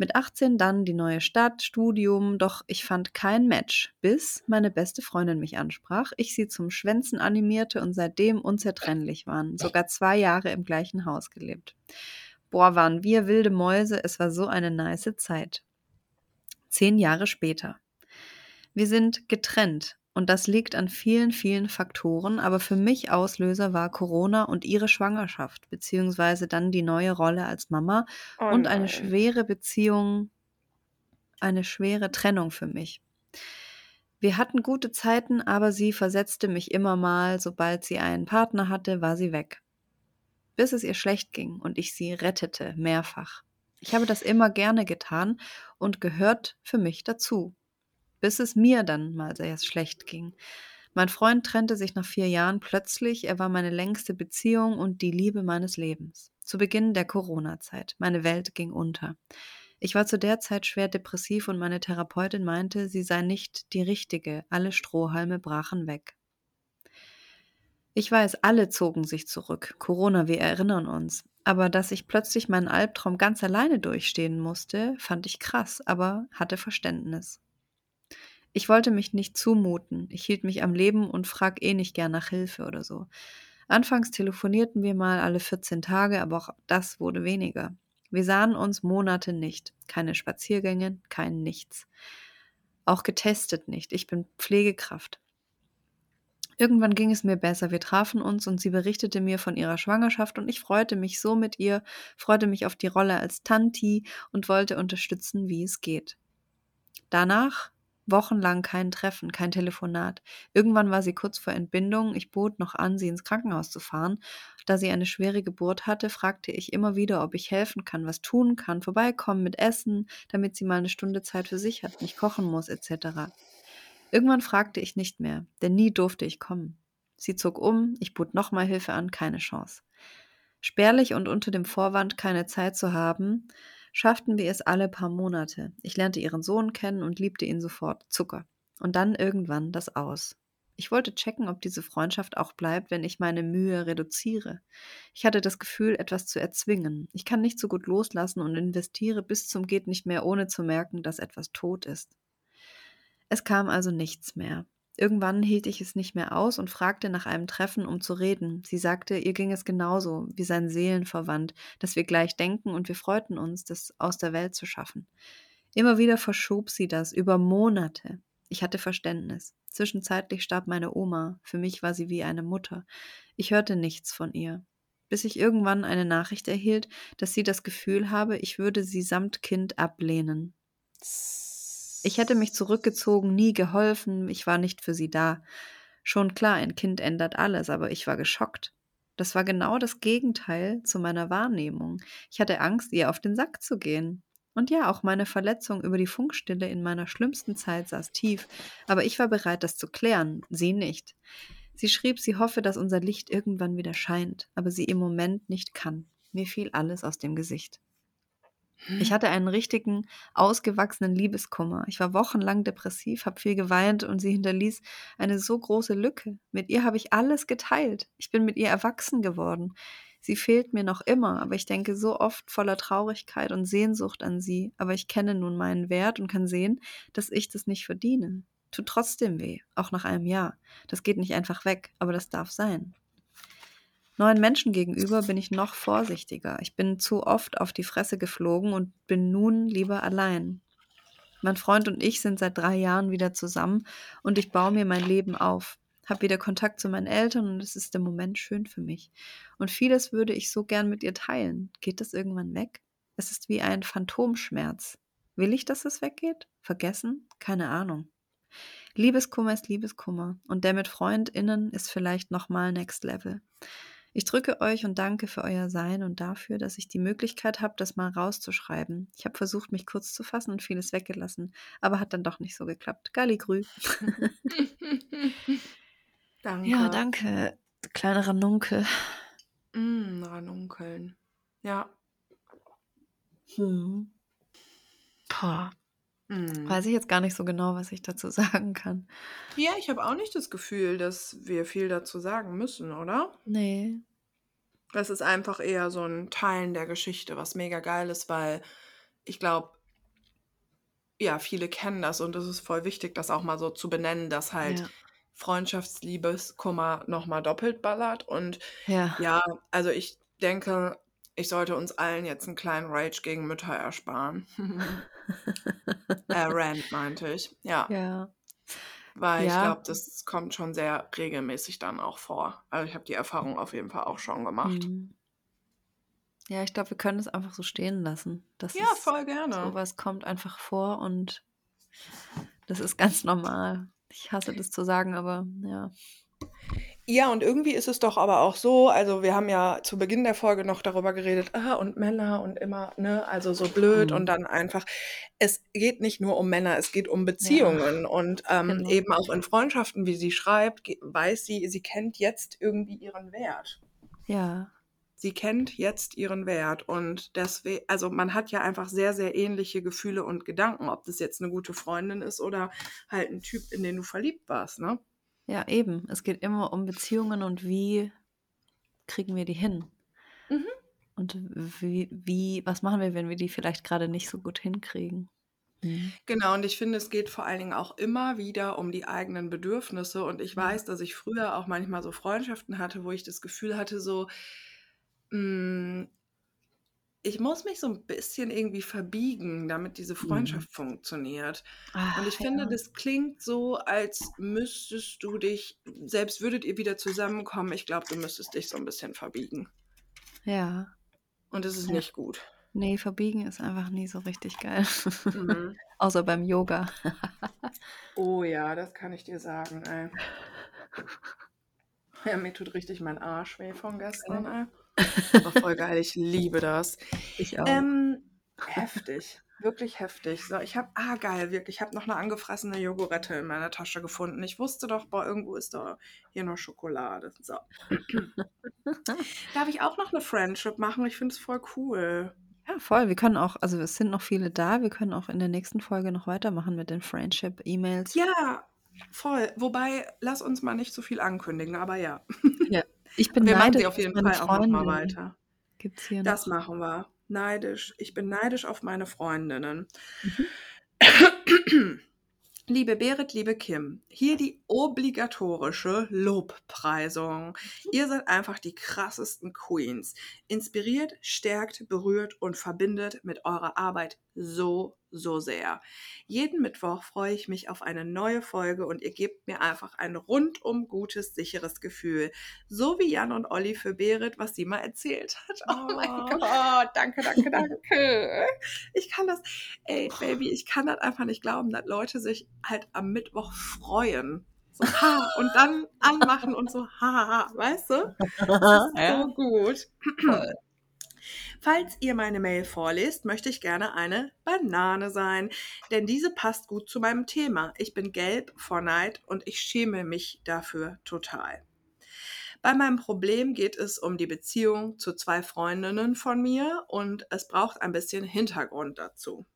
Mit 18 dann die neue Stadt, Studium, doch ich fand kein Match, bis meine beste Freundin mich ansprach, ich sie zum Schwänzen animierte und seitdem unzertrennlich waren, sogar zwei Jahre im gleichen Haus gelebt. Boah, waren wir wilde Mäuse, es war so eine nice Zeit. Zehn Jahre später. Wir sind getrennt und das liegt an vielen, vielen Faktoren, aber für mich Auslöser war Corona und ihre Schwangerschaft, beziehungsweise dann die neue Rolle als Mama oh und eine schwere Beziehung, eine schwere Trennung für mich. Wir hatten gute Zeiten, aber sie versetzte mich immer mal, sobald sie einen Partner hatte, war sie weg. Bis es ihr schlecht ging und ich sie rettete, mehrfach. Ich habe das immer gerne getan und gehört für mich dazu bis es mir dann mal sehr schlecht ging. Mein Freund trennte sich nach vier Jahren plötzlich. Er war meine längste Beziehung und die Liebe meines Lebens. Zu Beginn der Corona-Zeit. Meine Welt ging unter. Ich war zu der Zeit schwer depressiv und meine Therapeutin meinte, sie sei nicht die richtige. Alle Strohhalme brachen weg. Ich weiß, alle zogen sich zurück. Corona, wir erinnern uns. Aber dass ich plötzlich meinen Albtraum ganz alleine durchstehen musste, fand ich krass, aber hatte Verständnis. Ich wollte mich nicht zumuten. Ich hielt mich am Leben und frag eh nicht gern nach Hilfe oder so. Anfangs telefonierten wir mal alle 14 Tage, aber auch das wurde weniger. Wir sahen uns Monate nicht. Keine Spaziergänge, kein Nichts. Auch getestet nicht. Ich bin Pflegekraft. Irgendwann ging es mir besser. Wir trafen uns und sie berichtete mir von ihrer Schwangerschaft und ich freute mich so mit ihr, freute mich auf die Rolle als Tanti und wollte unterstützen, wie es geht. Danach Wochenlang kein Treffen, kein Telefonat. Irgendwann war sie kurz vor Entbindung. Ich bot noch an, sie ins Krankenhaus zu fahren. Da sie eine schwere Geburt hatte, fragte ich immer wieder, ob ich helfen kann, was tun kann, vorbeikommen mit Essen, damit sie mal eine Stunde Zeit für sich hat, nicht kochen muss, etc. Irgendwann fragte ich nicht mehr, denn nie durfte ich kommen. Sie zog um, ich bot nochmal Hilfe an, keine Chance. Spärlich und unter dem Vorwand, keine Zeit zu haben, schafften wir es alle paar Monate. Ich lernte ihren Sohn kennen und liebte ihn sofort. Zucker. Und dann irgendwann das Aus. Ich wollte checken, ob diese Freundschaft auch bleibt, wenn ich meine Mühe reduziere. Ich hatte das Gefühl, etwas zu erzwingen. Ich kann nicht so gut loslassen und investiere bis zum geht nicht mehr, ohne zu merken, dass etwas tot ist. Es kam also nichts mehr. Irgendwann hielt ich es nicht mehr aus und fragte nach einem Treffen, um zu reden. Sie sagte, ihr ging es genauso wie sein Seelenverwandt, dass wir gleich denken und wir freuten uns, das aus der Welt zu schaffen. Immer wieder verschob sie das über Monate. Ich hatte Verständnis. Zwischenzeitlich starb meine Oma. Für mich war sie wie eine Mutter. Ich hörte nichts von ihr. Bis ich irgendwann eine Nachricht erhielt, dass sie das Gefühl habe, ich würde sie samt Kind ablehnen. Ich hätte mich zurückgezogen, nie geholfen, ich war nicht für sie da. Schon klar, ein Kind ändert alles, aber ich war geschockt. Das war genau das Gegenteil zu meiner Wahrnehmung. Ich hatte Angst, ihr auf den Sack zu gehen. Und ja, auch meine Verletzung über die Funkstille in meiner schlimmsten Zeit saß tief, aber ich war bereit, das zu klären, sie nicht. Sie schrieb, sie hoffe, dass unser Licht irgendwann wieder scheint, aber sie im Moment nicht kann. Mir fiel alles aus dem Gesicht. Ich hatte einen richtigen, ausgewachsenen Liebeskummer. Ich war wochenlang depressiv, habe viel geweint und sie hinterließ eine so große Lücke. Mit ihr habe ich alles geteilt. Ich bin mit ihr erwachsen geworden. Sie fehlt mir noch immer, aber ich denke so oft voller Traurigkeit und Sehnsucht an sie. Aber ich kenne nun meinen Wert und kann sehen, dass ich das nicht verdiene. Tut trotzdem weh, auch nach einem Jahr. Das geht nicht einfach weg, aber das darf sein. Neuen Menschen gegenüber bin ich noch vorsichtiger. Ich bin zu oft auf die Fresse geflogen und bin nun lieber allein. Mein Freund und ich sind seit drei Jahren wieder zusammen und ich baue mir mein Leben auf. Hab wieder Kontakt zu meinen Eltern und es ist im Moment schön für mich. Und vieles würde ich so gern mit ihr teilen. Geht das irgendwann weg? Es ist wie ein Phantomschmerz. Will ich, dass es weggeht? Vergessen? Keine Ahnung. Liebeskummer ist Liebeskummer und der mit FreundInnen ist vielleicht nochmal Next Level. Ich drücke euch und danke für euer Sein und dafür, dass ich die Möglichkeit habe, das mal rauszuschreiben. Ich habe versucht, mich kurz zu fassen und vieles weggelassen, aber hat dann doch nicht so geklappt. Galligrü. danke. Ja, danke, kleine Ranunkel. Mm, Ranunkeln. Ja. Hm. Boah. Mm. Weiß ich jetzt gar nicht so genau, was ich dazu sagen kann. Ja, ich habe auch nicht das Gefühl, dass wir viel dazu sagen müssen, oder? Nee. Das ist einfach eher so ein Teilen der Geschichte, was mega geil ist, weil ich glaube, ja, viele kennen das und es ist voll wichtig, das auch mal so zu benennen, dass halt Ja. Freundschaftsliebeskummer noch mal doppelt ballert und Ja. ja, also ich denke, ich sollte uns allen jetzt einen kleinen Rage gegen Mütter ersparen. Äh, Rant meinte ich, ja. Ja. Weil ich Ja. glaube, das kommt schon sehr regelmäßig dann auch vor. Also, ich habe die Erfahrung auf jeden Fall auch schon gemacht. Mhm. Ja, ich glaube, wir können es einfach so stehen lassen. Das Ja, ist voll gerne. so was kommt einfach vor und das ist ganz normal. Ich hasse das zu sagen, aber ja. Ja, und irgendwie ist es doch aber auch so, also wir haben ja zu Beginn der Folge noch darüber geredet, ah, und Männer und immer, ne, also so blöd und Mhm. dann einfach, es geht nicht nur um Männer, es geht um Beziehungen und ähm, Genau. eben auch in Freundschaften, wie sie schreibt, weiß sie, sie kennt jetzt irgendwie ihren Wert. Ja. Sie kennt jetzt ihren Wert und deswegen, also man hat ja einfach sehr, sehr ähnliche Gefühle und Gedanken, ob das jetzt eine gute Freundin ist oder halt ein Typ, in den du verliebt warst, ne? Ja, eben. Es geht immer um Beziehungen und wie kriegen wir die hin? Mhm. Und wie, wie, was machen wir, wenn wir die vielleicht gerade nicht so gut hinkriegen? Mhm. Genau, und ich finde, es geht vor allen Dingen auch immer wieder um die eigenen Bedürfnisse. Und ich Ja. weiß, dass ich früher auch manchmal so Freundschaften hatte, wo ich das Gefühl hatte, so, mh, ich muss mich so ein bisschen irgendwie verbiegen, damit diese Mhm. Freundschaft funktioniert. Und Ah, ich finde, ja. das klingt so, als müsstest du dich, selbst würdet ihr wieder zusammenkommen, ich glaube, du müsstest dich so ein bisschen verbiegen. Ja. Und das ist Ja. nicht gut. Nee, verbiegen ist einfach nie so richtig geil. Mhm. Außer beim Yoga. Oh ja, das kann ich dir sagen, ey. Ja, mir tut richtig mein Arsch weh von gestern, ey. Aber voll geil, ich liebe das. Ich auch. Ähm, heftig, wirklich heftig. So, ich habe, ah geil, wirklich, ich habe noch eine angefressene Jogurette in meiner Tasche gefunden. Ich wusste doch, boah, irgendwo ist da hier noch Schokolade. So. Darf ich auch noch eine Friendship machen? Ich finde es voll cool. Ja, voll. Wir können auch, also es sind noch viele da. Wir können auch in der nächsten Folge noch weitermachen mit den Friendship-E-Mails. Ja, voll. Wobei, lass uns mal nicht so viel ankündigen, aber ja. Ich bin Wir machen neidisch sie auf jeden Fall auch nochmal weiter. Gibt's hier Das noch? machen wir. Neidisch. Ich bin neidisch auf meine Freundinnen. Mhm. Liebe Berit, liebe Kim, hier die obligatorische Lobpreisung. Ihr seid einfach die krassesten Queens. Inspiriert, stärkt, berührt und verbindet mit eurer Arbeit so, so sehr. Jeden Mittwoch freue ich mich auf eine neue Folge und ihr gebt mir einfach ein rundum gutes, sicheres Gefühl. So wie Jan und Olli für Berit, was sie mal erzählt hat. Oh mein Oh. Gott, danke, danke, danke. Ich kann das, ey, Baby, ich kann das einfach nicht glauben, dass Leute sich halt am Mittwoch freuen. So, ha, und dann anmachen und so, ha, ha, ha, weißt du? Das ist so gut. Falls ihr meine Mail vorlest, möchte ich gerne eine Banane sein, denn diese passt gut zu meinem Thema. Ich bin gelb vor Neid und ich schäme mich dafür total. Bei meinem Problem geht es um die Beziehung zu zwei Freundinnen von mir und es braucht ein bisschen Hintergrund dazu.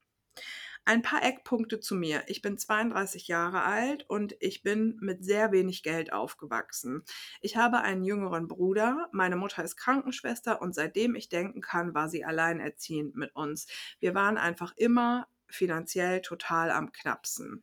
Ein paar Eckpunkte zu mir. Ich bin 32 Jahre alt und ich bin mit sehr wenig Geld aufgewachsen. Ich habe einen jüngeren Bruder, meine Mutter ist Krankenschwester und seitdem ich denken kann, war sie alleinerziehend mit uns. Wir waren einfach immer finanziell total am knappsten.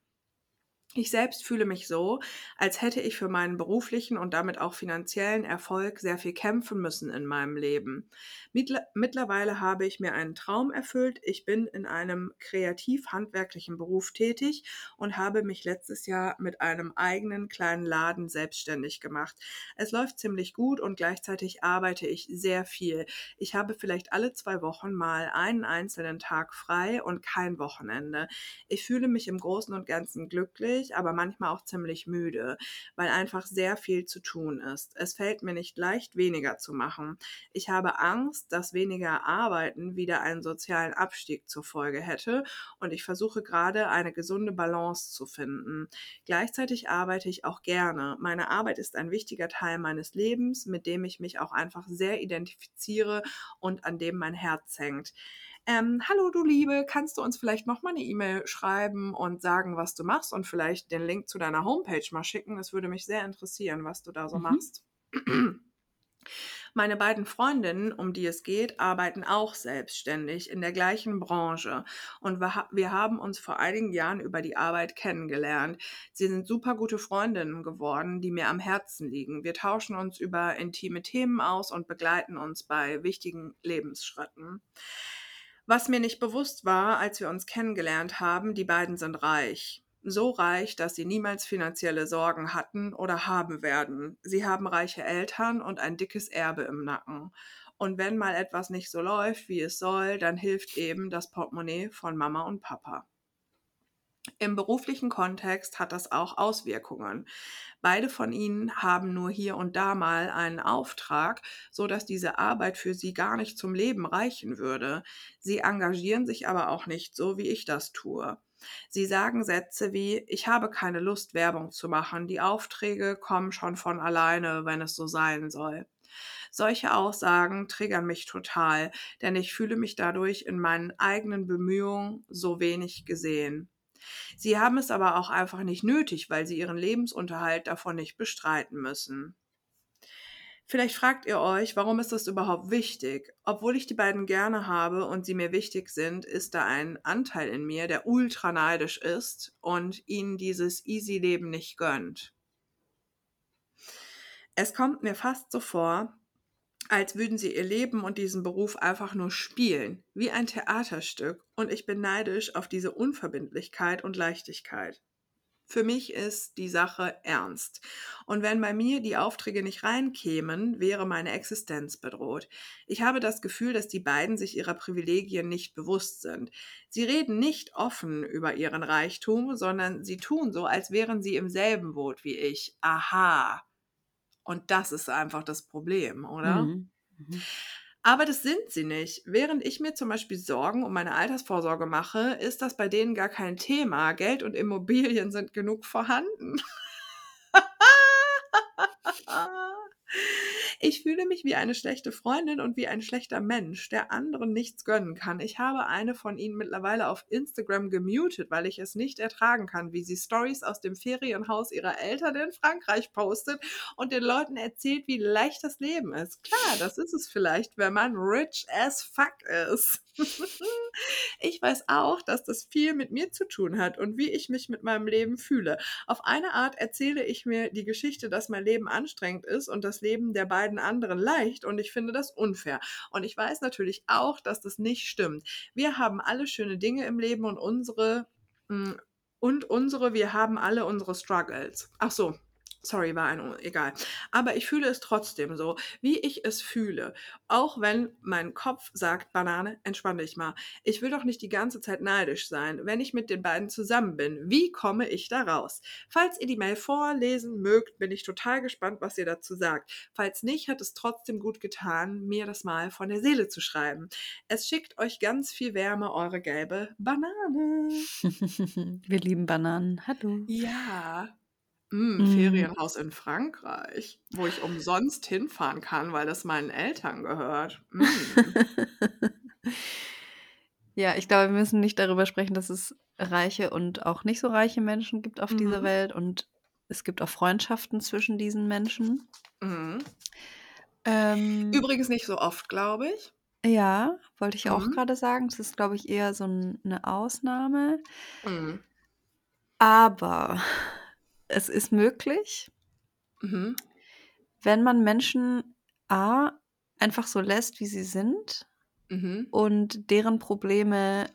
Ich selbst fühle mich so, als hätte ich für meinen beruflichen und damit auch finanziellen Erfolg sehr viel kämpfen müssen in meinem Leben. Mittler mittlerweile habe ich mir einen Traum erfüllt. Ich bin in einem kreativ-handwerklichen Beruf tätig und habe mich letztes Jahr mit einem eigenen kleinen Laden selbstständig gemacht. Es läuft ziemlich gut und gleichzeitig arbeite ich sehr viel. Ich habe vielleicht alle zwei Wochen mal einen einzelnen Tag frei und kein Wochenende. Ich fühle mich im Großen und Ganzen glücklich, aber manchmal auch ziemlich müde, weil einfach sehr viel zu tun ist. Es fällt mir nicht leicht, weniger zu machen. Ich habe Angst, dass weniger Arbeiten wieder einen sozialen Abstieg zur Folge hätte und ich versuche gerade eine gesunde Balance zu finden. Gleichzeitig arbeite ich auch gerne. Meine Arbeit ist ein wichtiger Teil meines Lebens, mit dem ich mich auch einfach sehr identifiziere und an dem mein Herz hängt. Ähm, hallo du Liebe, kannst du uns vielleicht nochmal eine E-Mail schreiben und sagen, was du machst und vielleicht den Link zu deiner Homepage mal schicken? Das würde mich sehr interessieren, was du da so Mhm. machst. Meine beiden Freundinnen, um die es geht, arbeiten auch selbstständig in der gleichen Branche und wir haben uns vor einigen Jahren über die Arbeit kennengelernt. Sie sind super gute Freundinnen geworden, die mir am Herzen liegen. Wir tauschen uns über intime Themen aus und begleiten uns bei wichtigen Lebensschritten. Was mir nicht bewusst war, als wir uns kennengelernt haben, die beiden sind reich so reich, dass sie niemals finanzielle Sorgen hatten oder haben werden. Sie haben reiche Eltern und ein dickes Erbe im Nacken. Und wenn mal etwas nicht so läuft, wie es soll, dann hilft eben das Portemonnaie von Mama und Papa. Im beruflichen Kontext hat das auch Auswirkungen. Beide von ihnen haben nur hier und da mal einen Auftrag, so dass diese Arbeit für sie gar nicht zum Leben reichen würde. Sie engagieren sich aber auch nicht so, wie ich das tue. Sie sagen Sätze wie Ich habe keine Lust, Werbung zu machen, die Aufträge kommen schon von alleine, wenn es so sein soll. Solche Aussagen triggern mich total, denn ich fühle mich dadurch in meinen eigenen Bemühungen so wenig gesehen. Sie haben es aber auch einfach nicht nötig, weil sie ihren Lebensunterhalt davon nicht bestreiten müssen. Vielleicht fragt ihr euch, warum ist das überhaupt wichtig? Obwohl ich die beiden gerne habe und sie mir wichtig sind, ist da ein Anteil in mir, der ultra neidisch ist und ihnen dieses Easy-Leben nicht gönnt. Es kommt mir fast so vor, als würden sie ihr Leben und diesen Beruf einfach nur spielen, wie ein Theaterstück, und ich bin neidisch auf diese Unverbindlichkeit und Leichtigkeit. Für mich ist die Sache ernst. Und wenn bei mir die Aufträge nicht reinkämen, wäre meine Existenz bedroht. Ich habe das Gefühl, dass die beiden sich ihrer Privilegien nicht bewusst sind. Sie reden nicht offen über ihren Reichtum, sondern sie tun so, als wären sie im selben Boot wie ich. Aha. Und das ist einfach das Problem, oder? Mhm. Mhm. Aber das sind sie nicht. Während ich mir zum Beispiel Sorgen um meine Altersvorsorge mache, ist das bei denen gar kein Thema. Geld und Immobilien sind genug vorhanden. Ich fühle mich wie eine schlechte Freundin und wie ein schlechter Mensch, der anderen nichts gönnen kann. Ich habe eine von ihnen mittlerweile auf Instagram gemutet, weil ich es nicht ertragen kann, wie sie Stories aus dem Ferienhaus ihrer Eltern in Frankreich postet und den Leuten erzählt, wie leicht das Leben ist. Klar, das ist es vielleicht, wenn man rich as fuck ist. ich weiß auch, dass das viel mit mir zu tun hat und wie ich mich mit meinem Leben fühle. Auf eine Art erzähle ich mir die Geschichte, dass mein Leben anstrengend ist und das Leben der beiden anderen leicht und ich finde das unfair. Und ich weiß natürlich auch, dass das nicht stimmt. Wir haben alle schöne Dinge im Leben und unsere hm, und unsere, wir haben alle unsere Struggles. Ach so, Sorry, war ein, egal. Aber ich fühle es trotzdem so, wie ich es fühle. Auch wenn mein Kopf sagt, Banane, entspann dich mal. Ich will doch nicht die ganze Zeit neidisch sein, wenn ich mit den beiden zusammen bin. Wie komme ich da raus? Falls ihr die Mail vorlesen mögt, bin ich total gespannt, was ihr dazu sagt. Falls nicht, hat es trotzdem gut getan, mir das mal von der Seele zu schreiben. Es schickt euch ganz viel Wärme, eure gelbe Banane. Wir lieben Bananen. Hallo. Ja. Mm. Ferienhaus in Frankreich, wo ich umsonst hinfahren kann, weil das meinen Eltern gehört. Mm. Ja, ich glaube, wir müssen nicht darüber sprechen, dass es reiche und auch nicht so reiche Menschen gibt auf dieser mhm. Welt und es gibt auch Freundschaften zwischen diesen Menschen. Mhm. Ähm, Übrigens nicht so oft, glaube ich. ja, wollte ich auch Mhm. gerade sagen. Das ist, glaube ich, eher so 'n 'ne Ausnahme. Mhm. Aber es ist möglich, mhm. wenn man Menschen A einfach so lässt, wie sie sind mhm. und deren Probleme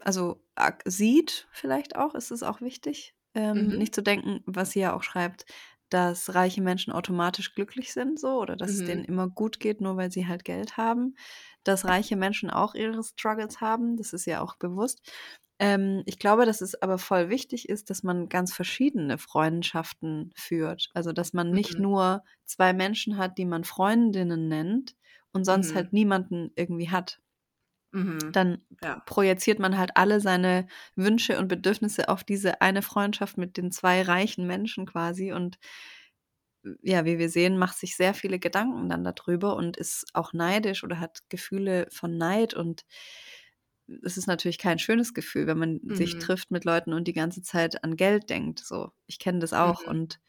also sieht vielleicht auch, ist es auch wichtig, ähm, mhm. nicht zu denken, was sie ja auch schreibt, dass reiche Menschen automatisch glücklich sind, so oder dass mhm. es denen immer gut geht, nur weil sie halt Geld haben. Dass reiche Menschen auch ihre Struggles haben, das ist ja auch bewusst. Ähm, ich glaube, dass es aber voll wichtig ist, dass man ganz verschiedene Freundschaften führt. Also, dass man nicht mhm. nur zwei Menschen hat, die man Freundinnen nennt und sonst mhm. halt niemanden irgendwie hat. Mhm. Dann ja. projiziert man halt alle seine Wünsche und Bedürfnisse auf diese eine Freundschaft mit den zwei reichen Menschen quasi und ja, wie wir sehen, macht sich sehr viele Gedanken dann darüber und ist auch neidisch oder hat Gefühle von Neid und es ist natürlich kein schönes Gefühl, wenn man mhm. sich trifft mit Leuten und die ganze Zeit an Geld denkt. So, ich kenne das auch. Mhm. Und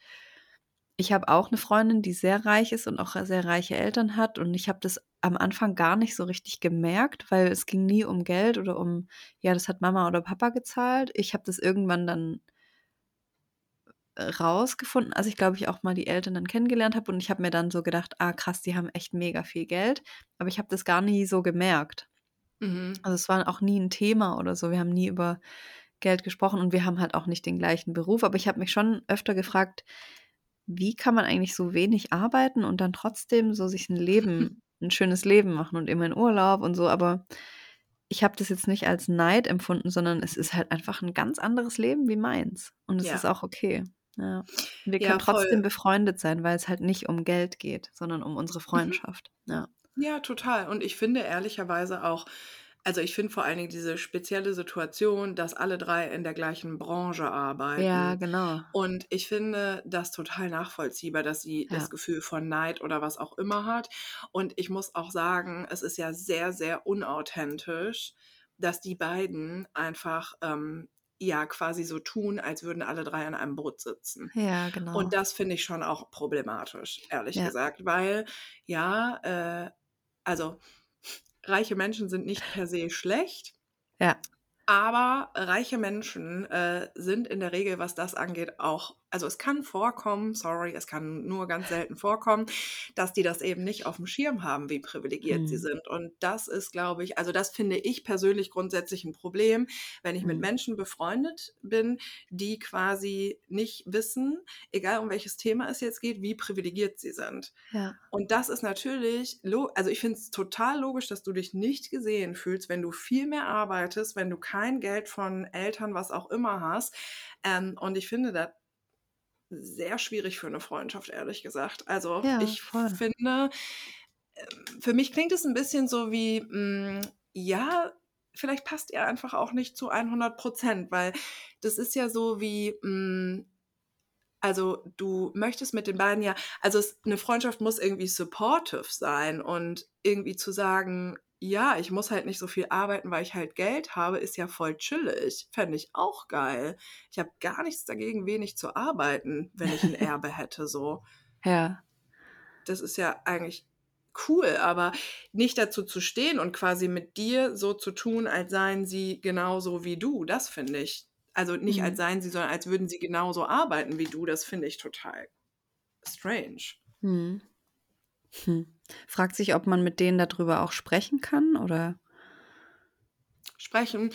ich habe auch eine Freundin, die sehr reich ist und auch sehr reiche Eltern hat. Und ich habe das am Anfang gar nicht so richtig gemerkt, weil es ging nie um Geld oder um, ja, das hat Mama oder Papa gezahlt. Ich habe das irgendwann dann äh, rausgefunden, als ich glaube ich auch mal die Eltern dann kennengelernt habe und ich habe mir dann so gedacht, ah krass, die haben echt mega viel Geld, aber ich habe das gar nie so gemerkt. Mhm. Also es war auch nie ein Thema oder so. Wir haben nie über Geld gesprochen und wir haben halt auch nicht den gleichen Beruf, aber ich habe mich schon öfter gefragt, wie kann man eigentlich so wenig arbeiten und dann trotzdem so sich ein Leben, ein schönes Leben machen und immer in Urlaub und so, aber ich habe das jetzt nicht als Neid empfunden, sondern es ist halt einfach ein ganz anderes Leben wie meins und es ja. ist auch okay. Ja. Wir können ja, trotzdem befreundet sein, weil es halt nicht um Geld geht, sondern um unsere mhm. Freundschaft. Mhm. Ja. Ja, total. Und ich finde ehrlicherweise auch, also ich finde vor allen Dingen diese spezielle Situation, dass alle drei in der gleichen Branche arbeiten. Ja, genau. Und ich finde das total nachvollziehbar, dass sie ja. das Gefühl von Neid oder was auch immer hat. Und ich muss auch sagen, es ist ja sehr, sehr unauthentisch, dass die beiden einfach ähm, ja quasi so tun, als würden alle drei an einem Boot sitzen. Ja, genau. Und das finde ich schon auch problematisch, ehrlich ja. gesagt, weil ja, äh, also reiche Menschen sind nicht per se schlecht. Ja. Aber reiche Menschen äh, sind in der Regel, was das angeht, auch also es kann vorkommen, sorry, es kann nur ganz selten vorkommen, dass die das eben nicht auf dem Schirm haben, wie privilegiert mhm. sie sind. Und das ist, glaube ich, also das finde ich persönlich grundsätzlich ein Problem, wenn ich mhm. mit Menschen befreundet bin, die quasi nicht wissen, egal um welches Thema es jetzt geht, wie privilegiert sie sind. Ja. Und das ist natürlich, also ich finde es total logisch, dass du dich nicht gesehen fühlst, wenn du viel mehr arbeitest, wenn du kein Geld von Eltern, was auch immer hast. Ähm, und ich finde, das sehr schwierig für eine Freundschaft, ehrlich gesagt. Also ja, ich voll. finde, ähm, für mich klingt es ein bisschen so wie, mh, hm, ja, vielleicht passt ihr einfach auch nicht zu 100 Prozent, weil das ist ja so wie, mh, hm, also du möchtest mit den beiden ja, also es, eine Freundschaft muss irgendwie supportive sein und irgendwie zu sagen, ja, ich muss halt nicht so viel arbeiten, weil ich halt Geld habe, ist ja voll chillig. Fände ich auch geil. Ich habe gar nichts dagegen, wenig zu arbeiten, wenn ich ein Erbe hätte, so. Ja. Das ist ja eigentlich cool, aber nicht dazu zu stehen und quasi mit dir so zu tun, als seien sie genauso wie du, das finde ich. Also nicht mhm. als seien sie, sondern als würden sie genauso arbeiten wie du, das finde ich total strange. Mhm. Hm. Fragt sich, ob man mit denen darüber auch sprechen kann oder? Sprechen,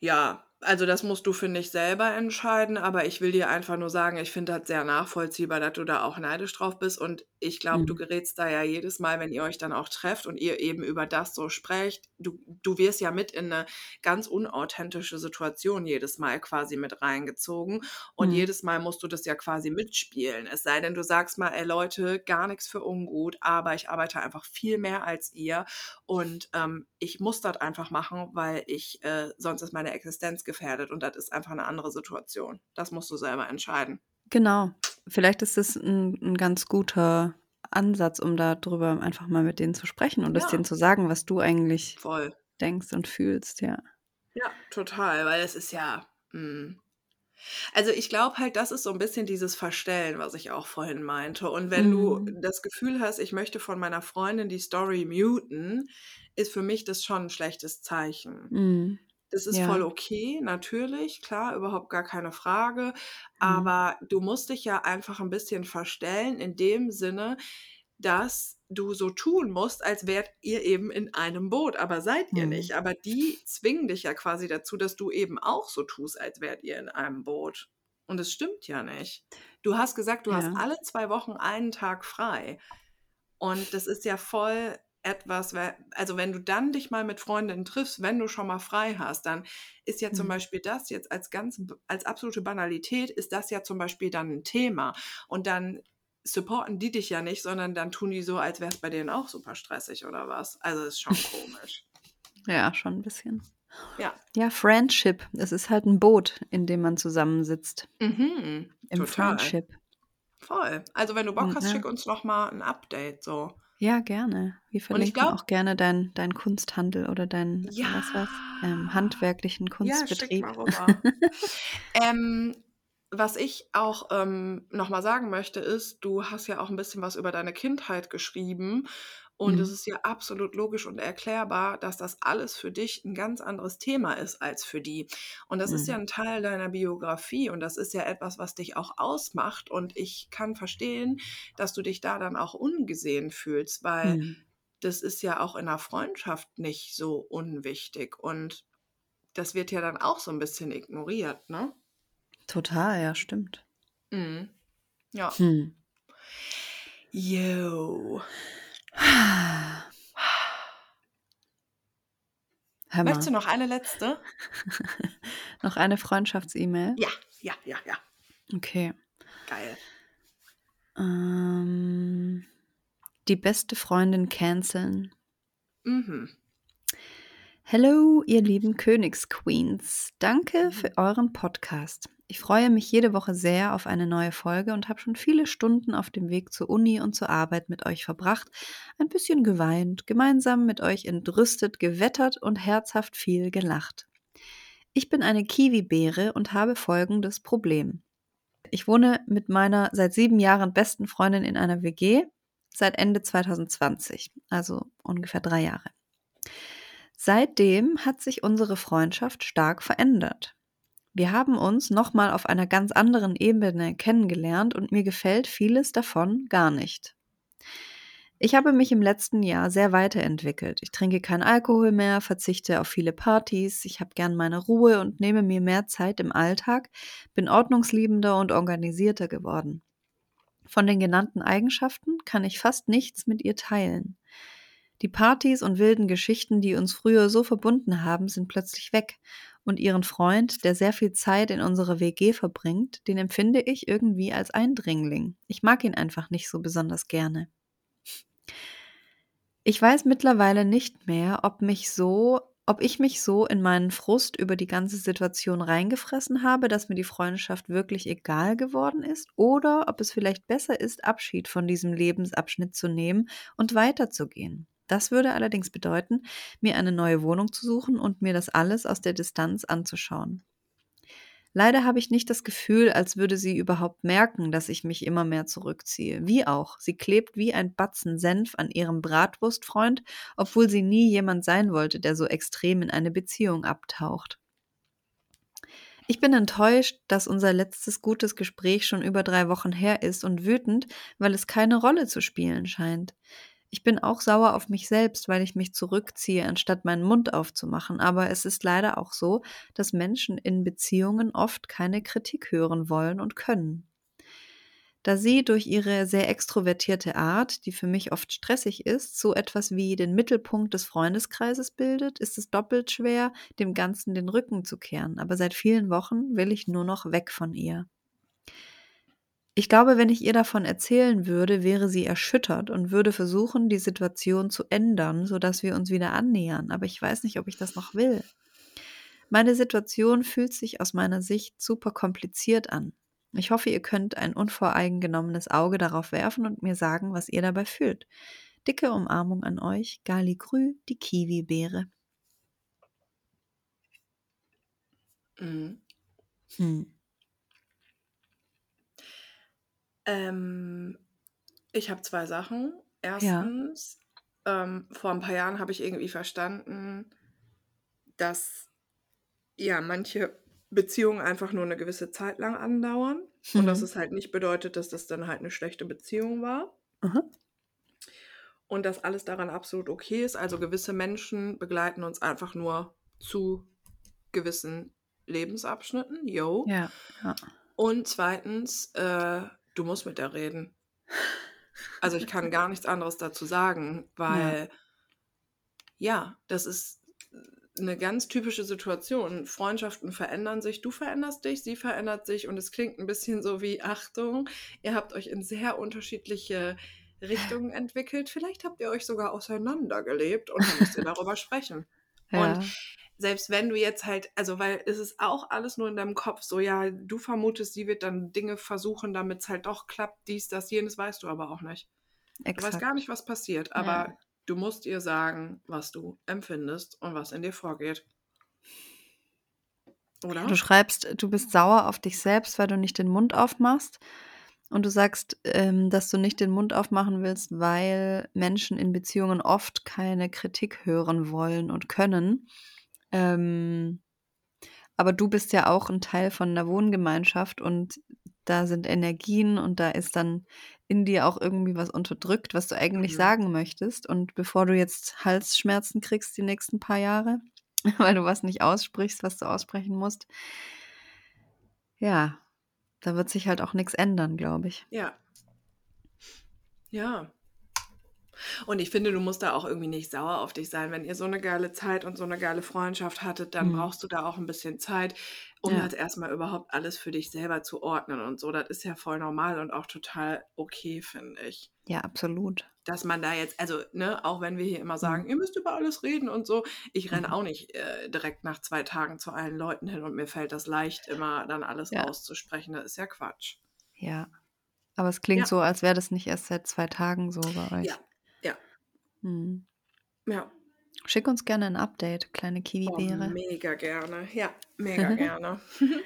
ja, also das musst du, finde ich, selber entscheiden, aber ich will dir einfach nur sagen, ich finde das sehr nachvollziehbar, dass du da auch neidisch drauf bist. Und ich glaube, mhm. du gerätst da ja jedes Mal, wenn ihr euch dann auch trefft und ihr eben über das so sprecht, du, du wirst ja mit in eine ganz unauthentische Situation jedes Mal quasi mit reingezogen. Und mhm. jedes Mal musst du das ja quasi mitspielen, es sei denn, du sagst mal, ey Leute, gar nichts für ungut, aber ich arbeite einfach viel mehr als ihr. Und ähm, ich muss das einfach machen, weil ich, äh, sonst ist meine Existenz gefährdet und das ist einfach eine andere Situation. Das musst du selber entscheiden. Genau. Vielleicht ist das ein, ein ganz guter Ansatz, um darüber einfach mal mit denen zu sprechen und ja. es denen zu sagen, was du eigentlich Voll. denkst und fühlst, ja. Ja, total, weil es ist ja. Mh. Hm. Also ich glaube halt, das ist so ein bisschen dieses Verstellen, was ich auch vorhin meinte. Und wenn mhm. du das Gefühl hast, ich möchte von meiner Freundin die Story muten, ist für mich das schon ein schlechtes Zeichen. Mhm. Das ist Ja. voll okay, natürlich, klar, überhaupt gar keine Frage. Mhm. Aber du musst dich ja einfach ein bisschen verstellen in dem Sinne, dass du so tun musst, als wärt ihr eben in einem Boot, aber seid ihr Mhm. nicht. Aber die zwingen dich ja quasi dazu, dass du eben auch so tust, als wärt ihr in einem Boot. Und es stimmt ja nicht. Du hast gesagt, du hast alle zwei Wochen einen Tag frei. Und das ist ja voll etwas, also wenn du dann dich mal mit Freundinnen triffst, wenn du schon mal frei hast, dann ist ja zum mhm. Beispiel das jetzt als ganz, als absolute Banalität, ist das ja zum Beispiel dann ein Thema. Und dann supporten die dich ja nicht, sondern dann tun die so, als wäre es bei denen auch super stressig oder was. Also ist schon komisch. ja, schon ein bisschen. Ja. Ja, Friendship. Es ist halt ein Boot, in dem man zusammensitzt. Mhm, Im total. Friendship. Voll. Also wenn du Bock hast, ja. schick uns noch mal ein Update so. Ja, gerne. Wir verlinken glaub, auch gerne deinen dein Kunsthandel oder deinen ja, was, was, ähm, handwerklichen Kunstbetrieb. Ja, ähm, was ich auch ähm, nochmal sagen möchte, ist, du hast ja auch ein bisschen was über deine Kindheit geschrieben. Und es Mhm. ist ja absolut logisch und erklärbar, dass das alles für dich ein ganz anderes Thema ist als für die. Und das ist ja Mhm. ein Teil deiner Biografie und das ist ja etwas, was dich auch ausmacht. Und ich kann verstehen, dass du dich da dann auch ungesehen fühlst, weil Mhm. das ist ja auch in 'ner Freundschaft nicht so unwichtig und das wird ja dann auch so ein bisschen ignoriert, ne? Total, ja, stimmt. Mhm. Ja. Hm. Jo. Möchtest du noch eine letzte? Noch eine Freundschafts-E-Mail? Ja, ja, ja, ja. Okay. Geil. Ähm, die beste Freundin canceln. Mhm. Hello, ihr lieben Königsqueens. Danke Mhm. für euren Podcast. Ich freue mich jede Woche sehr auf eine neue Folge und habe schon viele Stunden auf dem Weg zur Uni und zur Arbeit mit euch verbracht, ein bisschen geweint, gemeinsam mit euch entrüstet, gewettert und herzhaft viel gelacht. Ich bin eine Kiwi-Beere und habe folgendes Problem. Ich wohne mit meiner seit sieben Jahren besten Freundin in einer WG seit Ende 2020, also ungefähr drei Jahre. Seitdem hat sich unsere Freundschaft stark verändert. Wir haben uns nochmal auf einer ganz anderen Ebene kennengelernt und mir gefällt vieles davon gar nicht. Ich habe mich im letzten Jahr sehr weiterentwickelt. Ich trinke keinen Alkohol mehr, verzichte auf viele Partys, ich habe gern meine Ruhe und nehme mir mehr Zeit im Alltag, bin ordnungsliebender und organisierter geworden. Von den genannten Eigenschaften kann ich fast nichts mit ihr teilen. Die Partys und wilden Geschichten, die uns früher so verbunden haben, sind plötzlich weg. Und ihren Freund, der sehr viel Zeit in unserer WG verbringt, den empfinde ich irgendwie als Eindringling. Ich mag ihn einfach nicht so besonders gerne. Ich weiß mittlerweile nicht mehr, ob mich so, ob ich mich so in meinen Frust über die ganze Situation reingefressen habe, dass mir die Freundschaft wirklich egal geworden ist, oder ob es vielleicht besser ist, Abschied von diesem Lebensabschnitt zu nehmen und weiterzugehen. Das würde allerdings bedeuten, mir eine neue Wohnung zu suchen und mir das alles aus der Distanz anzuschauen. Leider habe ich nicht das Gefühl, als würde sie überhaupt merken, dass ich mich immer mehr zurückziehe. Wie auch, sie klebt wie ein Batzen Senf an ihrem Bratwurstfreund, obwohl sie nie jemand sein wollte, der so extrem in eine Beziehung abtaucht. Ich bin enttäuscht, dass unser letztes gutes Gespräch schon über drei Wochen her ist und wütend, weil es keine Rolle zu spielen scheint. Ich bin auch sauer auf mich selbst, weil ich mich zurückziehe, anstatt meinen Mund aufzumachen. Aber es ist leider auch so, dass Menschen in Beziehungen oft keine Kritik hören wollen und können. Da sie durch ihre sehr extrovertierte Art, die für mich oft stressig ist, so etwas wie den Mittelpunkt des Freundeskreises bildet, ist es doppelt schwer, dem Ganzen den Rücken zu kehren. Aber seit vielen Wochen will ich nur noch weg von ihr. Ich glaube, wenn ich ihr davon erzählen würde, wäre sie erschüttert und würde versuchen, die Situation zu ändern, sodass wir uns wieder annähern. Aber ich weiß nicht, ob ich das noch will. Meine Situation fühlt sich aus meiner Sicht super kompliziert an. Ich hoffe, ihr könnt ein unvoreingenommenes Auge darauf werfen und mir sagen, was ihr dabei fühlt. Dicke Umarmung an euch, Gali Grü, die Kiwi-Beere. Mhm. Hm. Ähm, ich habe zwei Sachen. Erstens, ähm, vor ein paar Jahren habe ich irgendwie verstanden, dass ja manche Beziehungen einfach nur eine gewisse Zeit lang andauern und dass Mhm. es halt nicht bedeutet, dass das dann halt eine schlechte Beziehung war Aha. und dass alles daran absolut okay ist. Also gewisse Menschen begleiten uns einfach nur zu gewissen Lebensabschnitten. Yo. Ja. ja. Und zweitens, äh, du musst mit der reden. Also ich kann gar nichts anderes dazu sagen, Ja. weil ja, das ist eine ganz typische Situation. Freundschaften verändern sich, du veränderst dich, sie verändert sich und es klingt ein bisschen so wie Achtung, ihr habt euch in sehr unterschiedliche Richtungen entwickelt. Vielleicht habt ihr euch sogar auseinandergelebt und dann müsst ihr darüber sprechen. Und Ja. Selbst wenn du jetzt halt, also weil es ist auch alles nur in deinem Kopf, so ja, du vermutest, sie wird dann Dinge versuchen, damit es halt doch klappt, dies, das, jenes, weißt du aber auch nicht. Du weißt gar Exakt. nicht, was passiert, aber Ja. du musst ihr sagen, was du empfindest und was in dir vorgeht. Oder? Du schreibst, du bist sauer auf dich selbst, weil du nicht den Mund aufmachst. Und du sagst, ähm, dass du nicht den Mund aufmachen willst, weil Menschen in Beziehungen oft keine Kritik hören wollen und können. Ähm, aber du bist ja auch ein Teil von einer Wohngemeinschaft und da sind Energien und da ist dann in dir auch irgendwie was unterdrückt, was du eigentlich Mhm. sagen möchtest. Und bevor du jetzt Halsschmerzen kriegst die nächsten paar Jahre, weil du was nicht aussprichst, was du aussprechen musst, ja, da wird sich halt auch nichts ändern, glaube ich. Ja. Ja. Und ich finde, du musst da auch irgendwie nicht sauer auf dich sein. Wenn ihr so eine geile Zeit und so eine geile Freundschaft hattet, dann Mhm. brauchst du da auch ein bisschen Zeit, um Ja. das erstmal überhaupt alles für dich selber zu ordnen und so. Das ist ja voll normal und auch total okay, finde ich. Ja, absolut. Dass man da jetzt, also, ne, auch wenn wir hier immer sagen, Mhm. ihr müsst über alles reden und so, ich renne Mhm. auch nicht äh, direkt nach zwei Tagen zu allen Leuten hin und mir fällt das leicht, immer dann alles Ja. auszusprechen. Das ist ja Quatsch. Ja. Aber es klingt Ja. so, als wäre das nicht erst seit zwei Tagen so bei euch. Ja, ja. Mhm. Ja. Schick uns gerne ein Update, kleine Oh, Kiwibeere. mega gerne. Ja, mega gerne.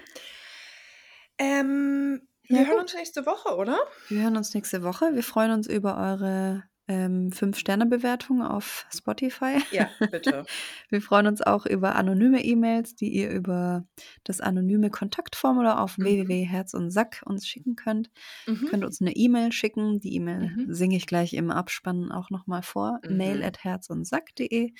ähm, Ja, wir hören gut. uns nächste Woche, oder? Wir hören uns nächste Woche. Wir freuen uns über eure ähm, 5-Sterne-Bewertung auf Spotify. Ja, bitte. Wir freuen uns auch über anonyme E-Mails, die ihr über das anonyme Kontaktformular auf Mhm. www.herz und Sack uns schicken könnt. Ihr Mhm. könnt uns eine E-Mail schicken. Die E-Mail Mhm. singe ich gleich im Abspann auch nochmal vor. Mail Mhm. at herzundsack.de.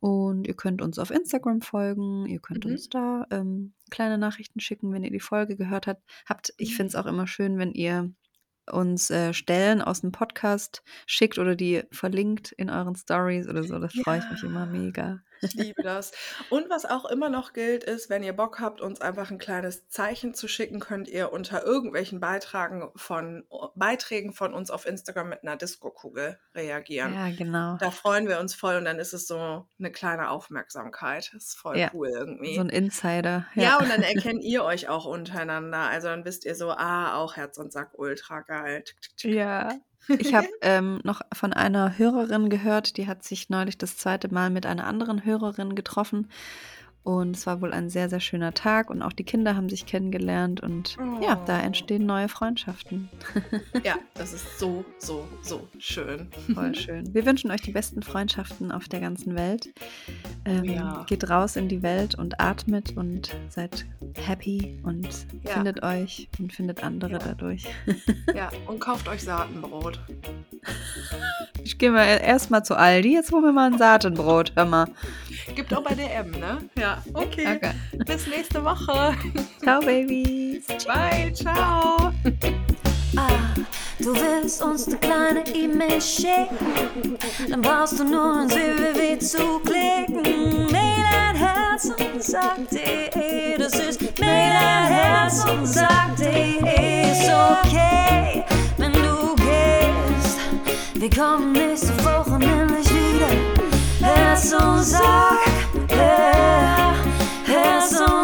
Und ihr könnt uns auf Instagram folgen. Ihr könnt Mhm. uns da ähm, kleine Nachrichten schicken, wenn ihr die Folge gehört habt. habt. Ich finde es auch immer schön, wenn ihr uns äh, Stellen aus dem Podcast schickt oder die verlinkt in euren Stories oder so. Das freue ich mich immer Ja. mega. Ich liebe das. Und was auch immer noch gilt, ist, wenn ihr Bock habt, uns einfach ein kleines Zeichen zu schicken, könnt ihr unter irgendwelchen Beitragen von, Beiträgen von uns auf Instagram mit einer Disco-Kugel reagieren. Ja, genau. Da freuen wir uns voll und dann ist es so eine kleine Aufmerksamkeit. Das ist voll Ja, cool irgendwie. So ein Insider. Ja, Ja. und dann erkennt ihr euch auch untereinander. Also dann wisst ihr so, ah, auch Herz und Sack, ultra geil. Tick, tick, tick. Ja. Ich habe ähm, noch von einer Hörerin gehört, die hat sich neulich das zweite Mal mit einer anderen Hörerin getroffen. Und es war wohl ein sehr, sehr schöner Tag und auch die Kinder haben sich kennengelernt und ja, da Oh. entstehen neue Freundschaften. Ja, das ist so, so, so schön. Voll schön. Wir wünschen euch die besten Freundschaften auf der ganzen Welt. Ähm, Ja. Geht raus in die Welt und atmet und seid happy und Ja. findet euch und findet andere Ja. dadurch. Ja, und kauft euch Saatenbrot. Ich gehe mal erstmal zu Aldi, jetzt holen wir mal ein Saatenbrot, hör mal. Gibt auch bei DM, ne? Ja, okay. Okay. Bis nächste Woche. Ciao, Babys. Bye, ciao. Ah, du willst uns eine kleine E-Mail schicken, dann brauchst du nur ein www zu klicken. Mail at Herz und Sack.de, das ist Mail at Herz und Sack.de. Ist okay, wenn du gehst. Wir kommen nächste Woche nämlich wieder. Herz und Sack, yeah.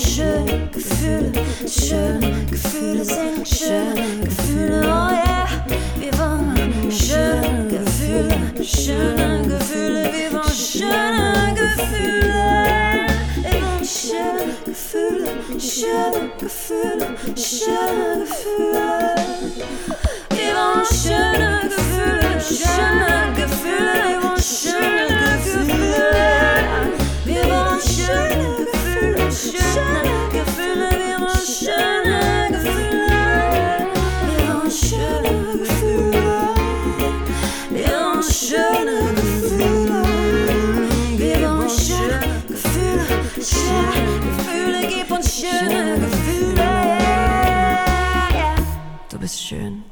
Schöne Gefühle, schöne Gefühle, singen schöne Gefühle, oh yeah. Wir wollen schöne Gefühle, schöne Gefühle, wir wollen schöne Gefühle. Schöne Gefühle, schöne Gefühle, schöne Gefühle. Wir wollen schöne Gefühle, schöne Gefühle, wir wollen schöne. Gefühle. Du bist schön.